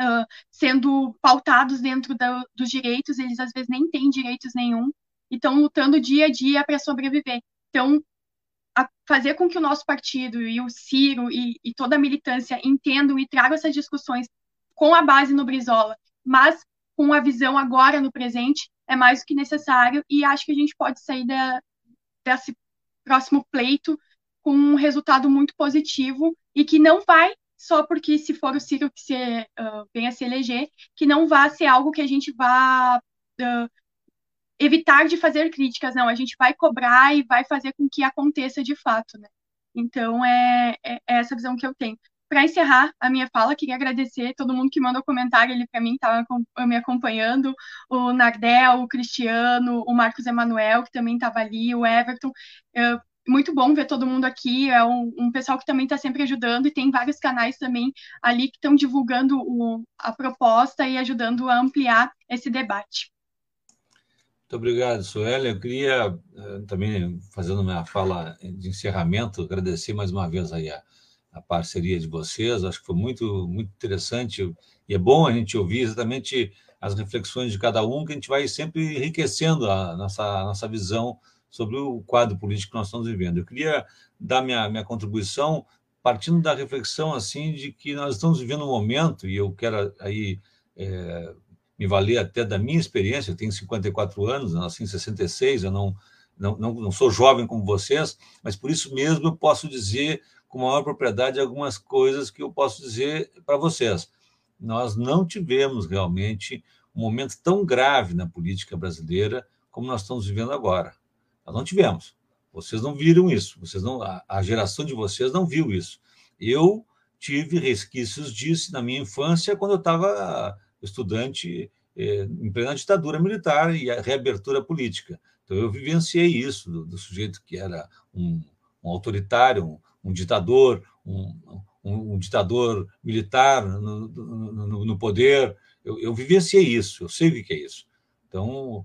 uh, sendo pautados dentro dos direitos, eles às vezes nem têm direitos nenhum, e estão lutando dia a dia para sobreviver. Então, fazer com que o nosso partido e o Ciro e, e toda a militância entendam e tragam essas discussões com a base no Brizola, mas com a visão agora no presente, é mais do que necessário, e acho que a gente pode sair da, desse próximo pleito com um resultado muito positivo e que não vai só porque se for o Ciro que se, uh, venha se eleger, que não vá ser algo que a gente vá uh, evitar de fazer críticas, não, a gente vai cobrar e vai fazer com que aconteça de fato, né? Então é, é, é essa visão que eu tenho. Para encerrar a minha fala, queria agradecer todo mundo que mandou comentário ali para mim, estava me acompanhando, o Nardel, o Cristiano, o Marcos Emanuel, que também estava ali, o Everton. Muito bom ver todo mundo aqui, é um, um pessoal que também está sempre ajudando e tem vários canais também ali que estão divulgando o, a proposta e ajudando a ampliar esse debate. Muito obrigado, Suélia. Eu queria eh, também, fazendo minha fala de encerramento, agradecer mais uma vez aí a, a parceria de vocês. Acho que foi muito, muito interessante e é bom a gente ouvir exatamente as reflexões de cada um, que a gente vai sempre enriquecendo a nossa, a nossa visão sobre o quadro político que nós estamos vivendo. Eu queria dar minha, minha contribuição partindo da reflexão assim de que nós estamos vivendo um momento, e eu quero aí é, me valer até da minha experiência, eu tenho 54 anos, nasci em 66, eu não, não, não, não sou jovem como vocês, mas por isso mesmo eu posso dizer com maior propriedade algumas coisas que eu posso dizer para vocês. Nós não tivemos realmente um momento tão grave na política brasileira como nós estamos vivendo agora. Nós não tivemos. Vocês não viram isso. Vocês não, a, a geração de vocês não viu isso. Eu tive resquícios disso na minha infância quando eu estava estudante eh, em plena ditadura militar e a reabertura política. Então eu vivenciei isso do, do sujeito que era um, um autoritário, um, um ditador, um, um, ditador militar no, no, no poder. Eu, eu, vivenciei isso, eu sei o que é isso. Então,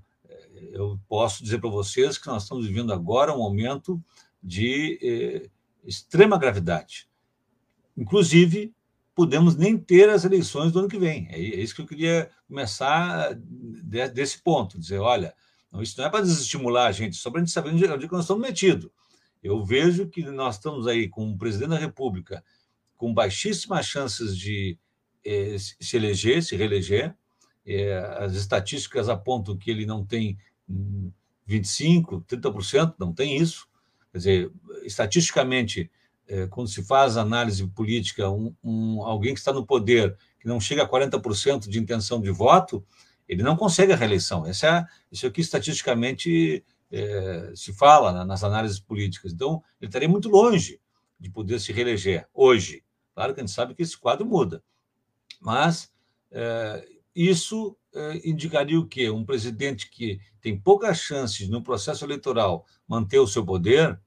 eu posso dizer para vocês que nós estamos vivendo agora um momento de eh, extrema gravidade. Inclusive, podemos nem ter as eleições do ano que vem. É, é isso que eu queria começar de, desse ponto, dizer, olha, não, isso não é para desestimular a gente, só para a gente saber onde, onde nós estamos metidos. Eu vejo que nós estamos aí com um presidente da República com baixíssimas chances de eh, se eleger, se reeleger. Eh, as estatísticas apontam que ele não tem 25%, 30%, não tem isso. Quer dizer, estatisticamente, eh, quando se faz análise política, um, um, alguém que está no poder, que não chega a 40% de intenção de voto, ele não consegue a reeleição. Essa é, isso aqui, estatisticamente, é, se fala né, nas análises políticas. Então, ele estaria muito longe de poder se reeleger hoje. Claro que a gente sabe que esse quadro muda, mas é, isso é, indicaria o quê? Um presidente que tem poucas chances no processo eleitoral manter o seu poder,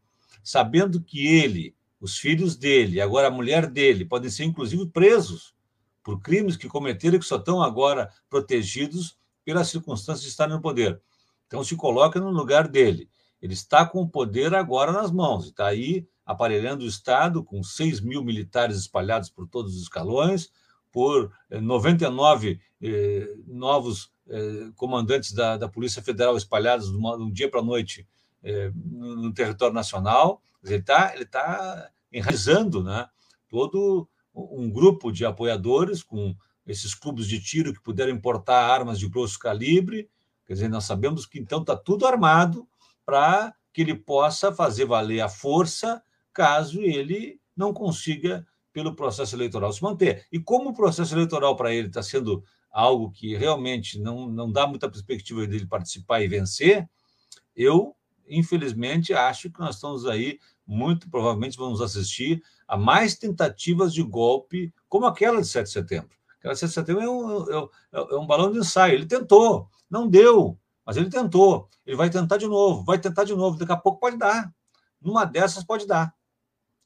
sabendo que ele, os filhos dele, agora a mulher dele, podem ser inclusive presos por crimes que cometeram e que só estão agora protegidos pelas circunstâncias de estarem no poder. Então, se coloca no lugar dele. Ele está com o poder agora nas mãos, está aí aparelhando o Estado com 6 mil militares espalhados por todos os escalões, por 99 eh, eh, novos eh, comandantes da, da, Polícia Federal espalhados de, um dia para a noite eh, no, no, território nacional. Ele está ele tá enraizando né, todo um grupo de apoiadores com esses clubes de tiro que puderam importar armas de grosso calibre, Quer dizer, nós sabemos que então está tudo armado para que ele possa fazer valer a força caso ele não consiga, pelo processo eleitoral, se manter. E como o processo eleitoral para ele está sendo algo que realmente não, não dá muita perspectiva dele participar e vencer, eu, infelizmente, acho que nós estamos aí, muito provavelmente vamos assistir a mais tentativas de golpe como aquela de 7 de setembro. Aquela de 7 de setembro é um, é, é um balão de ensaio. Ele tentou, não deu. Mas ele tentou, ele vai tentar de novo, vai tentar de novo, daqui a pouco pode dar. Numa dessas pode dar.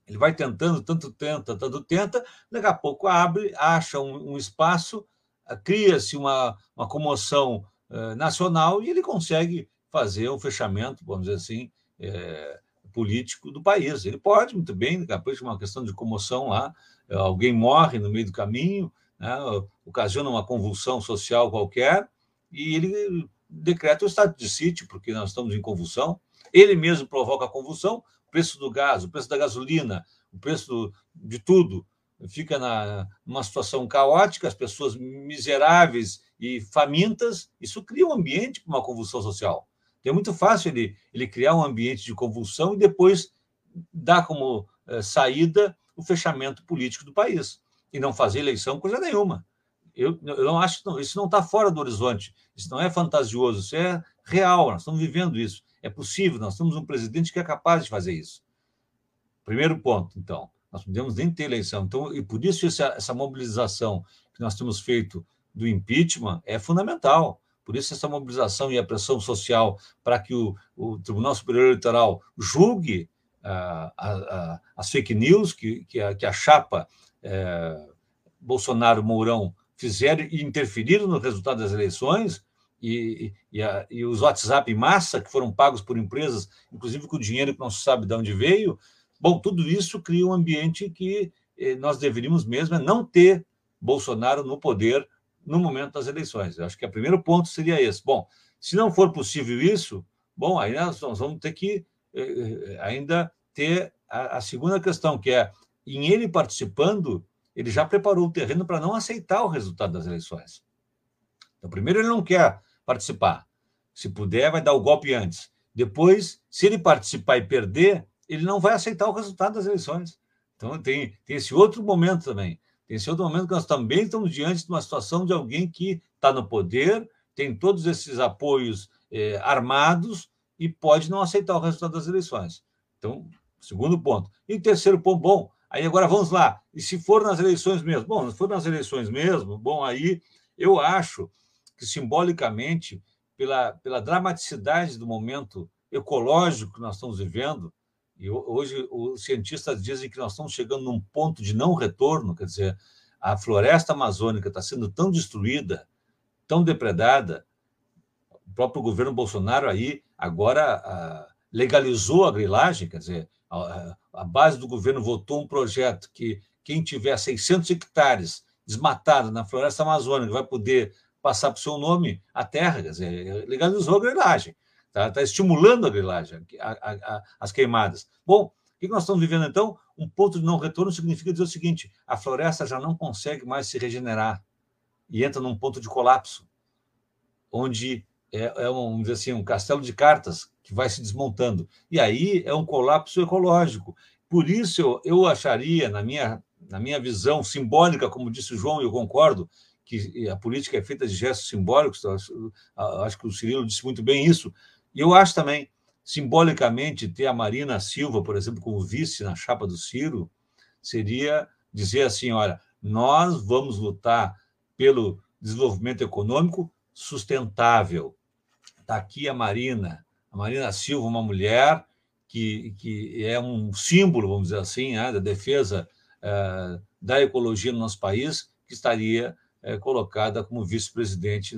Ele vai tentando, tanto tenta, tanto tenta, daqui a pouco abre, acha um, um espaço, ah, cria-se uma, uma comoção uh, nacional e ele consegue fazer um fechamento, vamos dizer assim, é, político do país. Ele pode muito bem, a pouco uma questão de comoção lá, alguém morre no meio do caminho, né, ocasiona uma convulsão social qualquer, e ele decreta o estado de sítio, porque nós estamos em convulsão. Ele mesmo provoca a convulsão, o preço do gás, o preço da gasolina, o preço de tudo fica na, numa situação caótica, as pessoas miseráveis e famintas, isso cria um ambiente para uma convulsão social. Então, é muito fácil ele, ele criar um ambiente de convulsão e depois dar como eh, saída o fechamento político do país e não fazer eleição coisa nenhuma. Eu, eu não acho que isso não está fora do horizonte, isso não é fantasioso, isso é real, nós estamos vivendo isso. É possível, nós temos um presidente que é capaz de fazer isso. Primeiro ponto, então, nós podemos nem ter eleição. Então, e por isso essa, essa mobilização que nós temos feito do impeachment é fundamental. Por isso, essa mobilização e a pressão social para que o, o Tribunal Superior Eleitoral julgue uh, a, a, as fake news que, que, a, que a chapa uh, Bolsonaro-Mourão fizeram e interferiram no resultado das eleições, e, e, a, e, os WhatsApp em massa, que foram pagos por empresas, inclusive com dinheiro que não se sabe de onde veio. Bom, tudo isso cria um ambiente que eh, nós deveríamos mesmo é não ter Bolsonaro no poder no momento das eleições. Eu acho que o primeiro ponto seria esse. Bom, se não for possível isso, bom, aí nós vamos ter que eh, eh, ainda ter a, a segunda questão, que é em ele participando, ele já preparou o terreno para não aceitar o resultado das eleições. Então, primeiro, ele não quer participar. Se puder, vai dar o golpe antes. Depois, se ele participar e perder, ele não vai aceitar o resultado das eleições. Então, tem, tem esse outro momento também. Tem esse outro momento que nós também estamos diante de uma situação de alguém que está no poder, tem todos esses apoios eh, armados e pode não aceitar o resultado das eleições. Então, segundo ponto. E terceiro ponto, bom, aí agora vamos lá. E se for nas eleições mesmo? Bom, se for nas eleições mesmo, bom, aí eu acho que simbolicamente, pela, pela dramaticidade do momento ecológico que nós estamos vivendo, e hoje os cientistas dizem que nós estamos chegando num ponto de não retorno, quer dizer, a floresta amazônica está sendo tão destruída, tão depredada. O próprio governo Bolsonaro aí agora legalizou a grilagem, quer dizer, a, a base do governo votou um projeto que quem tiver 600 hectares desmatado na floresta amazônica vai poder passar para o seu nome a terra, quer dizer, legalizou a grilagem. Está tá estimulando a grilagem, a, a, a, as queimadas. Bom, o que nós estamos vivendo então? Um ponto de não retorno significa dizer o seguinte: a floresta já não consegue mais se regenerar e entra num ponto de colapso, onde é, é um, dizer assim, um castelo de cartas que vai se desmontando. E aí é um colapso ecológico. Por isso eu, eu acharia, na minha, na minha visão simbólica, como disse o João, e eu concordo, que a política é feita de gestos simbólicos, acho, acho que o Cirilo disse muito bem isso, e eu acho também, simbolicamente, ter a Marina Silva, por exemplo, como vice na chapa do Ciro, seria dizer assim: olha, nós vamos lutar pelo desenvolvimento econômico sustentável. Está aqui a Marina, a Marina Silva, uma mulher que, que é um símbolo, vamos dizer assim, né, da defesa eh, da ecologia no nosso país, que estaria eh, colocada como vice-presidente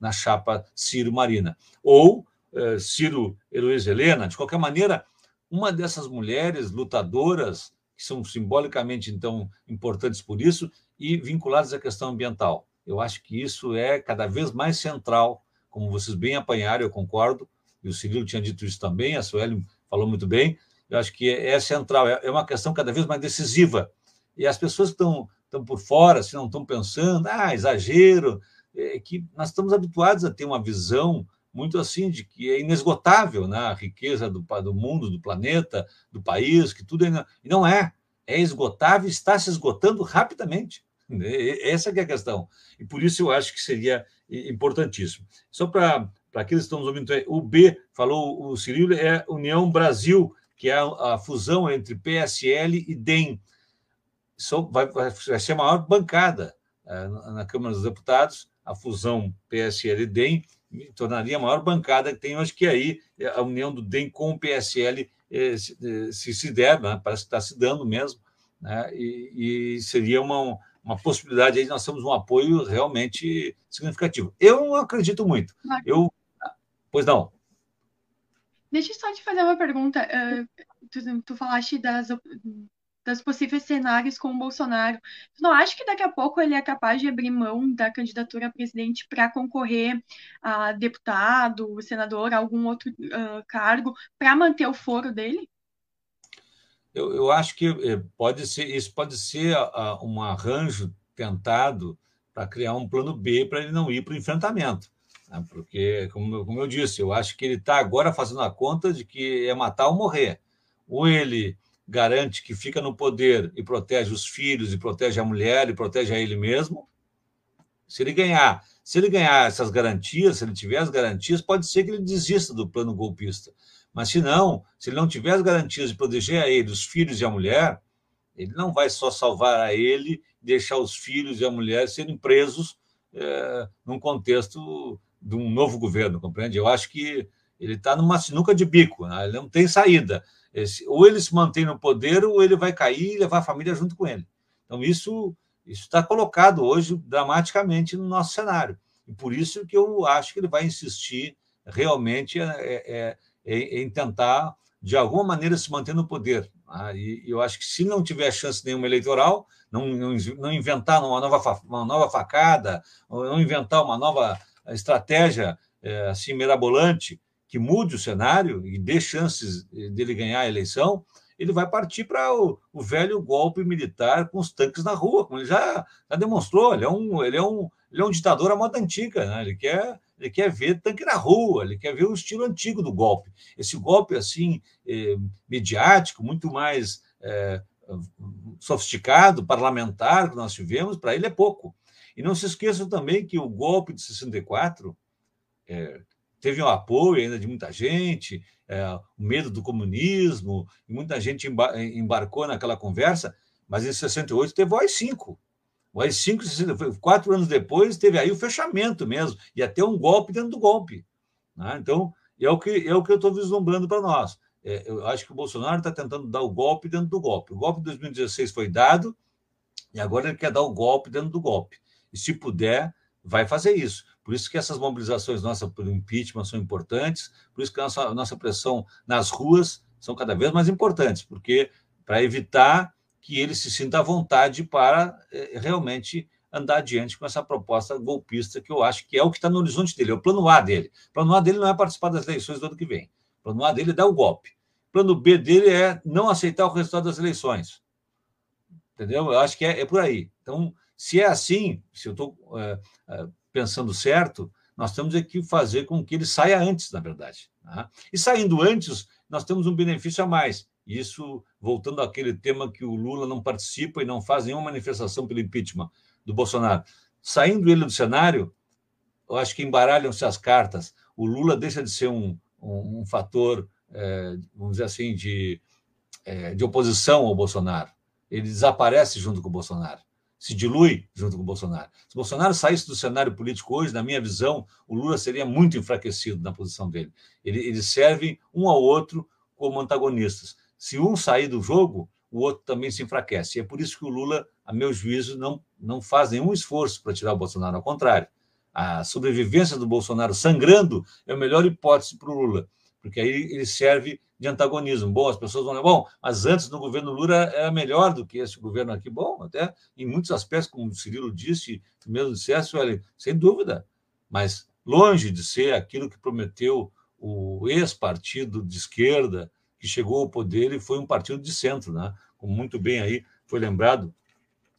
na chapa Ciro Marina. Ou eh, Ciro Heloísa Helena, de qualquer maneira, uma dessas mulheres lutadoras, que são simbolicamente, então, importantes por isso, e vinculadas à questão ambiental. Eu acho que isso é cada vez mais central, como vocês bem apanharam, eu concordo, e o Cirilo tinha dito isso também, a Sueli falou muito bem, eu acho que é, é central, é, é uma questão cada vez mais decisiva. E as pessoas que estão, estão por fora, se não estão pensando, ah, exagero, é que nós estamos habituados a ter uma visão muito assim de que é inesgotável né? a riqueza do, do mundo, do planeta, do país, que tudo é, e não é. É esgotável, está se esgotando rapidamente. Essa é a questão. E por isso eu acho que seria importantíssimo. Só para aqueles que estão nos ouvindo, o B, falou o Cirilo, é União Brasil, que é a fusão entre PSL e DEM. Isso vai, vai ser a maior bancada é, na Câmara dos Deputados, a fusão PSL-DEM, tornaria a maior bancada que tem hoje, que aí a união do DEM com o PSL eh, se, eh, se, se der, né? parece que está se dando mesmo, né? e, e seria uma, uma possibilidade aí, nós temos um apoio realmente significativo. Eu não acredito muito. Eu, pois não. Deixa eu só te fazer uma pergunta. Uh, tu, tu falaste das das possíveis cenários com o Bolsonaro. Tu não acha que daqui a pouco ele é capaz de abrir mão da candidatura a presidente para concorrer a deputado, senador, algum outro uh, cargo, para manter o foro dele? Eu, eu acho que eh, pode ser, isso pode ser uh, um arranjo tentado para criar um plano B para ele não ir para o enfrentamento. Né? Porque, como, como eu disse, eu acho que ele está agora fazendo a conta de que é matar ou morrer. Ou ele garante que fica no poder e protege os filhos, e protege a mulher, e protege a ele mesmo. Se ele ganhar, se ele ganhar essas garantias, se ele tiver as garantias, pode ser que ele desista do plano golpista. Mas se não, se ele não tiver as garantias de proteger a ele, os filhos e a mulher, ele não vai só salvar a ele, deixar os filhos e a mulher serem presos é, num contexto de um novo governo, compreende? Eu acho que ele está numa sinuca de bico, né? ele não tem saída. Esse, ou ele se mantém no poder, ou ele vai cair e levar a família junto com ele. Então, isso está colocado hoje dramaticamente no nosso cenário. E por isso que eu acho que ele vai insistir realmente é, é, é, em tentar, de alguma maneira, se manter no poder. Tá? E eu acho que se não tiver chance nenhuma eleitoral, não, não, não inventar uma nova, uma nova facada, não inventar uma nova estratégia é, assim mirabolante, que mude o cenário e dê chances dele ganhar a eleição, ele vai partir para o, o, velho golpe militar com os tanques na rua, como ele já, já demonstrou. Ele é um, ele é um, ele é um ditador à moda antiga, né? ele, quer, ele quer ver tanque na rua, ele quer ver o estilo antigo do golpe. Esse golpe assim eh, mediático, muito mais eh, sofisticado, parlamentar que nós tivemos, para ele é pouco. E não se esqueçam também que o golpe de 64, é, teve um apoio ainda de muita gente, é, o medo do comunismo, e muita gente embarcou naquela conversa, mas em 68 teve o AI-5. O AI-5, quatro anos depois, teve aí o fechamento mesmo, e até um golpe dentro do golpe. Né? Então, é o que, é o que eu estou vislumbrando para nós. É, eu acho que o Bolsonaro está tentando dar o golpe dentro do golpe. O golpe de 2016 foi dado, e agora ele quer dar o golpe dentro do golpe. E se puder, vai fazer isso. Por isso que essas mobilizações nossas pelo impeachment são importantes, por isso que a nossa, nossa pressão nas ruas são cada vez mais importantes, porque para evitar que ele se sinta à vontade para é, realmente andar adiante com essa proposta golpista, que eu acho que é o que está no horizonte dele, é o plano A dele. O plano A dele não é participar das eleições do ano que vem. O plano A dele é dar o golpe. O plano B dele é não aceitar o resultado das eleições. Entendeu? Eu acho que é, é por aí. Então, se é assim, se eu estou pensando certo, nós temos que fazer com que ele saia antes, na verdade. Né? E saindo antes, nós temos um benefício a mais. Isso, voltando àquele tema que o Lula não participa e não faz nenhuma manifestação pelo impeachment do Bolsonaro. Saindo ele do cenário, eu acho que embaralham-se as cartas. O Lula deixa de ser um, um, um fator, é, vamos dizer assim, de, é, de oposição ao Bolsonaro. Ele desaparece junto com o Bolsonaro se dilui junto com o Bolsonaro. Se o Bolsonaro saísse do cenário político hoje, na minha visão, o Lula seria muito enfraquecido na posição dele. Ele, eles servem um ao outro como antagonistas. Se um sair do jogo, o outro também se enfraquece. E é por isso que o Lula, a meu juízo, não, não faz nenhum esforço para tirar o Bolsonaro. Ao contrário, a sobrevivência do Bolsonaro sangrando é a melhor hipótese para o Lula, porque aí ele serve de antagonismo. Bom, as pessoas vão bom, mas antes do governo Lula era melhor do que esse governo aqui. Bom, até em muitos aspectos, como o Cirilo disse, mesmo dissesse, olha, sem dúvida, mas longe de ser aquilo que prometeu o ex-partido de esquerda que chegou ao poder e foi um partido de centro, né? Como muito bem aí foi lembrado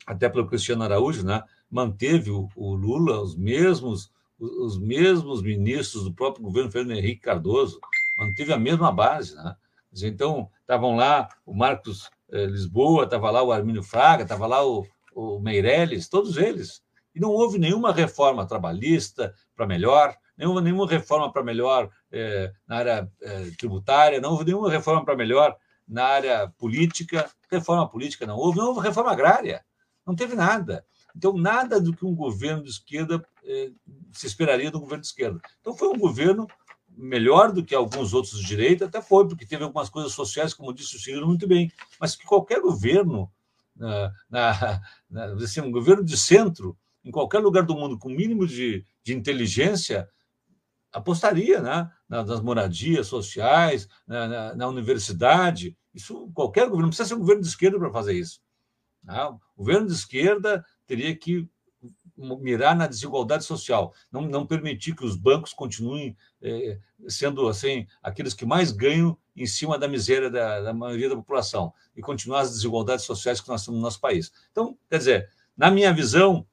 até pelo Cristiano Araújo, né? Manteve o, o Lula os mesmos os mesmos ministros do próprio governo Fernando Henrique Cardoso, manteve a mesma base. Né? Então, estavam lá o Marcos eh, Lisboa, estava lá o Armínio Fraga, estava lá o, o Meirelles, todos eles. E não houve nenhuma reforma trabalhista para melhor, nenhuma, nenhuma reforma para melhor eh, na área eh, tributária, não houve nenhuma reforma para melhor na área política. Reforma política não houve, não houve reforma agrária, não teve nada. Então, nada do que um governo de esquerda eh, se esperaria do governo de esquerda. Então, foi um governo melhor do que alguns outros de direita, até foi, porque teve algumas coisas sociais, como disse o Ciro muito bem, mas que qualquer governo, na, na, na, assim, um governo de centro, em qualquer lugar do mundo, com mínimo de, de inteligência, apostaria né? nas moradias sociais, na, na, na, universidade. Isso qualquer governo, não precisa ser um governo de esquerda para fazer isso. Né? O governo de esquerda teria que mirar na desigualdade social, não, não permitir que os bancos continuem é, sendo assim aqueles que mais ganham em cima da miséria da, da, maioria da população e continuar as desigualdades sociais que nós temos no nosso país. Então, quer dizer, na minha visão,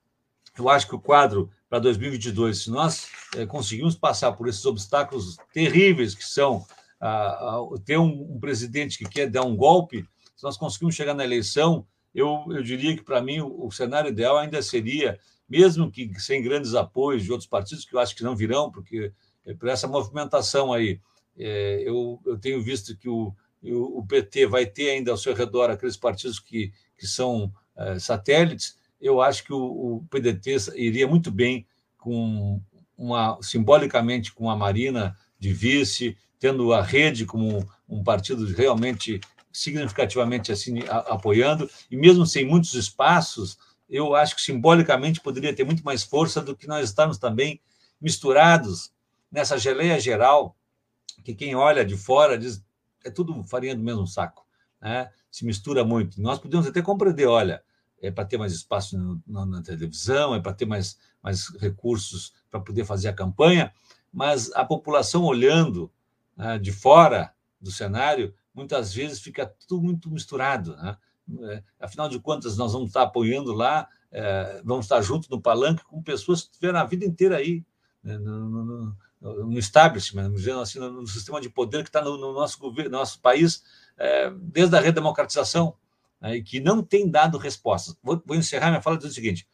eu acho que o quadro para 2022, se nós é, conseguirmos passar por esses obstáculos terríveis que são ter um, um presidente que quer dar um golpe, se nós conseguirmos chegar na eleição, eu, eu diria que, para mim, o, o, cenário ideal ainda seria mesmo que sem grandes apoios de outros partidos, que eu acho que não virão, porque é, por essa movimentação aí, é, eu, eu tenho visto que o, o PT vai ter ainda ao seu redor aqueles partidos que, que são é, satélites, eu acho que o, o, PDT iria muito bem com uma simbolicamente com a Marina de vice, tendo a rede como um, partido realmente significativamente assim a, apoiando e mesmo sem muitos espaços eu acho que simbolicamente poderia ter muito mais força do que nós estamos também misturados nessa geleia geral, que quem olha de fora diz é tudo farinha do mesmo saco, né? se mistura muito. Nós podemos até compreender, olha, é para ter mais espaço na, na televisão, é para ter mais, mais recursos para poder fazer a campanha, mas a população olhando né, de fora do cenário, muitas vezes fica tudo muito misturado, né? É, afinal de contas, nós vamos estar apoiando lá, é, vamos estar junto no palanque com pessoas que tiveram a vida inteira aí, né, no, no, no, establishment, assim, no, sistema de poder que está no, no, nosso governo, nosso país, é, desde a redemocratização, né, e que não tem dado respostas. Vou, vou encerrar minha fala dizendo o seguinte: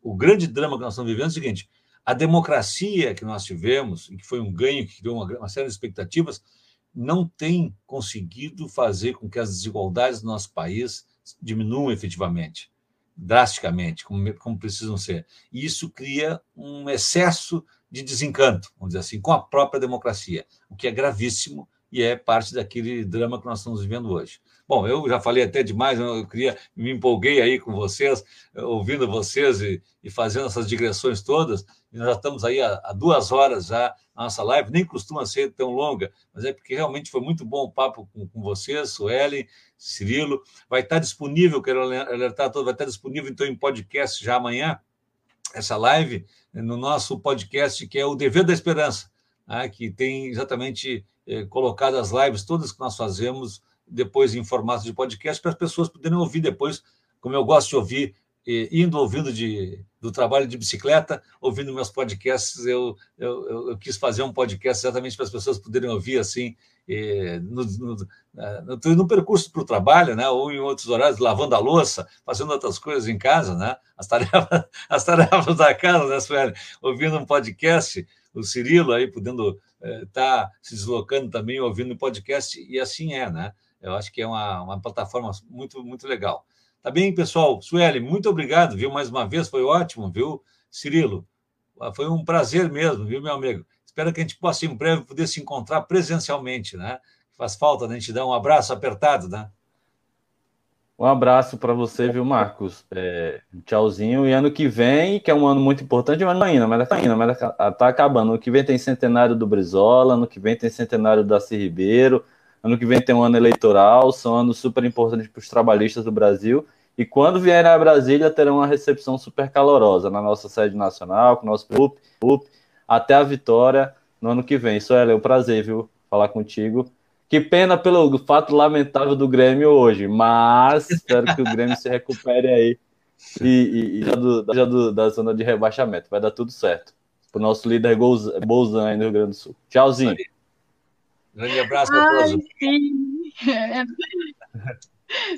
o grande drama que nós estamos vivendo é o seguinte: a democracia que nós tivemos, e que foi um ganho, que criou uma, uma série de expectativas, não tem conseguido fazer com que as desigualdades do nosso país diminuam efetivamente, drasticamente, como, como precisam ser. E isso cria um excesso de desencanto, vamos dizer assim, com a própria democracia, o que é gravíssimo e é parte daquele drama que nós estamos vivendo hoje. Bom, eu já falei até demais, eu queria, me empolguei aí com vocês, ouvindo vocês e, e fazendo essas digressões todas, e nós já estamos aí há, há, duas horas já a nossa live, nem costuma ser tão longa, mas é porque realmente foi muito bom o papo com, com vocês, Suelen, Cirilo, vai estar disponível, quero alertar a todos, vai estar disponível então em podcast já amanhã, essa live, no nosso podcast que é o Dever da Esperança, né, que tem exatamente eh, colocado as lives todas que nós fazemos depois em formato de podcast para as pessoas poderem ouvir depois, como eu gosto de ouvir, indo ouvindo de, do trabalho de bicicleta, ouvindo meus podcasts, eu, eu, eu, quis fazer um podcast exatamente para as pessoas poderem ouvir assim no, no, no, no, percurso para o trabalho, né? ou em outros horários, lavando a louça, fazendo outras coisas em casa, né? as, tarefas, as tarefas da casa, né, Sueli? Ouvindo um podcast, o Cirilo aí podendo estar eh, tá se deslocando também, ouvindo um podcast, e assim é, né? Eu acho que é uma, uma plataforma muito, muito legal. Tá bem, pessoal? Sueli, muito obrigado, viu? Mais uma vez, foi ótimo, viu? Cirilo, foi um prazer mesmo, viu, meu amigo? Espero que a gente possa, em breve, poder se encontrar presencialmente, né? Faz falta né? a gente dar um abraço apertado, né? Um abraço para você, viu, Marcos? É, tchauzinho. E ano que vem, que é um ano muito importante, mas ainda, mas ainda, mas tá acabando. Ano que vem tem centenário do Brizola, ano que vem tem centenário do Darcy Ribeiro, Ano que vem tem um ano eleitoral, são anos super importantes para os trabalhistas do Brasil. E quando vierem a Brasília, terão uma recepção super calorosa na nossa sede nacional, com o nosso grupo, até a vitória no ano que vem. Isso é um prazer, viu? Falar contigo. Que pena pelo fato lamentável do Grêmio hoje, mas espero que o Grêmio se recupere aí e, e, e já, do, já do, da zona de rebaixamento. Vai dar tudo certo. Para o nosso líder Bolzan aí no Rio Grande do Sul. Tchauzinho. Grande abraço a todos.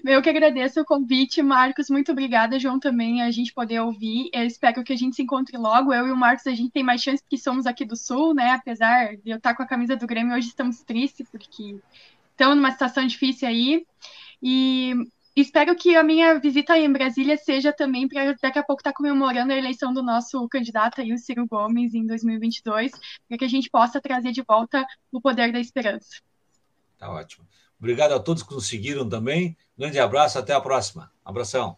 Eu que agradeço o convite, Marcos. Muito obrigada, João, também a gente poder ouvir. Eu espero que a gente se encontre logo. Eu e o Marcos, a gente tem mais chance porque somos aqui do Sul, né? Apesar de eu estar com a camisa do Grêmio, hoje estamos tristes porque estamos numa situação difícil aí. E espero que a minha visita em Brasília seja também para daqui a pouco estar tá comemorando a eleição do nosso candidato aí, o Ciro Gomes, em 2022, para que a gente possa trazer de volta o poder da esperança. Tá ótimo. Obrigado a todos que nos seguiram também. Grande abraço, até a próxima. Abração.